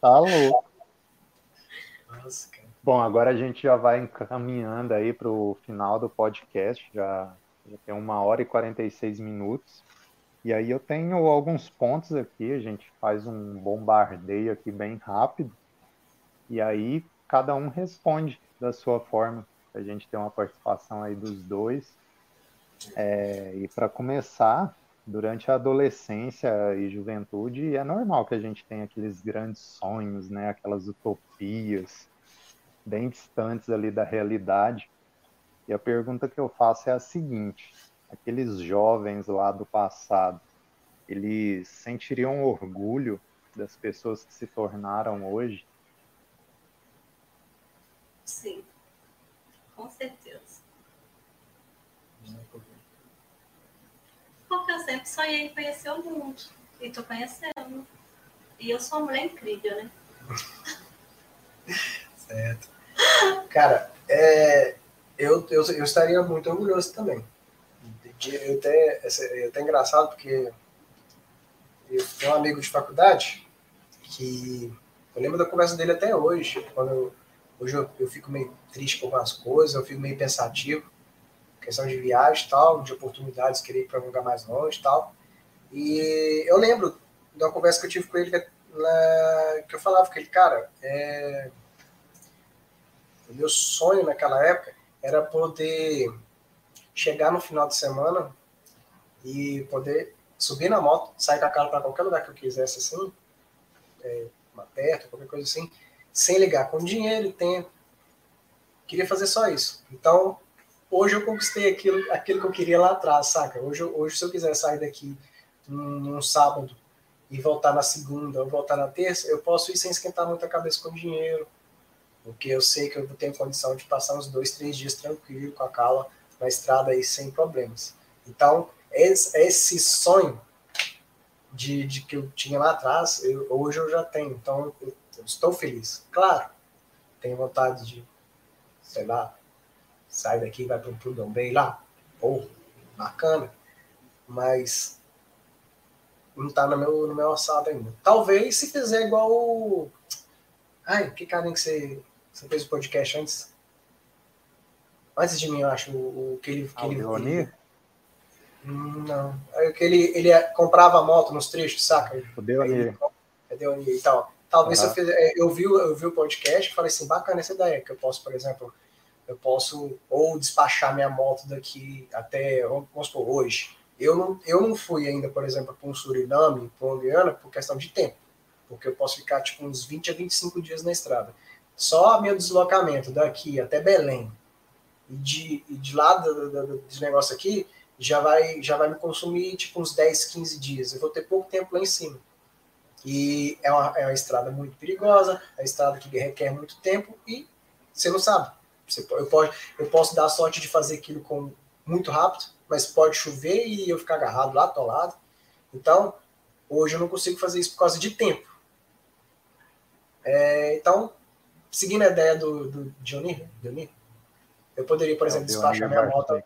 tá louco. Nossa, cara. Bom, agora a gente já vai encaminhando aí para o final do podcast. Já, já tem uma hora e 46 minutos. E aí eu tenho alguns pontos aqui. A gente faz um bombardeio aqui bem rápido. E aí cada um responde da sua forma. A gente tem uma participação aí dos dois. É, e para começar, durante a adolescência e juventude, é normal que a gente tenha aqueles grandes sonhos, né? Aquelas utopias bem distantes ali da realidade. E a pergunta que eu faço é a seguinte: aqueles jovens lá do passado, eles sentiriam orgulho das pessoas que se tornaram hoje? Sim, com certeza. Porque eu sempre sonhei em conhecer o mundo. E tô conhecendo. E eu sou uma mulher incrível, né? certo. Cara, é, eu, eu, eu estaria muito orgulhoso também. Eu até, é até engraçado porque eu tenho um amigo de faculdade que eu lembro da conversa dele até hoje, quando eu, Hoje eu, eu fico meio triste com algumas coisas, eu fico meio pensativo, questão de viagem e tal, de oportunidades, querer ir para um lugar mais longe e tal. E eu lembro de uma conversa que eu tive com ele, que, que eu falava com ele, cara, é, o meu sonho naquela época era poder chegar no final de semana e poder subir na moto, sair com a cara para qualquer lugar que eu quisesse, assim, é, perto, qualquer coisa assim, sem ligar com dinheiro e tempo. Queria fazer só isso. Então, hoje eu conquistei aquilo, aquilo que eu queria lá atrás, saca? Hoje, hoje se eu quiser sair daqui num, num sábado e voltar na segunda ou voltar na terça, eu posso ir sem esquentar muito a cabeça com dinheiro, porque eu sei que eu tenho condição de passar uns dois, três dias tranquilo, com a cala na estrada aí sem problemas. Então, esse, sonho de, de que eu tinha lá atrás, eu, hoje eu já tenho. Então, eu estou feliz. Claro, tenho vontade de, sei lá, sair daqui vai para um Prudão Bay lá. Pô, bacana. Mas não tá no meu, no meu orçado ainda. Talvez se fizer igual o. Ai, que carinho que você, você fez o podcast antes? Antes de mim, eu acho, o, que ele. Que ele, ele hum, não. É que ele, ele comprava moto nos trechos, saca? O Deonir. É Deonir e tal. Talvez uhum. eu, fiz, é, eu, vi, eu vi o podcast e falei assim, bacana essa ideia, que eu posso, por exemplo, eu posso ou despachar minha moto daqui até, vamos supor, hoje. Eu não, eu não fui ainda, por exemplo, para um Suriname, para uma Guiana, por questão de tempo. Porque eu posso ficar tipo uns 20 a 25 dias na estrada. Só meu deslocamento daqui até Belém e de, de lá do, do, do, negócio aqui já vai, já vai me consumir tipo uns 10, 15 dias. Eu vou ter pouco tempo lá em cima. E é uma, é uma estrada muito perigosa, é uma estrada que requer muito tempo e você não sabe. Você, eu, pode, eu posso dar a sorte de fazer aquilo com muito rápido, mas pode chover e eu ficar agarrado lá, atolado. Então, hoje eu não consigo fazer isso por causa de tempo. É, então, seguindo a ideia do, do Johnny, Johnny eu poderia, por é, exemplo, despachar minha moto.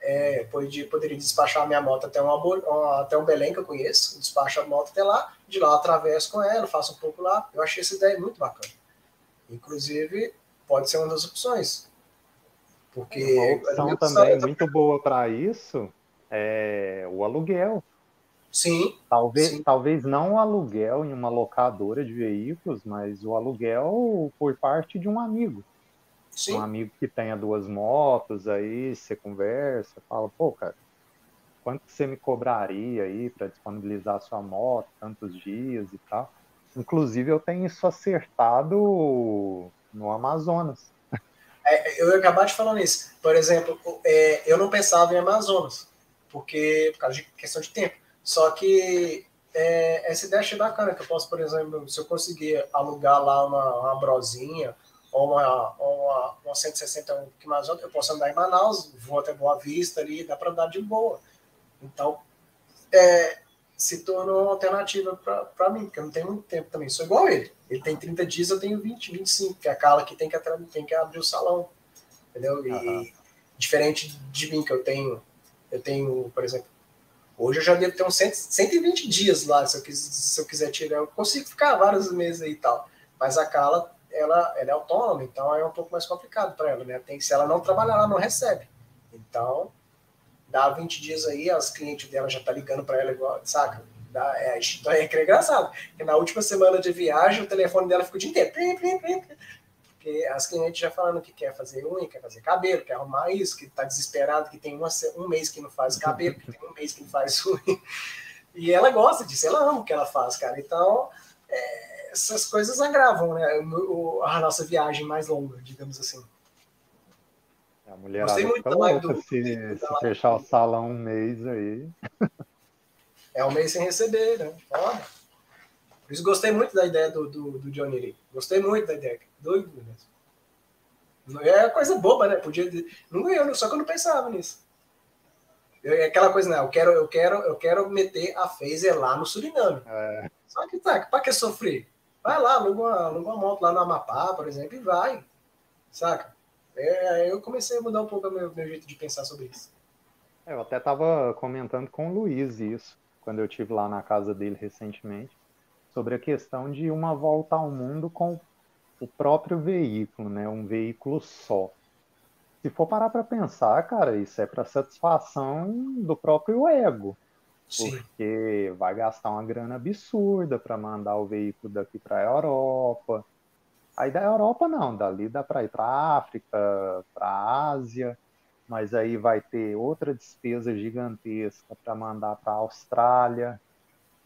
É, poderia, poderia despachar a minha moto até, uma, até um Belém que eu conheço, despacho a moto até lá, de lá atravesso com ela, faço um pouco lá. Eu achei essa ideia muito bacana. Inclusive, pode ser uma das opções. Porque uma opção também muito boa para isso é o aluguel. Sim. Talvez, sim. talvez não o aluguel em uma locadora de veículos, mas o aluguel por parte de um amigo. Sim. Um amigo que tenha duas motos, aí você conversa, fala, pô, cara, quanto você me cobraria aí para disponibilizar a sua moto, tantos dias e tal. Inclusive, eu tenho isso acertado no Amazonas. É, eu ia acabar de falar nisso. Por exemplo, é, eu não pensava em Amazonas, porque por causa de questão de tempo. Só que é, essa ideia achei bacana, que eu posso, por exemplo, se eu conseguir alugar lá uma, uma brozinha ou uma, uma, uma 160 um pouquinho mais alta, eu posso andar em Manaus, vou até Boa Vista ali, dá para andar de boa. Então, é, se tornou uma alternativa para mim, porque eu não tenho muito tempo também. Sou igual ele. Ele tem 30 dias, eu tenho 20, 25, que é a Carla que tem que, tem que abrir o salão. Entendeu? E uhum. diferente de mim, que eu tenho, eu tenho, por exemplo, hoje eu já devo ter uns 100, 120 dias lá, se eu, quiser, se eu quiser tirar, eu consigo ficar vários meses aí e tal. Mas a Carla, ela, ela é autônoma, então é um pouco mais complicado para ela, né? Tem, se ela não trabalhar, ela não recebe. Então, dá 20 dias aí, as clientes dela já tá ligando para ela igual, saca? Dá, é, então é, engraçado. Porque na última semana de viagem, o telefone dela fica o dia inteiro. Porque as clientes já falando que quer fazer unha, quer fazer cabelo, quer arrumar isso, que tá desesperado, que tem uma, um mês que não faz cabelo, que tem um mês que não faz unha. E ela gosta disso, ela ama o que ela faz, cara. Então, é, essas coisas agravam né, a nossa viagem mais longa, digamos assim. A mulherada Gostei muito louca do, se, se fechar o salão um mês aí. É um mês sem receber, né? Foda. Por isso gostei muito da ideia do, do, do Johnny Lee. Gostei muito da ideia. Doido mesmo. É coisa boba, né? Podia. Não ganhou, só que eu não pensava nisso. É aquela coisa, né? Eu quero, eu quero, eu quero meter a Phaser lá no Suriname. É. Só que tá, pra que sofrer? Vai lá, aluga uma, aluga uma moto lá no Amapá, por exemplo, e vai. Saca? É, eu comecei a mudar um pouco o meu, meu jeito de pensar sobre isso. É, eu até estava comentando com o Luiz isso, quando eu tive lá na casa dele recentemente, sobre a questão de uma volta ao mundo com o próprio veículo, né? Um veículo só. Se for parar para pensar, cara, isso é para satisfação do próprio ego. Sim. Porque vai gastar uma grana absurda para mandar o veículo daqui para a Europa Aí da Europa não, dali dá para ir para a África, para a Ásia, mas aí vai ter outra despesa gigantesca para mandar para a Austrália,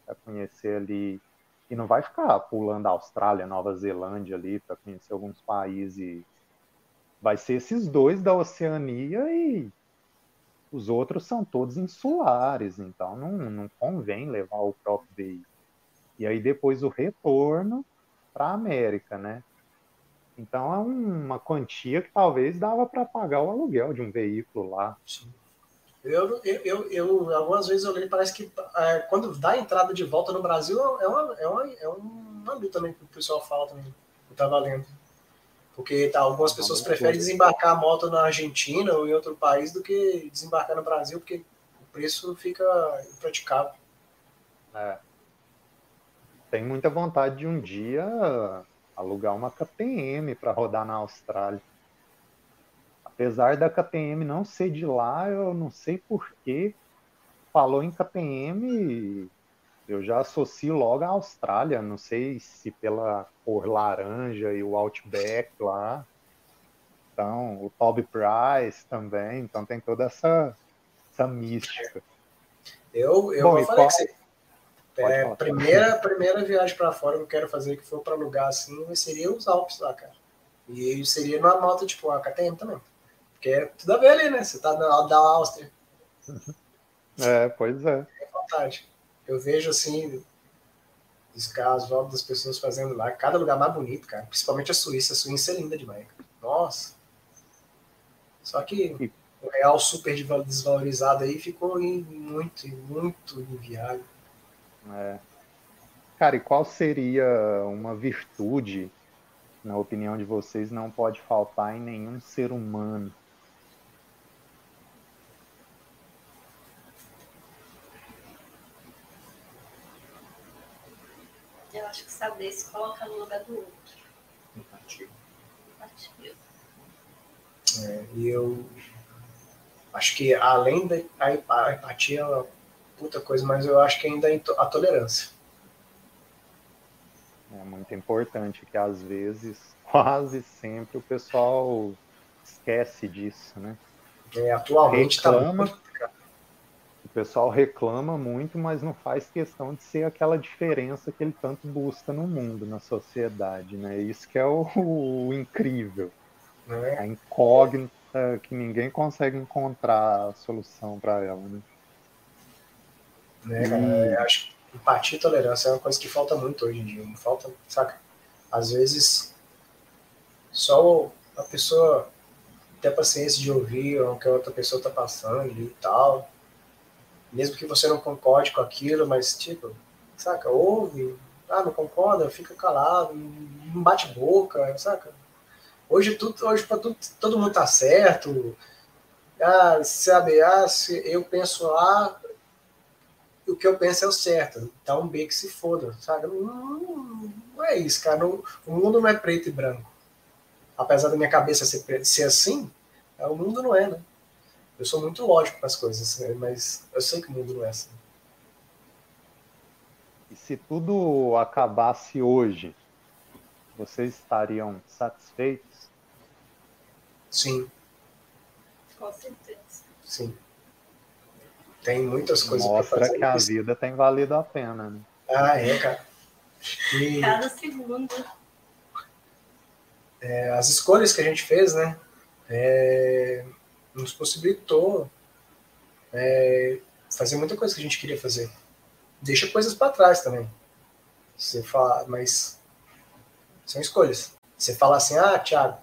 para conhecer ali. E não vai ficar pulando a Austrália, Nova Zelândia ali para conhecer alguns países. Vai ser esses dois da Oceania e os outros são todos insulares, então não, não convém levar o próprio veículo. E aí depois o retorno para a América, né? Então é uma quantia que talvez dava para pagar o aluguel de um veículo lá. Sim. Eu, eu, eu, eu, algumas vezes eu leio, parece que é, quando dá a entrada de volta no Brasil é uma, é uma, é uma luta também que o pessoal fala também. Eu estava lendo. Porque tá, algumas pessoas preferem desembarcar a moto na Argentina ou em outro país do que desembarcar no Brasil, porque o preço fica impraticável. É. tenho muita vontade de um dia alugar uma KTM para rodar na Austrália. Apesar da KTM não ser de lá, eu não sei porquê. Falou em KTM, eu já associo logo à Austrália. Não sei se pela cor laranja e o Outback lá. Então, o Toby Price também. Então, tem toda essa, essa mística. Eu, eu Bom, vou falar qual... que é, primeira, primeira viagem para fora que eu quero fazer, que for para lugar assim, seria os Alpes lá, cara. E seria numa moto tipo a KTM também. Porque é tudo a ver ali, né? Você tá na, da Áustria. É, pois é. É vontade. Eu vejo assim, os carros, das pessoas fazendo lá, cada lugar mais bonito, cara. Principalmente a Suíça. A Suíça é linda demais. Cara. Nossa. Só que o real super desvalorizado aí ficou muito, muito inviável. É. Cara, e qual seria uma virtude, na opinião de vocês, não pode faltar em nenhum ser humano? Eu acho que saber se colocar no lugar do outro. Empatia. Empatia. É, e eu acho que além da a empatia puta coisa, mas eu acho que ainda é a tolerância. É muito importante que às vezes, quase sempre, o pessoal esquece disso, né? É, atualmente tá reclama, tá muito... O pessoal reclama muito, mas não faz questão de ser aquela diferença que ele tanto busca no mundo, na sociedade, né? Isso que é o, o incrível. É. A incógnita que ninguém consegue encontrar a solução para ela, né? Né, hum. acho que empatia e tolerância é uma coisa que falta muito hoje em dia. Não falta, saca? Às vezes, só a pessoa ter paciência de ouvir o que a outra pessoa está passando e tal. Mesmo que você não concorde com aquilo, mas, tipo, saca? Ouve. Ah, não concorda? Fica calado. Não bate boca, saca? Hoje, tudo, hoje pra tudo, todo mundo tá certo. Ah, sabe? Ah, se eu penso A, o que eu penso é o certo. Um B que se foda, sabe? Não, não é isso, cara. Não, o mundo não é preto e branco. Apesar da minha cabeça ser, ser assim, é, o mundo não é, né? Eu sou muito lógico para as coisas, né? mas eu sei que o mundo não é assim. E se tudo acabasse hoje, vocês estariam satisfeitos? Sim. Com certeza. Sim. Tem muitas coisas Mostra fazer, que a vida tem valido a pena, né? Ah, é, cara. E, Cada segundo. É, as escolhas que a gente fez, né? É, nos possibilitou é, fazer muita coisa que a gente queria fazer. Deixa coisas para trás também. Você fala, mas são escolhas. Você fala assim, ah, Thiago,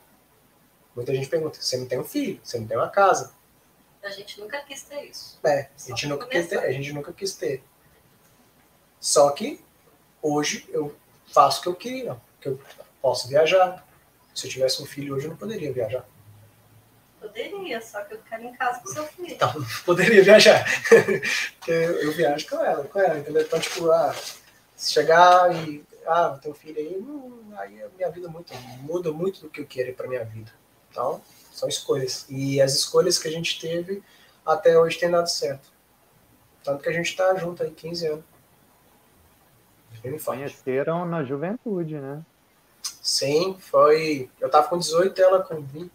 muita gente pergunta, você não tem um filho, você não tem uma casa, a gente nunca quis ter isso. É, a gente, nunca quis ter, a gente nunca quis ter. Só que hoje eu faço o que eu queria, que eu posso viajar. Se eu tivesse um filho hoje eu não poderia viajar. Poderia, só que eu quero em casa com seu filho. Então, poderia viajar. Eu, eu, viajo com ela, com ela, entendeu? Então, tipo, ah, se chegar e. Ah, tem um filho aí, hum, aí a minha vida muito, muda muito do que eu quero para minha vida. Então, são escolhas. E as escolhas que a gente teve até hoje tem dado certo. Tanto que a gente está junto aí 15 anos. Conheceram na juventude, né? Sim, foi. Eu tava com 18 e ela com 20.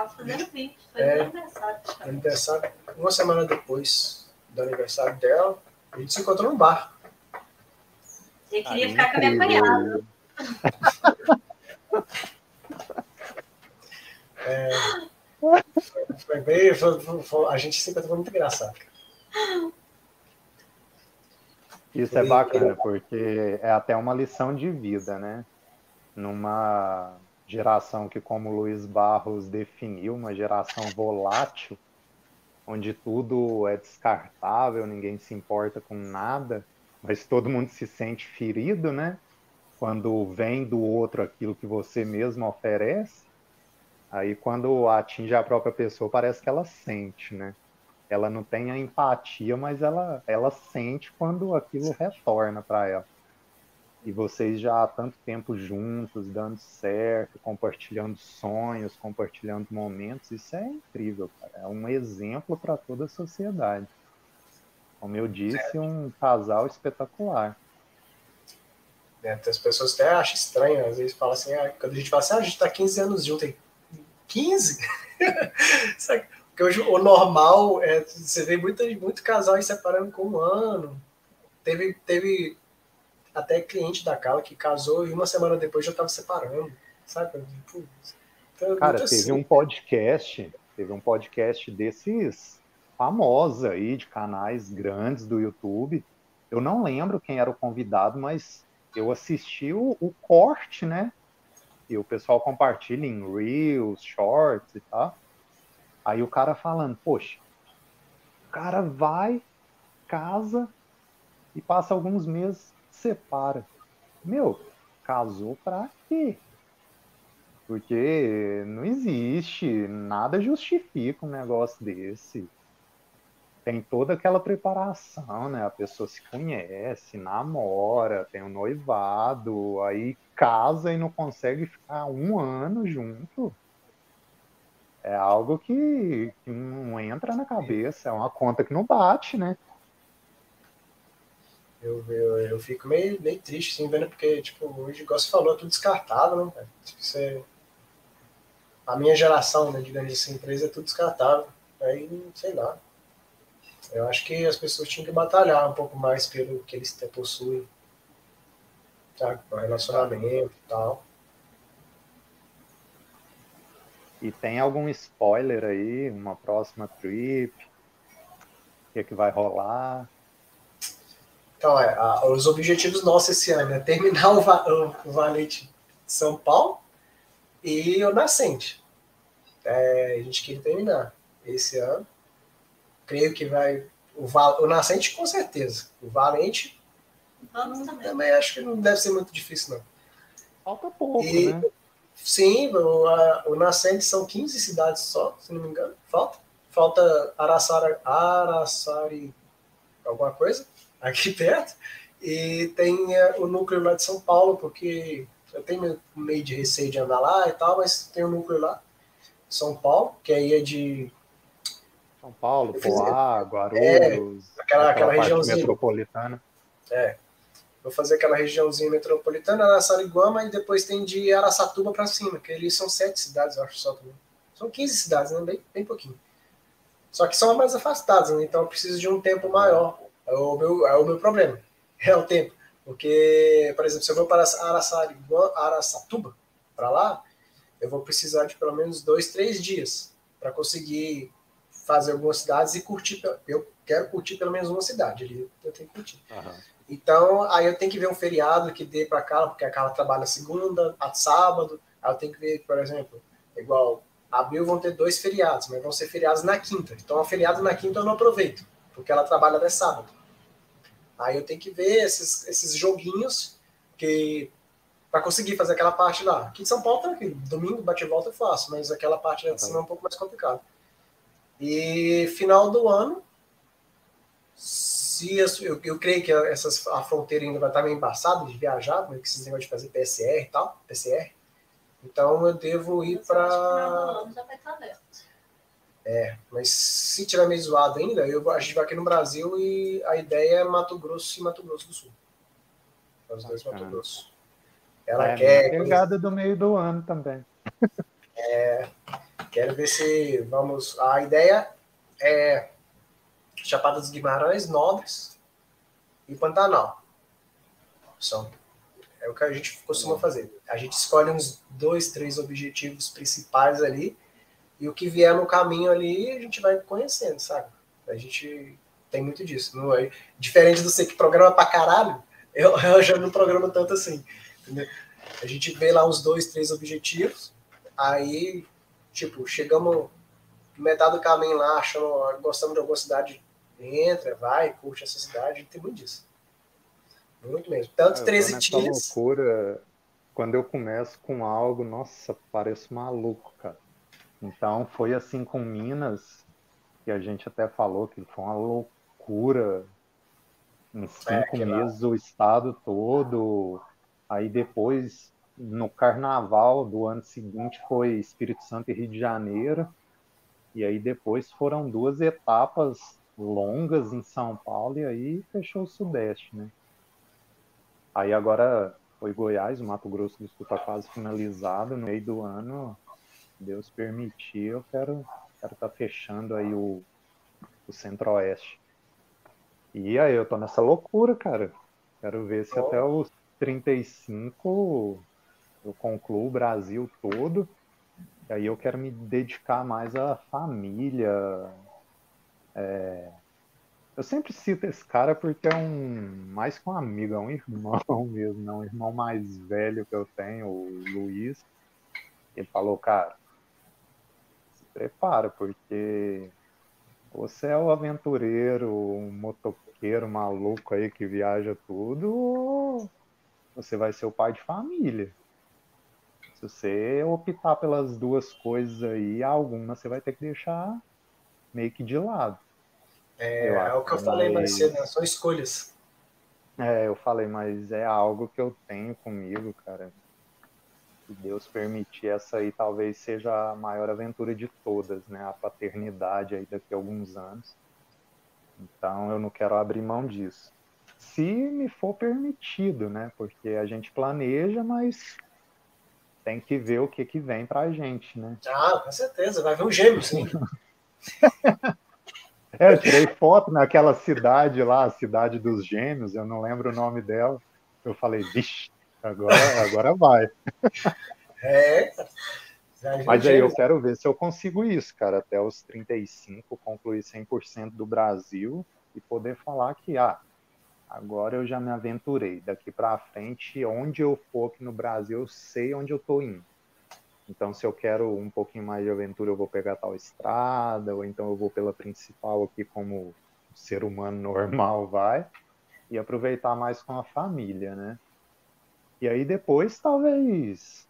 Com 20. Tava fazendo 20. Foi é, aniversário. Aniversário. Uma semana depois do aniversário dela, a gente se encontrou no bar. Eu queria Aí, ficar com a minha cunhada. É, foi bem, foi, foi, a gente sempre foi muito engraçado. Isso é bacana, porque é até uma lição de vida, né? Numa geração que, como Luiz Barros definiu, uma geração volátil, onde tudo é descartável, ninguém se importa com nada, mas todo mundo se sente ferido, né? Quando vem do outro aquilo que você mesmo oferece. Aí quando atinge a própria pessoa, parece que ela sente, né? ela não tem a empatia, mas ela, ela sente quando aquilo retorna para ela. E vocês já há tanto tempo juntos, dando certo, compartilhando sonhos, compartilhando momentos, isso é incrível, cara. É um exemplo para toda a sociedade. Como eu disse, um casal espetacular. É, as pessoas até acham estranho, às vezes falam assim, ah, quando a gente fala assim, ah, a gente está 15 anos junto, aí, 15? Porque hoje o normal é você vê muito, muito casal separando com um ano. Teve, teve até cliente da Carla que casou e uma semana depois já estava separando, sabe? então, Cara, teve assim. um podcast, teve um podcast desses famosos aí, de canais grandes do YouTube. Eu não lembro quem era o convidado, mas eu assisti o, o corte, né? E o pessoal compartilha em Reels, Shorts e tal. Aí o cara falando, poxa, o cara vai, casa e passa alguns meses separa. Meu, casou pra quê? Porque não existe, nada justifica um negócio desse. Tem toda aquela preparação, né? A pessoa se conhece, namora, tem um noivado, aí casa e não consegue ficar um ano junto. É algo que, que não entra na cabeça, é uma conta que não bate, né? Eu, eu, eu fico meio, meio triste, assim, vendo, porque, tipo, hoje, igual você falou, é tudo descartável, né, cara? Tipo, você... A minha geração, né, digamos assim, empresa é tudo descartável. Aí, sei lá. Eu acho que as pessoas tinham que batalhar um pouco mais pelo que eles possuem. Sabe? Relacionamento e tal. E tem algum spoiler aí, uma próxima trip? O que, é que vai rolar? Então, é, a, os objetivos nossos esse ano é terminar o, va o Valente de São Paulo e o Nascente. É, a gente quer terminar esse ano. Creio que vai. O, o Nascente, com certeza. O Valente. Vamos também. Também acho que não deve ser muito difícil, não. Falta pouco, e, né? Sim, o, a, o Nascente são 15 cidades só, se não me engano. Falta. Falta Araçari, Araçari alguma coisa aqui perto, e tem é, o núcleo lá de São Paulo, porque eu tenho meio de receio de andar lá e tal, mas tem o um núcleo lá, São Paulo, que aí é de. São Paulo, Poá, Guarulhos, é, aquela, aquela, regiãozinha. metropolitana. É. Vou fazer aquela regiãozinha metropolitana, Araçariguama, e depois tem de Araçatuba para cima, que eles são sete cidades, eu acho só também. São 15 cidades, né? Bem, bem pouquinho. Só que são mais afastadas, né? então eu preciso de um tempo maior é o meu, é o meu problema. É o tempo. Porque, por exemplo, se eu vou para Araçatuba, para lá, eu vou precisar de pelo menos dois, três dias para conseguir fazer algumas cidades e curtir. Eu quero curtir pelo menos uma cidade ali, eu tenho que curtir. Uhum. Então, aí eu tenho que ver um feriado que dê para Carla, porque a Carla trabalha segunda, a sábado. Aí eu tenho que ver, por exemplo, igual abril vão ter dois feriados, mas vão ser feriados na quinta. Então, a feriado na quinta eu não aproveito, porque ela trabalha até sábado. Aí eu tenho que ver esses, esses joguinhos que para conseguir fazer aquela parte lá. Aqui de São Paulo tranquilo, domingo bate e volta eu faço, mas aquela parte lá de cima é um pouco mais complicado. E final do ano, se eu, eu, creio que essas, a fronteira ainda vai estar meio embaçada de viajar, porque esses negócios de fazer PSR e tal, PCR. Então eu devo ir para. Já vai estar aberto. É, mas se tiver meio zoado ainda, eu, a gente vai aqui no Brasil e a ideia é Mato Grosso e Mato Grosso do Sul. É os dois Mato Grosso. Ela é, quer. Pegada do meio do ano também. É, quero ver se vamos. A ideia é Chapada dos Guimarães, Nobres e Pantanal. São. É o que a gente costuma fazer. A gente escolhe uns dois, três objetivos principais ali e o que vier no caminho ali, a gente vai conhecendo, sabe? A gente tem muito disso. Não é, diferente do você que programa pra caralho, eu, eu já não programo tanto assim. Entendeu? A gente vê lá uns dois, três objetivos, aí, tipo, chegamos metade do caminho lá, achando, gostamos de alguma cidade, entra, vai, curte essa cidade, tem muito disso. Muito mesmo. Tanto 13 dias. loucura, quando eu começo com algo, nossa, pareço maluco, cara. Então foi assim com Minas. que a gente até falou que foi uma loucura. Em cinco é, meses, o estado todo. Aí depois, no carnaval do ano seguinte, foi Espírito Santo e Rio de Janeiro. E aí depois foram duas etapas longas em São Paulo e aí fechou o Sudeste, né? Aí agora foi Goiás, o Mato Grosso do Sul está quase finalizado. No meio do ano, Deus permitir, eu quero quero estar tá fechando aí o, o Centro-Oeste. E aí eu tô nessa loucura, cara. Quero ver se até os 35 eu concluo o Brasil todo. E aí eu quero me dedicar mais à família. É... Eu sempre cito esse cara porque é um mais que um amigo, é um irmão mesmo, não um irmão mais velho que eu tenho, o Luiz. Ele falou, cara, prepara, porque você é o aventureiro, o motoqueiro maluco aí que viaja tudo, ou você vai ser o pai de família. Se você optar pelas duas coisas aí, alguma você vai ter que deixar meio que de lado. É, é o que eu falei mais cedo, né? São escolhas. É, eu falei, mas é algo que eu tenho comigo, cara. Se Deus permitir, essa aí talvez seja a maior aventura de todas, né? A paternidade aí daqui a alguns anos. Então eu não quero abrir mão disso. Se me for permitido, né? Porque a gente planeja, mas tem que ver o que, que vem pra gente, né? Ah, com certeza, vai ver um gêmeo, sim. é, eu tirei foto naquela cidade lá, a cidade dos gêmeos, eu não lembro o nome dela. Eu falei, vixe, agora, agora vai. É. Mas aí eu quero ver se eu consigo isso, cara, até os 35, concluir 100% do Brasil e poder falar que, ah, Agora eu já me aventurei. Daqui para frente, onde eu for aqui no Brasil, eu sei onde eu estou indo. Então, se eu quero um pouquinho mais de aventura, eu vou pegar tal estrada, ou então eu vou pela principal aqui, como ser humano normal vai, e aproveitar mais com a família, né? E aí depois, talvez,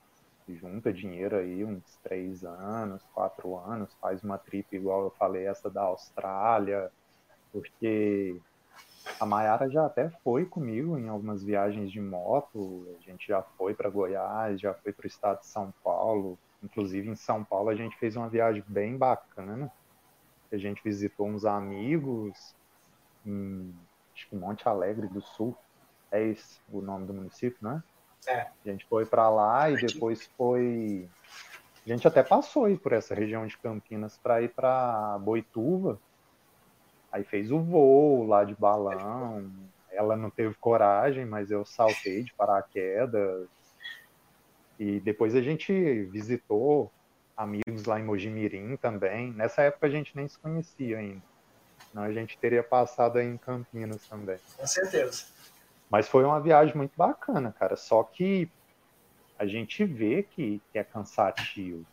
junta dinheiro aí, uns três anos, quatro anos, faz uma trip igual eu falei, essa da Austrália, porque a Mayara já até foi comigo em algumas viagens de moto. A gente já foi para Goiás, já foi para o estado de São Paulo. Inclusive em São Paulo a gente fez uma viagem bem bacana. A gente visitou uns amigos em acho que Monte Alegre do Sul. É esse o nome do município, né? É. A gente foi para lá e depois foi. A gente até passou aí por essa região de Campinas para ir para Boituva Aí fez o voo lá de balão. Ela não teve coragem, mas eu saltei de paraquedas. E depois a gente visitou amigos lá em Mojimirim também. Nessa época a gente nem se conhecia ainda. Não, a gente teria passado aí em Campinas também. Com certeza. Mas foi uma viagem muito bacana, cara. Só que a gente vê que, que é cansativo.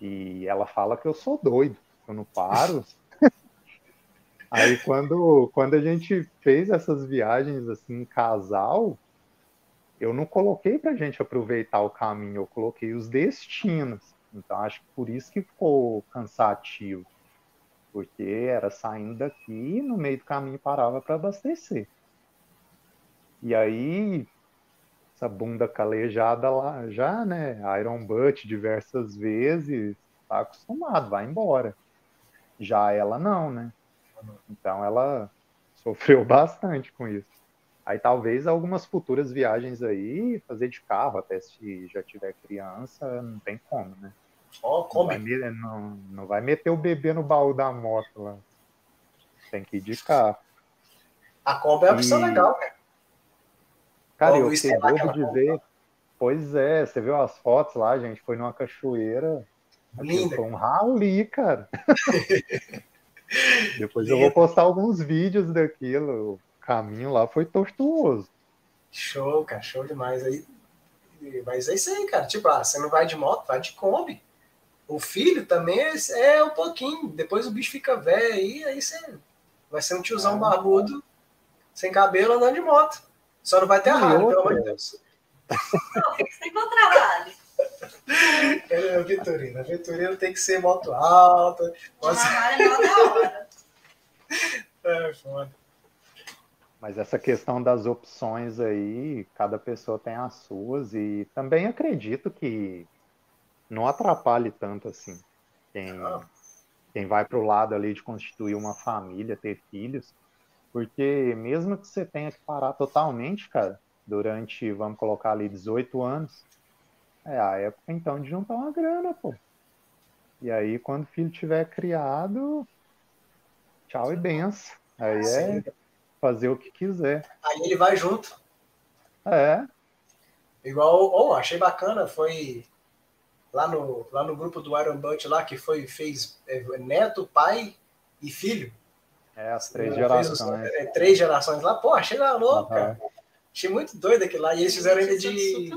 E ela fala que eu sou doido. Eu não paro. Aí quando, quando a gente fez essas viagens assim em casal, eu não coloquei pra gente aproveitar o caminho, eu coloquei os destinos. Então acho que por isso que ficou cansativo. Porque era saindo daqui e no meio do caminho parava para abastecer. E aí, essa bunda calejada lá já, né? Iron Butt diversas vezes, tá acostumado, vai embora. Já ela não, né? Então ela sofreu bastante com isso. Aí talvez algumas futuras viagens aí, fazer de carro, até se já tiver criança, não tem como, né? Oh, não, vai, não, não vai meter o bebê no baú da moto lá. Tem que ir de carro. A Kombi é uma opção e... legal, cara. Cara, eu fiquei bobo de ver. Pois é, você viu as fotos lá, a gente foi numa cachoeira. Linda. Foi um rali, cara. Depois eu vou postar alguns vídeos daquilo. O caminho lá foi tortuoso. Show, cara, show demais. Aí, mas é isso aí, cara. Tipo, ah, você não vai de moto, vai de Kombi. O filho também é, é um pouquinho. Depois o bicho fica velho aí, aí você vai ser um tiozão é. barbudo, sem cabelo, andando de moto. Só não vai ter a rádio, pelo amor de Deus. Não, tem que ser com trabalho. É, Vitorino. A Vitorino tem que ser moto alta. Pode... é hora. É, foda. Mas essa questão das opções aí, cada pessoa tem as suas e também acredito que não atrapalhe tanto assim. Quem, ah. quem vai para o lado ali de constituir uma família, ter filhos, porque mesmo que você tenha que parar totalmente, cara, durante, vamos colocar ali, 18 anos, é a época então de juntar uma grana, pô. E aí, quando o filho tiver criado, tchau e benção. Aí é fazer o que quiser. Aí ele vai junto. É. Igual, oh, achei bacana, foi lá no, lá no grupo do Iron Butt lá, que foi, fez é, neto, pai e filho. É, as três gerações. Os, três gerações lá. Pô, achei lá louco, uhum. cara. Achei muito doido aquilo lá. E eles fizeram ainda de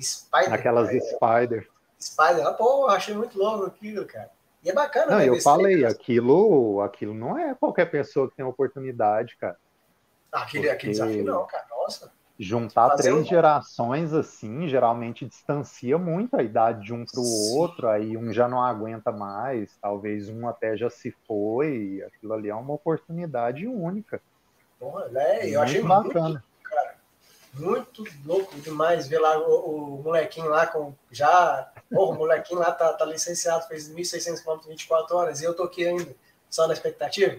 Spider. Aquelas Spider. Spider. Ah, pô, achei muito louco aquilo, cara. E é bacana, não, né? Eu falei, aquilo, aquilo não é qualquer pessoa que tem oportunidade, cara. Aquele, aquele desafio não, cara. Nossa. Juntar Fazer três um... gerações assim, geralmente distancia muito a idade de um para o outro, aí um já não aguenta mais, talvez um até já se foi, aquilo ali é uma oportunidade única. Porra, é, eu muito achei bacana. Muito, cara, muito louco demais ver lá o, o molequinho lá com já. Porra, o molequinho lá tá, tá licenciado, fez 1.600 km em 24 horas, e eu tô aqui ainda, só na expectativa.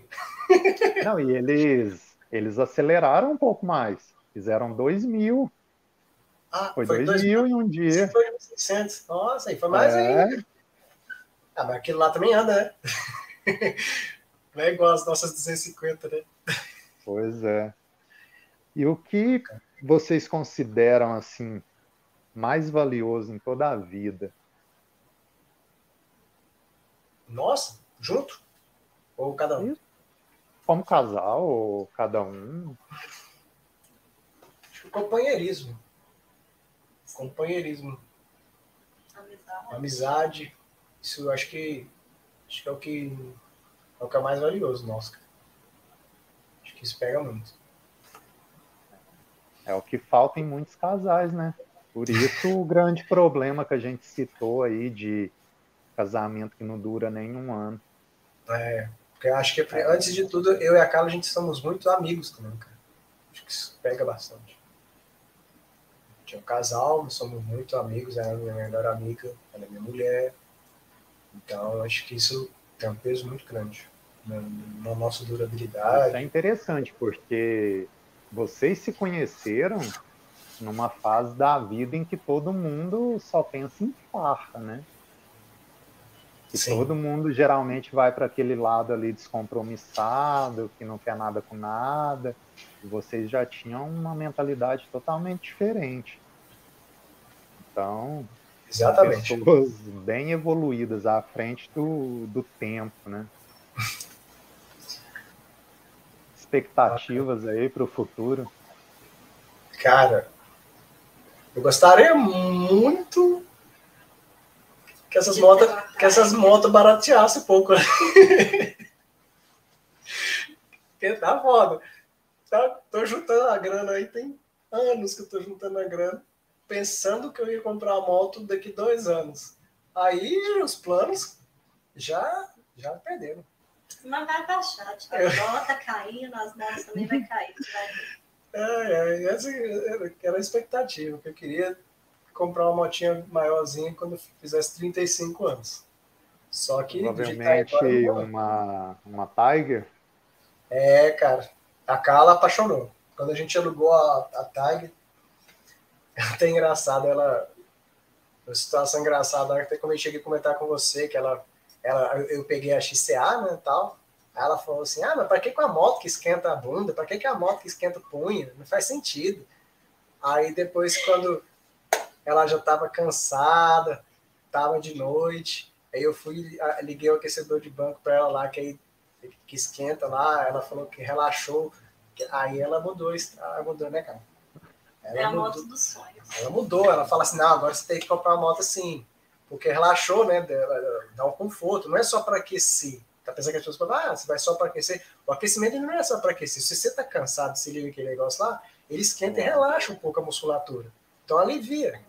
Não, e eles, eles aceleraram um pouco mais. Fizeram 2 mil. Ah, foi 2 mil em um dia. Foi 600. Nossa, aí foi mais é. ainda. Ah, mas aquilo lá também anda, né? Não é igual as nossas 250, né? Pois é. E o que vocês consideram assim mais valioso em toda a vida? Nossa, junto? Ou cada um? Como casal, ou cada um? Companheirismo. Companheirismo. Amizade. Amizade. Isso eu acho que acho que é o que é o que é mais valioso nosso. Acho que isso pega muito. É o que falta em muitos casais, né? Por isso o grande problema que a gente citou aí de casamento que não dura nem um ano. É, porque eu acho que antes de tudo, eu e a Carla, a gente somos muito amigos também, cara. Acho que isso pega bastante tinha um casal, somos muito amigos, ela é minha melhor amiga, ela é minha mulher. Então, acho que isso tem um peso muito grande na, na nossa durabilidade. Isso é interessante, porque vocês se conheceram numa fase da vida em que todo mundo só pensa em farra, né? E Sim. todo mundo geralmente vai para aquele lado ali descompromissado, que não quer nada com nada. E vocês já tinham uma mentalidade totalmente diferente. Então, Exatamente. pessoas bem evoluídas à frente do, do tempo, né? Expectativas aí para o futuro? Cara, eu gostaria muito que essas motos que essas motos barateassem um pouco. Né? tá foda. Tá, tô juntando a grana aí, tem anos que eu tô juntando a grana, pensando que eu ia comprar a moto daqui dois anos. Aí os planos já, já perderam. Mas vai baixar, tipo, a bola tá caindo, as motos também vai cair. Vai... É, é, essa era a expectativa, que eu queria comprar uma motinha maiorzinha quando eu fizesse 35 anos. Só que. Provavelmente agora, uma, uma Tiger? É, cara. A Carla apaixonou. Quando a gente alugou a, a Tiger, até engraçado, ela. Uma situação engraçada, até quando eu cheguei a comentar com você, que ela. ela eu peguei a XCA, né, tal. Aí ela falou assim: ah, mas para que com a moto que esquenta a bunda? Para que, que a moto que esquenta o punho? Não faz sentido. Aí depois, quando ela já estava cansada, estava de noite. Aí eu fui, liguei o aquecedor de banco para ela lá, que aí que esquenta lá, ela falou que relaxou. Aí ela mudou, ela mudou, né, cara? Ela é a moto dos sonhos. Ela mudou, ela fala assim, não, agora você tem que comprar uma moto assim, porque relaxou, né? Dá um conforto, não é só para aquecer. Tá pensando que as pessoas falam, ah, você vai só para aquecer. O aquecimento não é só para aquecer. Se você tá cansado, se liga aquele negócio lá, ele esquenta e relaxa um pouco a musculatura. Então alivia.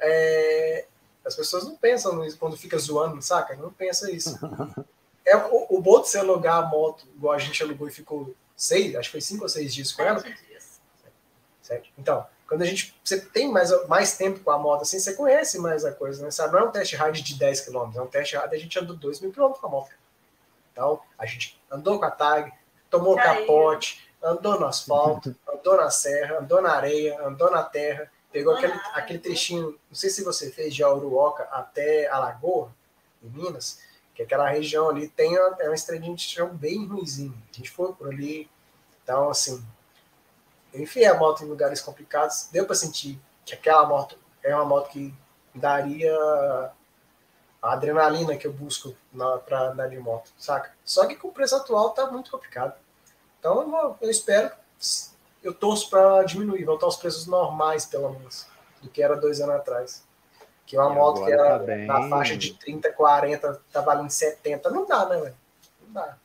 É, As pessoas não pensam nisso quando fica zoando, saca? Não pensa isso. É, o, o bom de você alugar a moto, igual a gente alugou e ficou seis, acho que foi cinco ou seis dias com ela. Certo? Então, quando a gente você tem mais, mais tempo com a moto assim, você conhece mais a coisa, né? Sabe? Não é um teste ride de 10 km, é um teste ride a gente andou 2 mil km com a moto. Então, a gente andou com a tag, tomou Caiu. capote, andou no asfalto, andou na serra, andou na areia, andou na terra, pegou aquele, aquele trechinho, não sei se você fez de Auruoca até Alagoa, em Minas, que aquela região ali tem uma, é uma estradinha de chão bem ruimzinho. A gente foi por ali, então assim, eu enfiei a moto em lugares complicados, deu para sentir que aquela moto é uma moto que daria a adrenalina que eu busco para andar de moto, saca? Só que com o preço atual tá muito complicado. Então eu, eu espero, eu torço para diminuir, voltar aos preços normais, pelo menos, do que era dois anos atrás. Que uma e moto que era tá bem... na faixa de 30, 40, tá valendo 70. Não dá, né, velho? Não dá.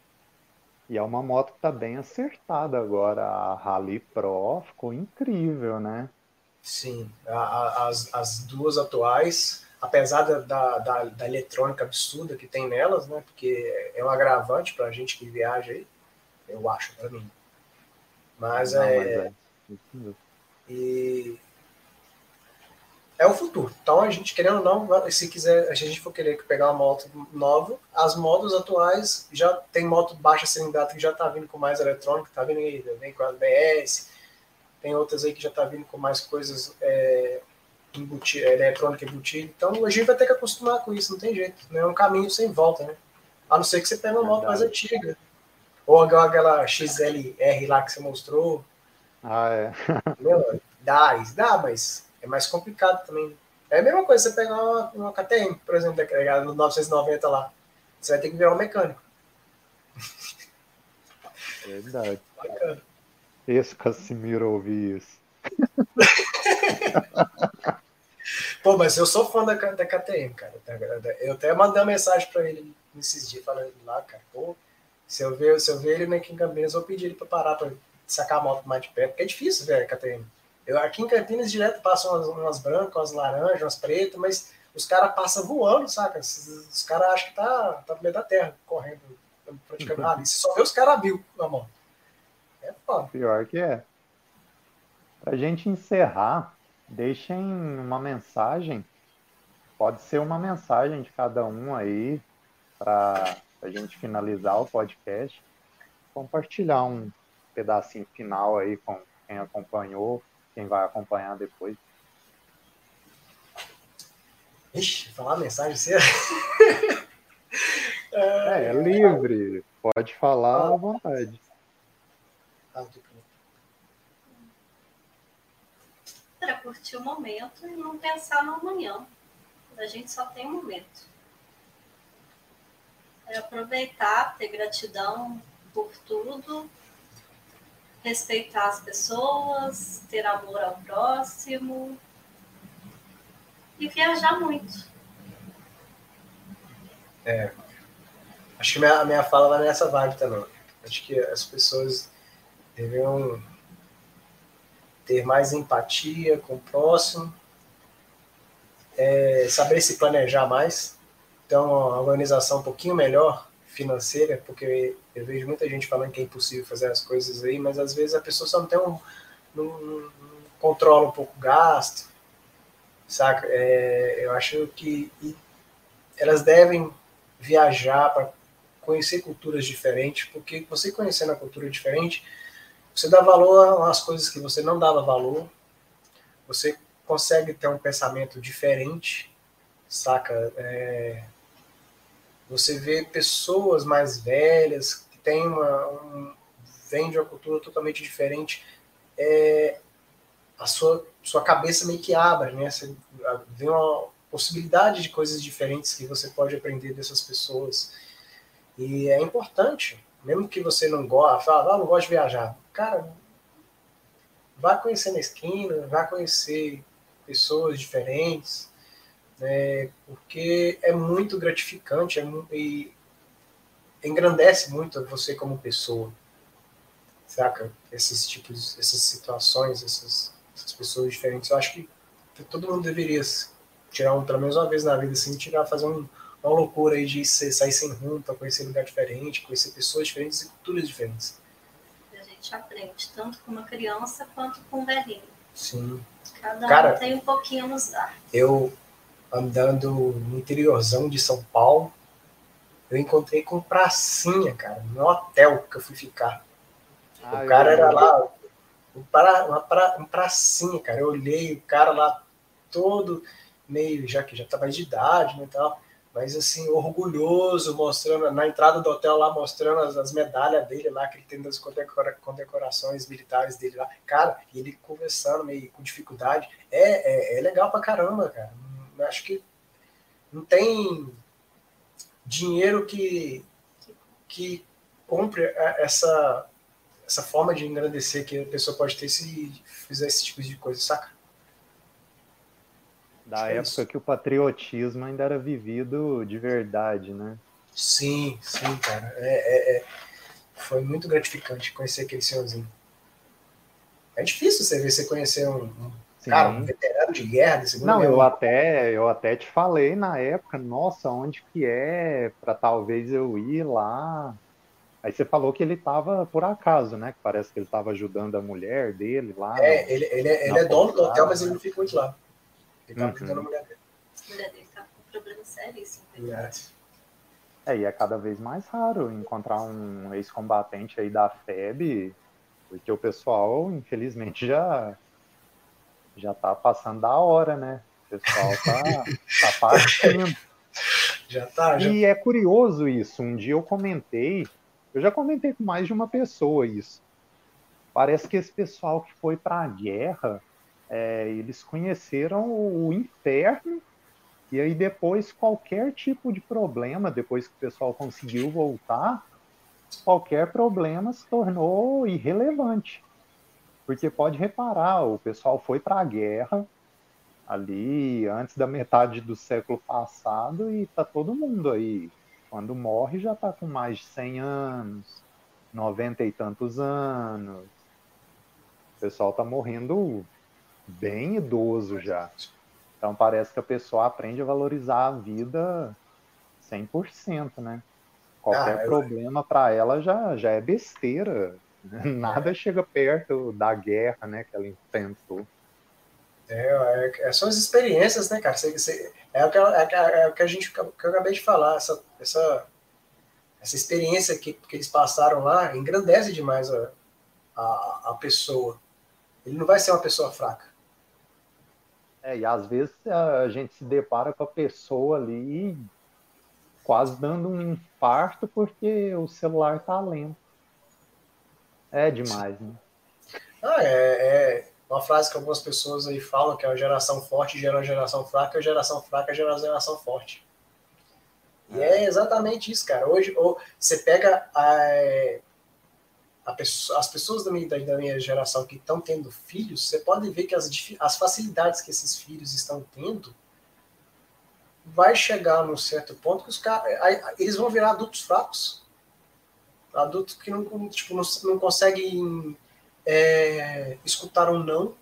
E é uma moto que tá bem acertada agora. A Rally Pro ficou incrível, né? Sim, a, a, as, as duas atuais apesar da, da, da, eletrônica absurda que tem nelas, né? Porque é um agravante para a gente que viaja aí, eu acho, para mim. Mas Não, é. Mas é. E é o futuro. Então a gente querendo ou não, se quiser, a gente for querer pegar uma moto nova, as motos atuais já tem moto baixa cilindrada que já está vindo com mais eletrônica, está vindo aí, vem com as BS, tem outras aí que já está vindo com mais coisas é, é, eletrônica embutida. Então a gente vai ter que acostumar com isso, não tem jeito. Né? É um caminho sem volta, né? A não ser que você pegue uma moto mais antiga. Ou aquela XLR lá que você mostrou. Ah, é. dá, dá, mas é mais complicado também. É a mesma coisa você pegar uma, uma KTM, por exemplo, no 990 lá. Você vai ter que virar um mecânico. Verdade. Bacana. Esse Casimiro ouvi isso. Pô, mas eu sou fã da, da KTM, cara. Eu até mandei uma mensagem para ele nesses dias, falando lá, cara, pô, se eu ver, se eu ver ele aqui em Campinas, eu vou pedir ele para parar para sacar a moto mais de perto, porque é difícil a KTM. Eu, aqui em Campinas direto passam umas, umas brancas, umas laranjas, umas pretas, mas os caras passam voando, saca? Os, os caras acham que tá, tá no meio da terra, correndo praticamente. Ali. Você só vê os caras viu na mão. É foda. Pior que é. Pra gente encerrar, deixem uma mensagem. Pode ser uma mensagem de cada um aí para a gente finalizar o podcast. Compartilhar um pedacinho final aí com quem acompanhou, quem vai acompanhar depois. Ixi, falar mensagem você é, é livre, pode falar à vontade. Para curtir o momento e não pensar no amanhã. A gente só tem um momento. É aproveitar, ter gratidão por tudo, respeitar as pessoas, ter amor ao próximo e viajar muito. É. Acho que minha, a minha fala vai nessa vibe também. Acho que as pessoas deveriam ter mais empatia com o próximo, é, saber se planejar mais, ter uma organização um pouquinho melhor financeira, porque eu vejo muita gente falando que é impossível fazer as coisas aí, mas às vezes a pessoa só não tem um, não, não controla um pouco o gasto, saca? É, eu acho que elas devem viajar para conhecer culturas diferentes, porque você conhecendo a cultura diferente, você dá valor às coisas que você não dava valor. Você consegue ter um pensamento diferente, saca? É, você vê pessoas mais velhas que têm uma, um, vêm de uma cultura totalmente diferente. É, a sua, sua cabeça meio que abre, né? Você vê uma possibilidade de coisas diferentes que você pode aprender dessas pessoas. E é importante, mesmo que você não goste, fala, ah, não gosto de viajar cara, vá conhecer na esquina, vá conhecer pessoas diferentes, né, porque é muito gratificante é, e engrandece muito você como pessoa, saca? Esses tipos, essas situações, essas, essas pessoas diferentes. Eu acho que todo mundo deveria tirar um, pelo menos uma vez na vida, assim, tirar, fazer um, uma loucura aí de ser, sair sem rumo para conhecer lugar diferente, conhecer pessoas diferentes e culturas diferentes. A gente aprende, tanto com uma criança quanto com um velhinho. Sim. Cada Cara, um tem um pouquinho a nos dar. Eu, andando no interiorzão de São Paulo, eu encontrei com pracinha, cara, no hotel que eu fui ficar. Ah, o cara eu- era lá, um, pra, uma pra, um pracinha, cara. Eu olhei o cara lá todo meio, já que já tá mais de idade, né, tal, mas assim, orgulhoso, mostrando, na entrada do hotel lá, mostrando as, as medalhas dele lá, que ele tem das condecora, condecorações militares dele lá. Cara, e ele conversando meio com dificuldade. É, é, é legal pra caramba, cara. Eu acho que não tem dinheiro que, que compre essa, essa forma de engrandecer que a pessoa pode ter se fizer esse tipo de coisa, saca? Da É época isso. que o patriotismo ainda era vivido de verdade, né? Sim, sim, cara. É, é- é- Foi muito gratificante conhecer aquele senhorzinho. É difícil você ver, você conhecer um, um Sim. cara, um veterano de guerra da Segunda Não, eu até, eu até te falei na época, nossa, onde que é para talvez eu ir lá. Aí você falou que ele estava por acaso, né? Que parece que ele estava ajudando a mulher dele lá. É, ele, ele, é- ele Na é dono do hotel, mas ele não fica muito lá. Ele tá Uhum. ajudando a mulher dele. A mulher dele tá com um problema seríssimo. É, e é cada vez mais raro encontrar um ex-combatente aí da FEB, porque o pessoal, infelizmente, já já tá passando da hora, né? O pessoal tá, tá partindo. Já tá, já. E é curioso isso. Um dia eu comentei, eu já comentei com mais de uma pessoa isso. Parece que esse pessoal que foi para a guerra, é, eles conheceram o inferno e aí depois qualquer tipo de problema, depois que o pessoal conseguiu voltar, qualquer problema se tornou irrelevante. Porque pode reparar, o pessoal foi para a guerra ali antes da metade do século passado e tá todo mundo aí. Quando morre já tá com mais de 100 anos, 90 e tantos anos. O pessoal tá morrendo bem idoso já. Então parece que a pessoa aprende a valorizar a vida 100%, né? Qualquer Ah, eu- problema para ela já, já é besteira. Nada chega perto da guerra, né, que ela enfrentou. É, é, são as experiências, né, cara? Você- você- é, o que, é, o que- é o que a gente que eu acabei de falar, essa, essa, essa experiência que, que eles passaram lá engrandece demais a, a, a pessoa. Ele não vai ser uma pessoa fraca. É, e às vezes a gente se depara com a pessoa ali quase dando um infarto porque o celular tá lento. É demais, né? Ah, é, é uma frase que algumas pessoas aí falam que é uma geração forte gera uma geração fraca, a geração fraca gera uma geração forte. E é exatamente isso, cara. Hoje, ou você pega a, a pessoa- as pessoas da minha, da, minha geração que estão tendo filhos, você pode ver que as, as facilidades que esses filhos estão tendo vai chegar num certo ponto que os caras, eles vão virar adultos fracos. Adultos que não, tipo, não, não conseguem é, escutar um não.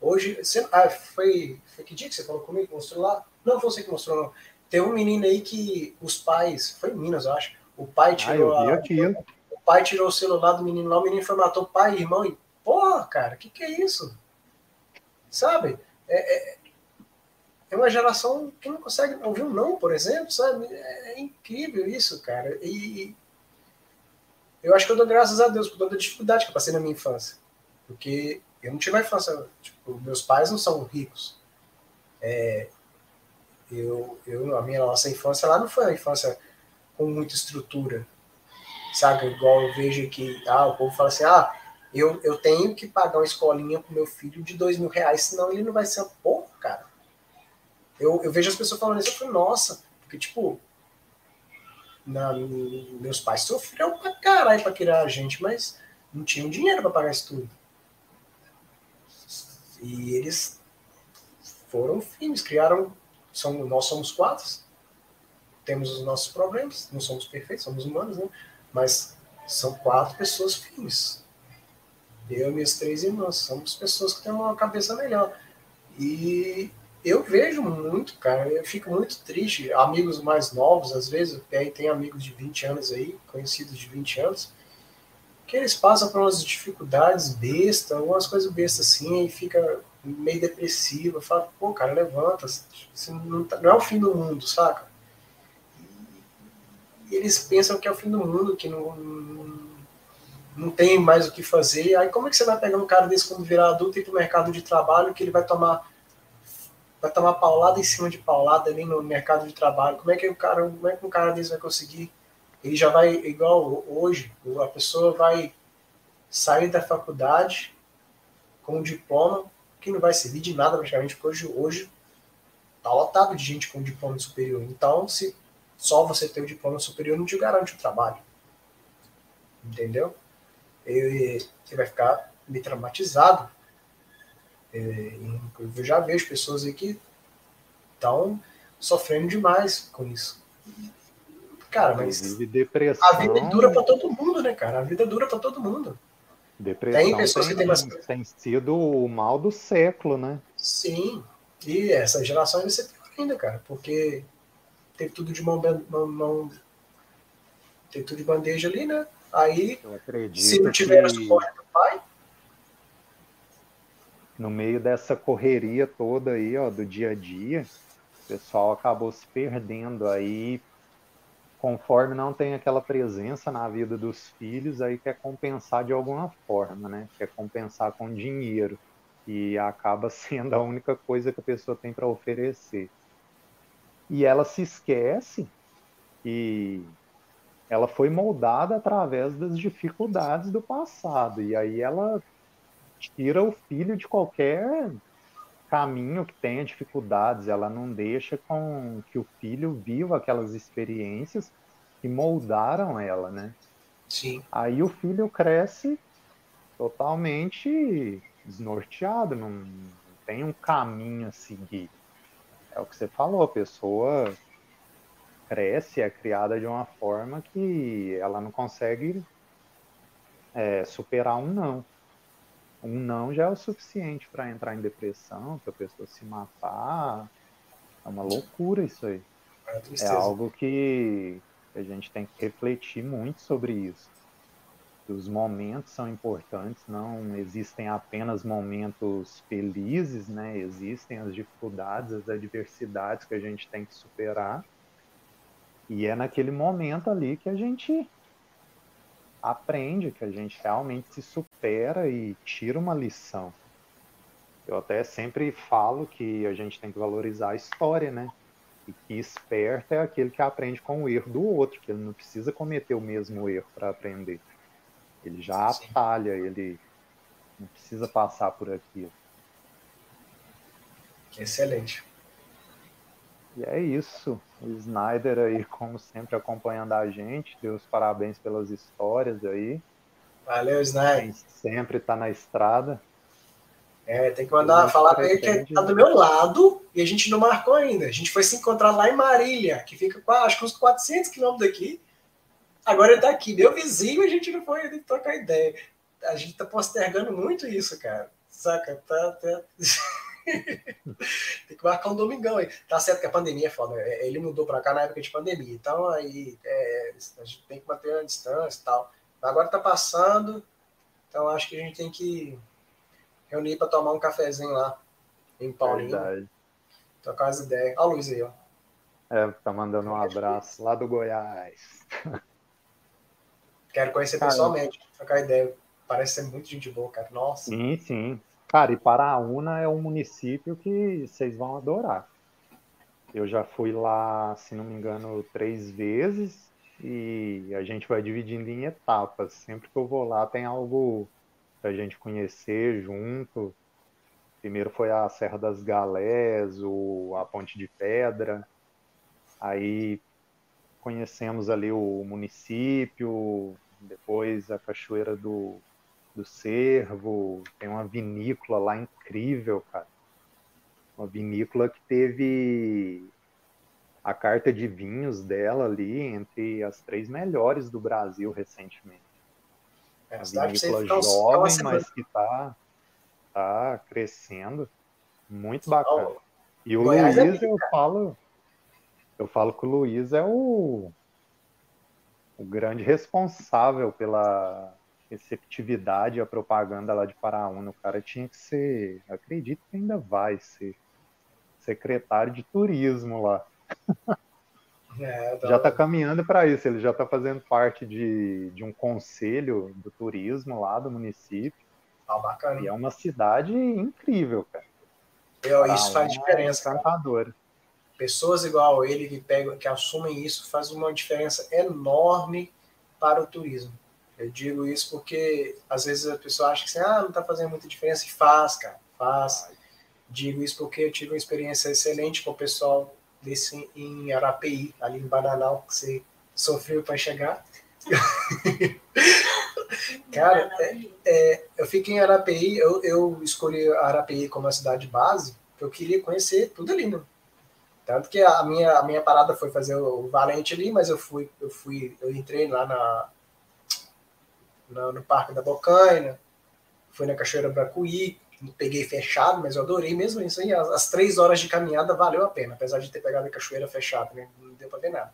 Hoje, você, ah, foi, foi que dia que você falou comigo? Mostrou lá? Não, foi você que mostrou, não. Tem um menino aí que os pais, foi em Minas, eu acho. O pai Ah, tirou a- o pai tirou o celular do menino lá, o menino foi matou pai e irmão e, porra, cara, que que é isso? Sabe? É, é, é uma geração que não consegue ouvir um não, por exemplo, sabe? É, é incrível isso, cara. E eu acho que eu dou graças a Deus por toda a dificuldade que eu passei na minha infância. Porque eu não tive uma infância, tipo, meus pais não são ricos. É, eu, eu, a minha nossa infância lá não foi uma infância com muita estrutura sabe? Igual eu vejo que ah, o povo fala assim, ah, eu, eu tenho que pagar uma escolinha pro meu filho de dois mil reais, senão ele não vai ser porra, cara. Eu, eu vejo as pessoas falando isso, eu falo, nossa, porque tipo, na, meus pais sofreram pra caralho pra criar a gente, mas não tinham dinheiro pra pagar isso tudo. E eles foram firmes, criaram, são, nós somos quatro, temos os nossos problemas, não somos perfeitos, somos humanos, né? Mas são quatro pessoas firmes. Eu e minhas três irmãs, somos pessoas que têm uma cabeça melhor. E eu vejo muito, cara, eu fico muito triste. Amigos mais novos, às vezes, aí tem amigos de 20 anos aí, conhecidos de 20 anos, que eles passam por umas dificuldades bestas, algumas coisas bestas assim, e fica meio depressivo. Fala, pô, cara, levanta, não, tá, não, é o fim do mundo, saca? E eles pensam que é o fim do mundo, que não, não, não tem mais o que fazer. Aí como é que você vai pegar um cara desse quando virar adulto e ir pro mercado de trabalho, que ele vai tomar vai tomar paulada em cima de paulada ali no mercado de trabalho. Como é que o cara, como é que um cara desse vai conseguir? Ele já vai igual hoje, a pessoa vai sair da faculdade com um diploma que não vai servir de nada praticamente, porque hoje hoje tá lotado de gente com diploma superior. Então, se só você ter o diploma superior não te garante o trabalho. Entendeu? E, você vai ficar meio traumatizado eu já vejo pessoas aí que estão sofrendo demais com isso. Cara, mas depressão... a vida dura para todo mundo, né, cara? A vida dura para todo mundo. Depressão tem pessoas que tem, mais... tem sido o mal do século, né? Sim. E essa geração vai ser pior ainda, cara, porque teve tudo de mão, mão, mão teve tudo de bandeja ali, né? Aí, se não tiver que... suporte do pai, no meio dessa correria toda aí, ó, do dia a dia, o pessoal acabou se perdendo aí, conforme não tem aquela presença na vida dos filhos, aí quer compensar de alguma forma, né? Quer compensar com dinheiro e acaba sendo a única coisa que a pessoa tem para oferecer. E ela se esquece que ela foi moldada através das dificuldades do passado e aí ela tira o filho de qualquer caminho que tenha dificuldades, ela não deixa com que o filho viva aquelas experiências que moldaram ela, né? Sim. Aí o filho cresce totalmente desnorteado, não tem um caminho a seguir. É o que você falou, a pessoa cresce, é criada de uma forma que ela não consegue é, superar um não um não já é o suficiente para entrar em depressão, para a pessoa se matar. É uma loucura isso aí. É, é algo que a gente tem que refletir muito sobre isso. Os momentos são importantes, não existem apenas momentos felizes, né? Existem as dificuldades, as adversidades que a gente tem que superar. E é naquele momento ali que a gente aprende, que a gente realmente se supera e tira uma lição. Eu até sempre falo que a gente tem que valorizar a história, né? E que esperto é aquele que aprende com o erro do outro, que ele não precisa cometer o mesmo erro para aprender. Ele já Sim. atalha, ele não precisa passar por aquilo. Excelente. E é isso. O Snyder aí, como sempre, acompanhando a gente. Deus parabéns pelas histórias aí. Valeu, Snyder. Sempre tá na estrada. É, tem que mandar falar pra ele que tá do meu lado e a gente não marcou ainda. A gente foi se encontrar lá em Marília, que fica acho que uns 400 quilômetros daqui. Agora ele tá aqui, meu vizinho, a gente não foi nem trocar ideia. A gente tá postergando muito isso, cara. Saca? Tá, tá... Tem que marcar um domingão aí. Tá certo que a pandemia é foda. É, ele mudou pra cá na época de pandemia. Então aí é, a gente tem que manter a distância e tal. Agora tá passando. Então acho que a gente tem que reunir para tomar um cafezinho lá em Paulinho. Verdade. Trocar as ideias. Olha o Luiz aí, ó. É, tá mandando um abraço lá do Goiás. Quero conhecer Caramba. pessoalmente, trocar ideia. Parece ser muito gente boa, cara. Nossa. Sim, sim. Cara, e Paraúna é um município que vocês vão adorar. Eu já fui lá, se não me engano, três vezes e a gente vai dividindo em etapas. Sempre que eu vou lá tem algo pra gente conhecer junto. Primeiro foi a Serra das Galés, o, a Ponte de Pedra. Aí conhecemos ali o município, depois a Cachoeira do, do Cervo, tem uma vinícola lá incrível, cara. Uma vinícola que teve a carta de vinhos dela ali entre as três melhores do Brasil recentemente. É, uma vinícola jovem, mas que tá, tá crescendo. Muito bacana. E o Goiás é Luiz, é eu falo, eu falo que o Luiz é o, o grande responsável pela receptividade à propaganda lá de Paraúna. O cara tinha que ser, acredito que ainda vai ser secretário de turismo lá. É, tá... Já está caminhando para isso, ele já está fazendo parte de, de um conselho do turismo lá do município. Ah, bacana. E é uma cidade incrível, cara. Eu, isso faz diferença. Encantadora. Pessoas igual ele que pegam, que assumem isso, faz uma diferença enorme para o turismo. Eu digo isso porque às vezes a pessoa acha que assim, ah, não está fazendo muita diferença e faz, cara, faz. Digo isso porque eu tive uma experiência excelente com o pessoal desse em Arapi, ali em Bananal, que você sofreu para chegar. Cara, é, é, eu fiquei em Arapi, eu, eu escolhi Arapi como a cidade base, porque eu queria conhecer tudo ali, né? Tanto que a minha, a minha parada foi fazer o Valente ali, mas eu fui, eu fui, eu entrei lá na, na no Parque da Bocaina, fui na Cachoeira Bracuí, peguei fechado, mas eu adorei mesmo isso aí. As, as, três horas de caminhada valeu a pena, apesar de ter pegado a cachoeira fechada, né? não deu para ver nada.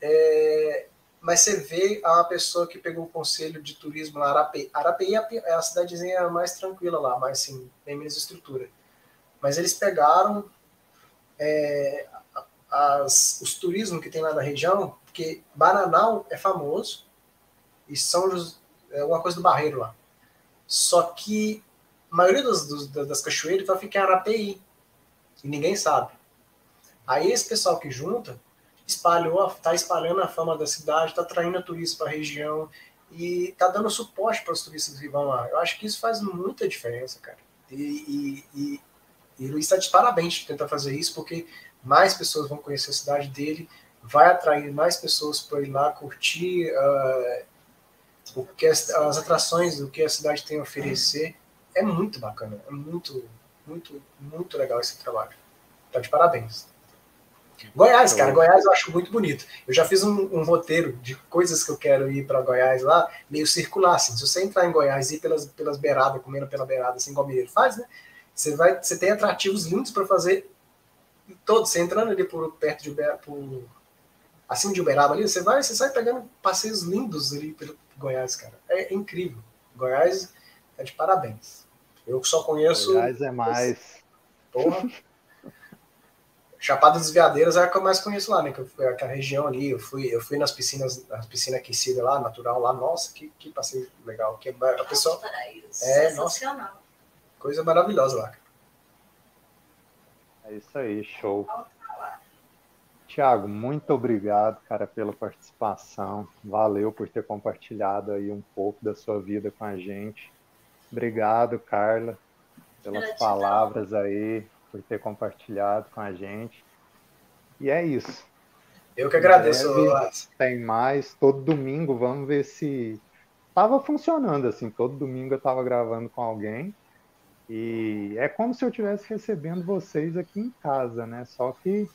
É, mas você vê a pessoa que pegou o conselho de turismo lá, Arapi. Arapi é, é a cidadezinha mais tranquila lá, mais assim, tem menos estrutura. Mas eles pegaram é, as, os turismos que tem lá na região, porque Bananal é famoso e São José, é uma coisa do Barreiro lá. Só que a maioria dos, dos, das cachoeiras vai ficar em Arapeí. E ninguém sabe. Aí esse pessoal que junta espalhou, está espalhando a fama da cidade, está atraindo turistas para a região e está dando suporte para os turistas que vão lá. Eu acho que isso faz muita diferença, cara. E, e, e, e Luiz está de parabéns de tentar fazer isso, porque mais pessoas vão conhecer a cidade dele, vai atrair mais pessoas para ir lá curtir uh, o que as, as atrações do que a cidade tem a oferecer é muito bacana, é muito, muito, muito legal esse trabalho. Tá de parabéns. Goiás, cara, Goiás eu acho muito bonito. Eu já fiz um, um roteiro de coisas que eu quero ir para Goiás lá, meio circular, assim. Se você entrar em Goiás e ir pelas, pelas beiradas, comendo pela beirada, assim como o mineiro faz, né? Você, vai, você tem atrativos lindos para fazer todos. Você entrando ali por perto de Uberaba, por, acima de Uberaba ali, você vai, você sai pegando passeios lindos ali pelo Goiás, cara. É incrível. Goiás é de parabéns. Eu só conheço. Goiás é mais. Porra. Chapada dos Veadeiros é a que eu mais conheço lá, né? Que eu, aquela região ali, eu fui, eu fui nas piscinas, nas piscinas aquecidas lá, natural lá, nossa, que, que passeio legal. Que a pessoa. É, nossa, coisa maravilhosa lá. É isso aí, show. Tiago, muito obrigado, cara, pela participação. Valeu por ter compartilhado aí um pouco da sua vida com a gente. Obrigado, Carla, pelas Gratidão. palavras aí, por ter compartilhado com a gente. E é isso. Eu que agradeço. tem mais. Todo domingo, vamos ver se. Tava funcionando assim. Todo domingo eu tava gravando com alguém. E é como se eu estivesse recebendo vocês aqui em casa, né? Só que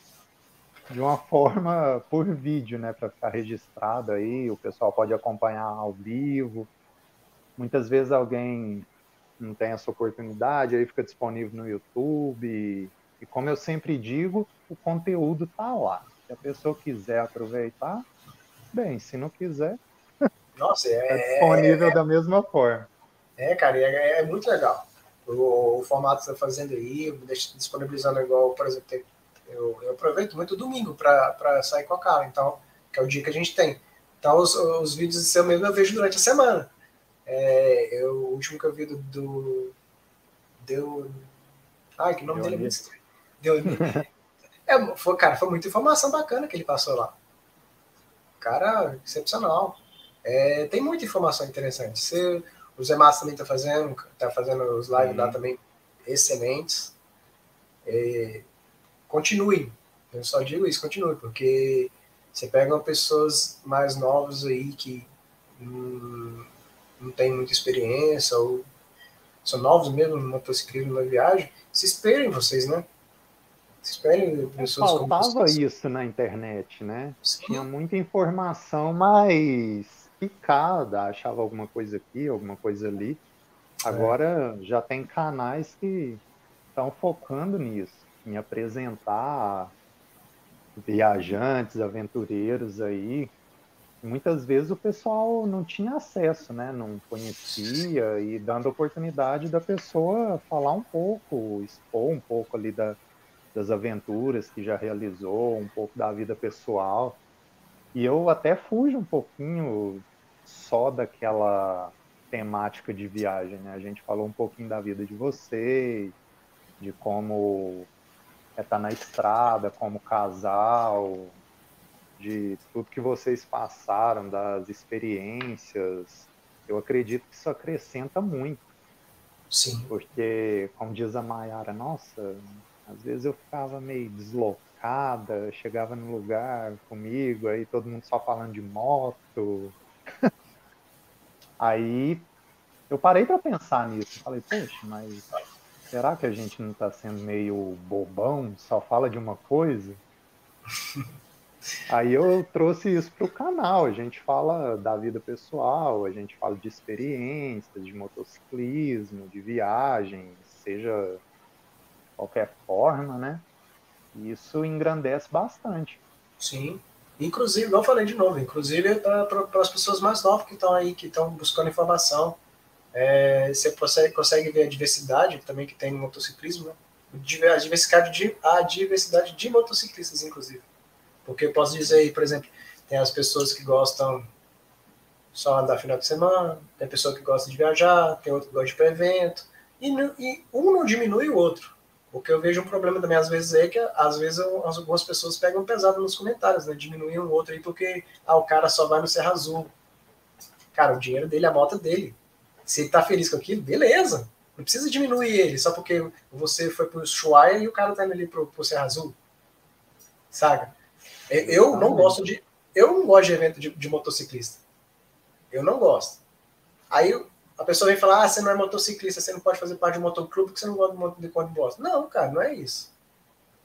de uma forma por vídeo, né? Para ficar registrado aí. O pessoal pode acompanhar ao vivo. Muitas vezes alguém não tem essa oportunidade, aí fica disponível no YouTube. E como eu sempre digo, o conteúdo tá lá. Se a pessoa quiser aproveitar, bem, se não quiser, Nossa, é, é disponível é, da mesma forma. É, cara, é, é muito legal. O, o, formato que você está fazendo aí, disponibilizando igual, por exemplo, eu, eu aproveito muito domingo para sair com a cara, então, que é o dia que a gente tem. Então, os, os vídeos de seu mesmo eu vejo durante a semana. É, eu, o último que eu vi do. do deu. Ai, que nome dele é muito estranho. Deu. é, foi, cara, foi muita informação bacana que ele passou lá. Cara, excepcional. É, tem muita informação interessante. Você, o Zé Massa também tá fazendo, tá fazendo os lives uhum. lá também excelentes. É, continue. Eu só digo isso, continue, porque você pega pessoas mais novas aí que hum, não tem muita experiência ou são novos mesmo no motociclismo na viagem, se esperem vocês, né? Se esperem pessoas Faltava como isso na internet, né? Sim. Tinha muita informação, mas picada, achava alguma coisa aqui, alguma coisa ali. É. Agora é. já tem canais que estão focando nisso. Em apresentar viajantes, aventureiros aí. Muitas vezes o pessoal não tinha acesso, né? Não conhecia e dando oportunidade da pessoa falar um pouco, expor um pouco ali da, das aventuras que já realizou, um pouco da vida pessoal. E eu até fujo um pouquinho só daquela temática de viagem, né? A gente falou um pouquinho da vida de vocês, de como é estar tá na estrada, como casal, de tudo que vocês passaram, das experiências. Eu acredito que isso acrescenta muito. Sim. Porque, como diz a Mayara, nossa, às vezes eu ficava meio deslocada, chegava no lugar comigo, aí todo mundo só falando de moto. aí eu parei para pensar nisso. Falei, poxa, mas será que a gente não está sendo meio bobão, só fala de uma coisa? Aí eu trouxe isso para o canal. A gente fala da vida pessoal, a gente fala de experiências, de motociclismo, de viagens, seja qualquer forma, né? E isso engrandece bastante. Sim. Inclusive, não falei de novo, inclusive para as pessoas mais novas que estão aí, que estão buscando informação. É, você consegue, consegue ver a diversidade também que tem no motociclismo, né? A diversidade de, a diversidade de motociclistas, inclusive. Porque eu posso dizer aí, por exemplo, tem as pessoas que gostam só andar final de semana, tem pessoa que gosta de viajar, tem outro que gosta de ir para evento, e, e, um não diminui o outro. O que eu vejo um problema também, às vezes, é que às vezes algumas pessoas pegam pesado nos comentários, né? Diminuem um outro aí porque ah, o cara só vai no Serra Azul. Cara, o dinheiro dele, a moto dele. Se ele tá feliz com aquilo, beleza. Não precisa diminuir ele só porque você foi pro Ushuaia e o cara tá indo ali pro, pro Serra Azul. Saca? Eu não gosto de. Eu não gosto de evento de, de motociclista. Eu não gosto. Aí a pessoa vem falar: ah, você não é motociclista, você não pode fazer parte de um motoclube porque você não gosta de moto de bosta. Não, cara, não é isso.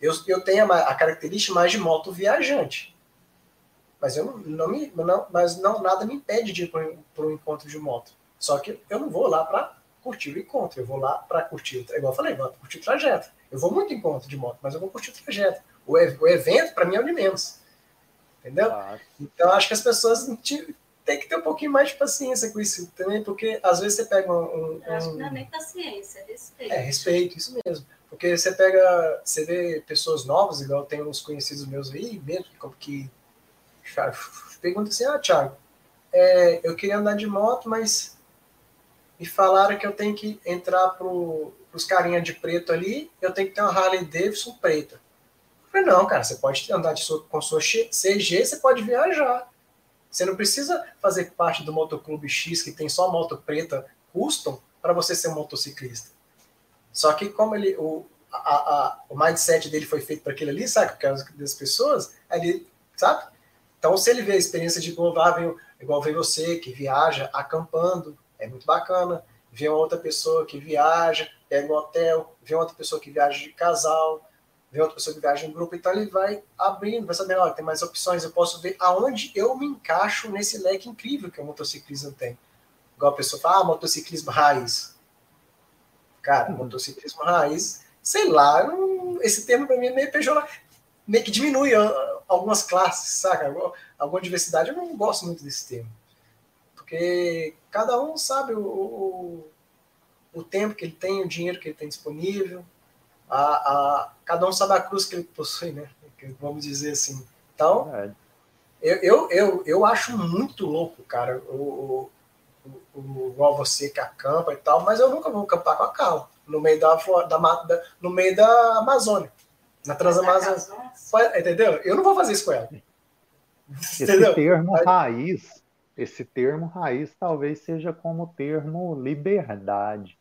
Eu, eu tenho a, a característica mais de moto viajante. Mas eu não, não me, não, mas não nada me impede de ir para um encontro de moto. Só que eu não vou lá para curtir o encontro, eu vou lá para curtir, igual eu falei, vou curtir o trajeto. Eu vou muito em encontro de moto, mas eu vou curtir o trajeto. O, o evento, para mim, é o de menos. Entendeu? Ah. Então, acho que as pessoas têm que ter um pouquinho mais de paciência com isso também, porque às vezes você pega um. um eu acho que não é nem paciência, é respeito. É, respeito, isso mesmo. Porque você pega, você vê pessoas novas, igual tem uns conhecidos meus aí, mesmo, que, que perguntam assim: ah, Thiago, é, eu queria andar de moto, mas me falaram que eu tenho que entrar para os carinha de preto ali, eu tenho que ter uma Harley Davidson preta. Eu falei, não, cara, você pode andar de sua, com sua CG, você pode viajar. Você não precisa fazer parte do motoclube X que tem só moto preta custom para você ser um motociclista. Só que como ele, o, a, a, o mindset dele foi feito para aquilo ali, sabe, por causa das pessoas, ali, sabe? Então, se ele vê a experiência de igual, igual vem você, que viaja acampando, é muito bacana. Vê uma outra pessoa que viaja, pega um hotel, vê outra pessoa que viaja de casal, vê outra pessoa que viaja em grupo, então ele vai abrindo, vai saber, olha, tem mais opções, eu posso ver aonde eu me encaixo nesse leque incrível que o motociclismo tem. Igual a pessoa fala, ah, motociclismo raiz. Cara, uhum. motociclismo raiz, sei lá, esse termo para mim é meio pejorativo, meio que diminui algumas classes, saca? Alguma diversidade, eu não gosto muito desse termo. Porque cada um sabe o, o, o tempo que ele tem, o dinheiro que ele tem disponível, a, a, cada um sabe a cruz que ele possui, né? Vamos dizer assim. Então, eu, eu, eu, eu acho muito louco, cara, o, o, o, igual você que acampa e tal, mas eu nunca vou acampar com a Carla no meio da, da, da no meio da Amazônia, na Transamazônia. Entendeu? Eu não vou fazer isso com ela. Esse Entendeu? termo raiz, esse termo raiz talvez seja como o termo liberdade.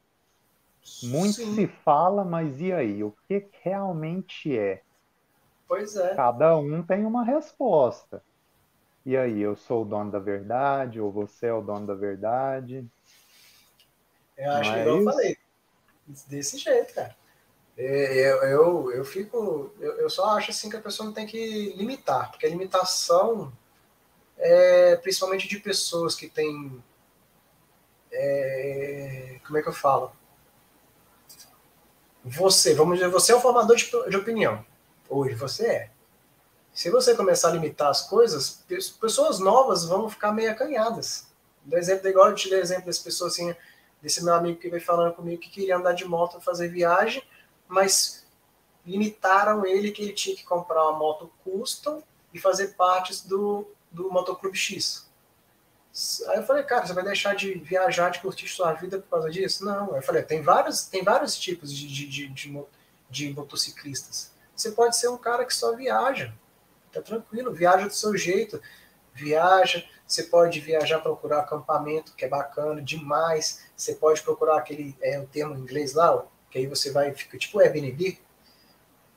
Muito Sim. se fala, mas e aí? O que realmente é? Pois é. Cada um tem uma resposta. E aí, eu sou o dono da verdade, ou você é o dono da verdade? Eu acho mas... que eu falei. Desse jeito, cara. É, eu, eu, eu fico. Eu, eu só acho assim que a pessoa não tem que limitar, porque a limitação é principalmente de pessoas que têm. É, como é que eu falo? você, vamos dizer, você é um formador de, de opinião. Hoje você é. Se você começar a limitar as coisas, pessoas novas vão ficar meio acanhadas. Do exemplo, igual eu te dei exemplo dessa pessoa assim, desse meu amigo que veio falando comigo que queria andar de moto fazer viagem, mas limitaram ele que ele tinha que comprar uma moto custom e fazer partes do, do Motoclube X. Aí eu falei, cara, você vai deixar de viajar, de curtir sua vida por causa disso? Não. Aí eu falei, tem vários, tem vários tipos de, de, de, de, de motociclistas. Você pode ser um cara que só viaja tá tranquilo, viaja do seu jeito, viaja, você pode viajar procurar acampamento, que é bacana demais, você pode procurar aquele, é o termo em inglês lá, que aí você vai, fica tipo Airbnb,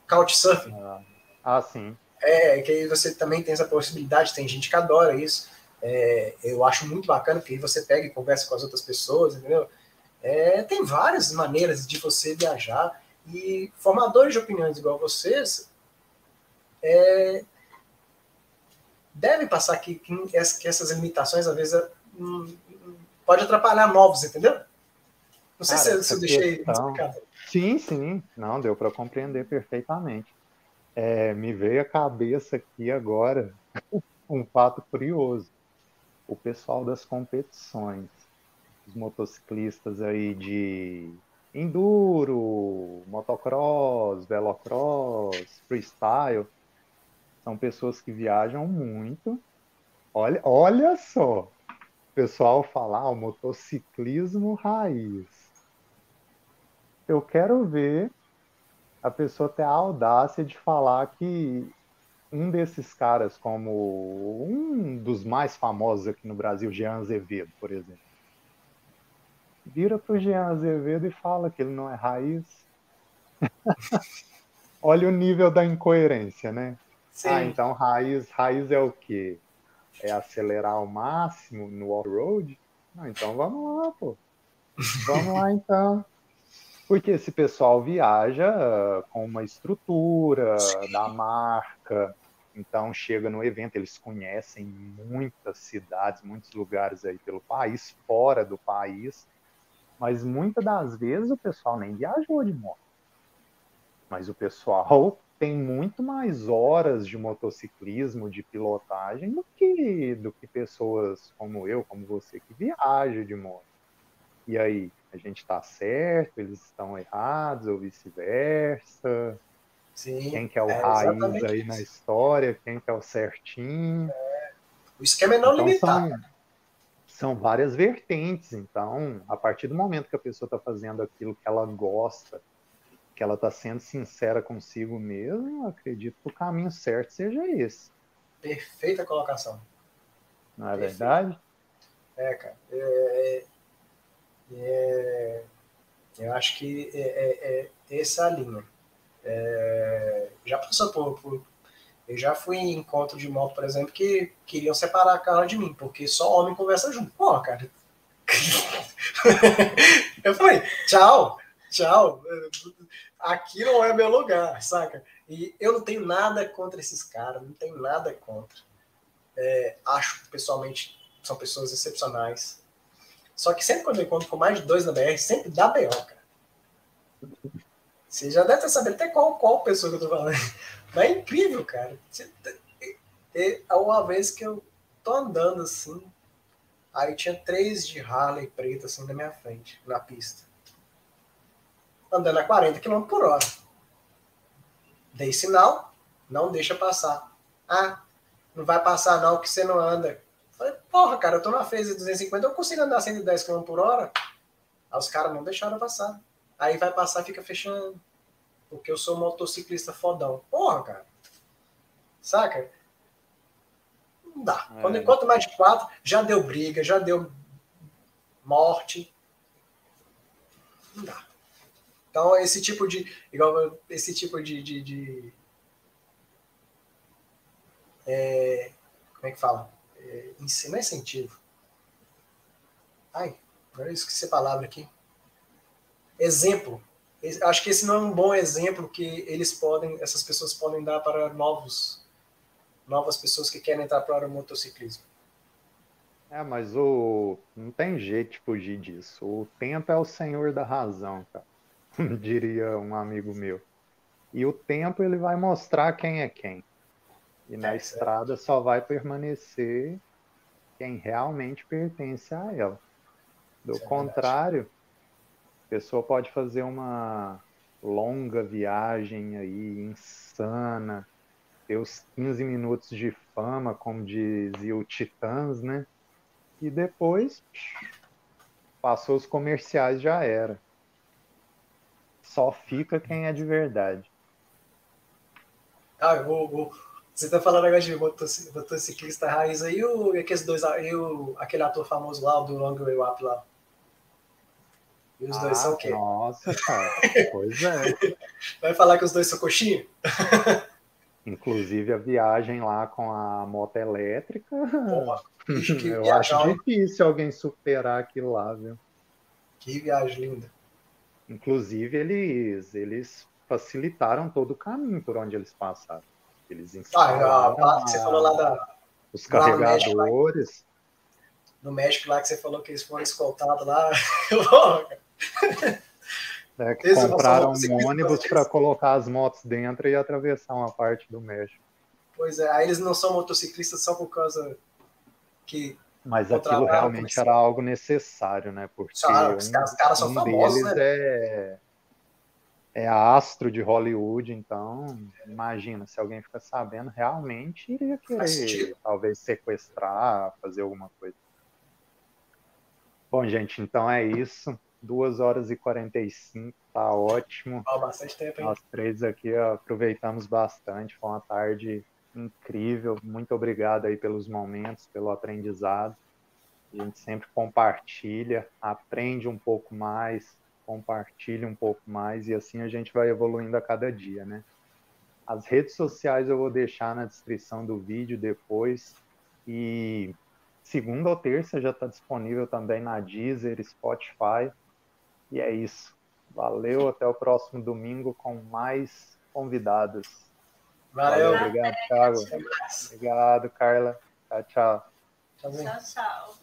Couchsurfing. Ah, ah, sim. É, que aí você também tem essa possibilidade, tem gente que adora isso, é, eu acho muito bacana, porque aí você pega e conversa com as outras pessoas, entendeu? É, tem várias maneiras de você viajar, e formadores de opiniões igual vocês, é, deve passar que, que essas limitações, às vezes, hum, pode atrapalhar novos, entendeu? Não sei Cara, se, se eu deixei explicado. Sim, sim. Não, deu para compreender perfeitamente. É, me veio à cabeça aqui agora um fato curioso. O pessoal das competições, os motociclistas aí de enduro, motocross, velocross, freestyle, são pessoas que viajam muito. Olha, olha só, o pessoal falar ah, o motociclismo raiz. Eu quero ver a pessoa ter a audácia de falar que um desses caras, como um dos mais famosos aqui no Brasil, Jean Azevedo, por exemplo, vira para o Jean Azevedo e fala que ele não é raiz. Olha o nível da incoerência, né? Sim. Ah, então raiz, raiz é o quê? É acelerar ao máximo no off-road? Então vamos lá, pô. Vamos lá então. Porque esse pessoal viaja com uma estrutura Sim. da marca, então chega no evento, eles conhecem muitas cidades, muitos lugares aí pelo país, fora do país, mas muitas das vezes o pessoal nem viajou de moto. Mas o pessoal tem muito mais horas de motociclismo, de pilotagem, do que, do que pessoas como eu, como você, que viajam de moto. E aí, a gente está certo, eles estão errados, ou vice-versa? Sim. Quem que é o é raiz aí isso. na história, quem que é o certinho. É. O esquema é não então, limitar. São, são várias vertentes, então, a partir do momento que a pessoa está fazendo aquilo que ela gosta, que ela está sendo sincera consigo mesmo, acredito que o caminho certo seja esse. Perfeita colocação. Não é Perfeito. verdade? É, cara. É, é, eu acho que é, é, é essa a linha. É, já passou por, por, Eu já fui em encontro de moto, por exemplo, que queriam separar a carro de mim, porque só homem conversa junto. Pô, cara. eu falei, tchau, tchau aqui não é meu lugar, saca? E eu não tenho nada contra esses caras, não tenho nada contra. É, acho, pessoalmente, são pessoas excepcionais. Só que sempre quando eu encontro com mais de dois na BR, sempre dá B.O., cara. Você já deve ter sabido até qual, qual pessoa que eu tô falando. Mas é incrível, cara. É uma vez que eu tô andando assim, aí tinha três de Harley preta assim na minha frente, na pista andando a 40 km por hora. Dei sinal, não deixa passar. Ah, não vai passar não, que você não anda. Falei, porra, cara, eu tô na phase 250, eu consigo andar 110 km por hora. Aí os caras não deixaram passar. Aí vai passar fica fechando. Porque eu sou motociclista fodão. Porra, cara. Saca? Não dá. É. Quando enquanto mais de quatro, já deu briga, já deu morte. Não dá. Então, esse tipo de. Igual esse tipo de. de, de é, como é que fala? É, não é incentivo. Ai, agora eu esqueci a palavra aqui. Exemplo. Acho que esse não é um bom exemplo que eles podem, essas pessoas podem dar para novos, novas pessoas que querem entrar para o motociclismo. É, mas o não tem jeito de fugir disso. O tempo é o senhor da razão, cara. diria um amigo meu. E o tempo ele vai mostrar quem é quem. E na É, estrada só vai permanecer quem realmente pertence a ela. Do Isso é contrário, a pessoa pode fazer uma longa viagem aí, insana, ter os 15 minutos de fama, como dizia o Titãs, né? E depois passou os comerciais, já era. Só fica quem é de verdade. Ah, eu vou, vou- Você tá falando agora de motoci- motociclista raiz aí, o, e aqueles dois, e o, aquele ator famoso lá, o do Long Way Up lá. E os dois Ah, são o quê? Nossa, cara. pois é. Vai falar que os dois são coxinha? Inclusive a viagem lá com a moto elétrica. Porra, Eu acho difícil alguém superar aquilo lá, viu? que viagem linda. Inclusive, eles, eles facilitaram todo o caminho por onde eles passaram. Eles Ah, que você falou lá da, os lá no México, carregadores. no México, lá que você falou que eles foram escoltados lá. que Esse é o compraram um ônibus para colocar as motos dentro e atravessar uma parte do México. pois é, aí eles não são motociclistas só por causa que. Mas aquilo realmente era algo necessário, né? Porque Claro, os caras- os caras são famosos, deles né? é, é astro de Hollywood, então imagina, se alguém fica sabendo, realmente iria querer talvez sequestrar, fazer alguma coisa. Bom, gente, então é isso. 2 horas e 45, tá ótimo. Há bastante tempo, hein? Nós três aqui ó, aproveitamos bastante, foi uma tarde incrível. Muito obrigado aí pelos momentos, pelo aprendizado. A gente sempre compartilha, aprende um pouco mais, compartilha um pouco mais e assim a gente vai evoluindo a cada dia, né? As redes sociais eu vou deixar na descrição do vídeo depois e segunda ou terça já está disponível também na Deezer, Spotify. E é isso. Valeu, até o próximo domingo com mais convidados. Valeu. Obrigado, Thiago. Obrigado, Carla. Tchau, tchau. Tchau, tchau.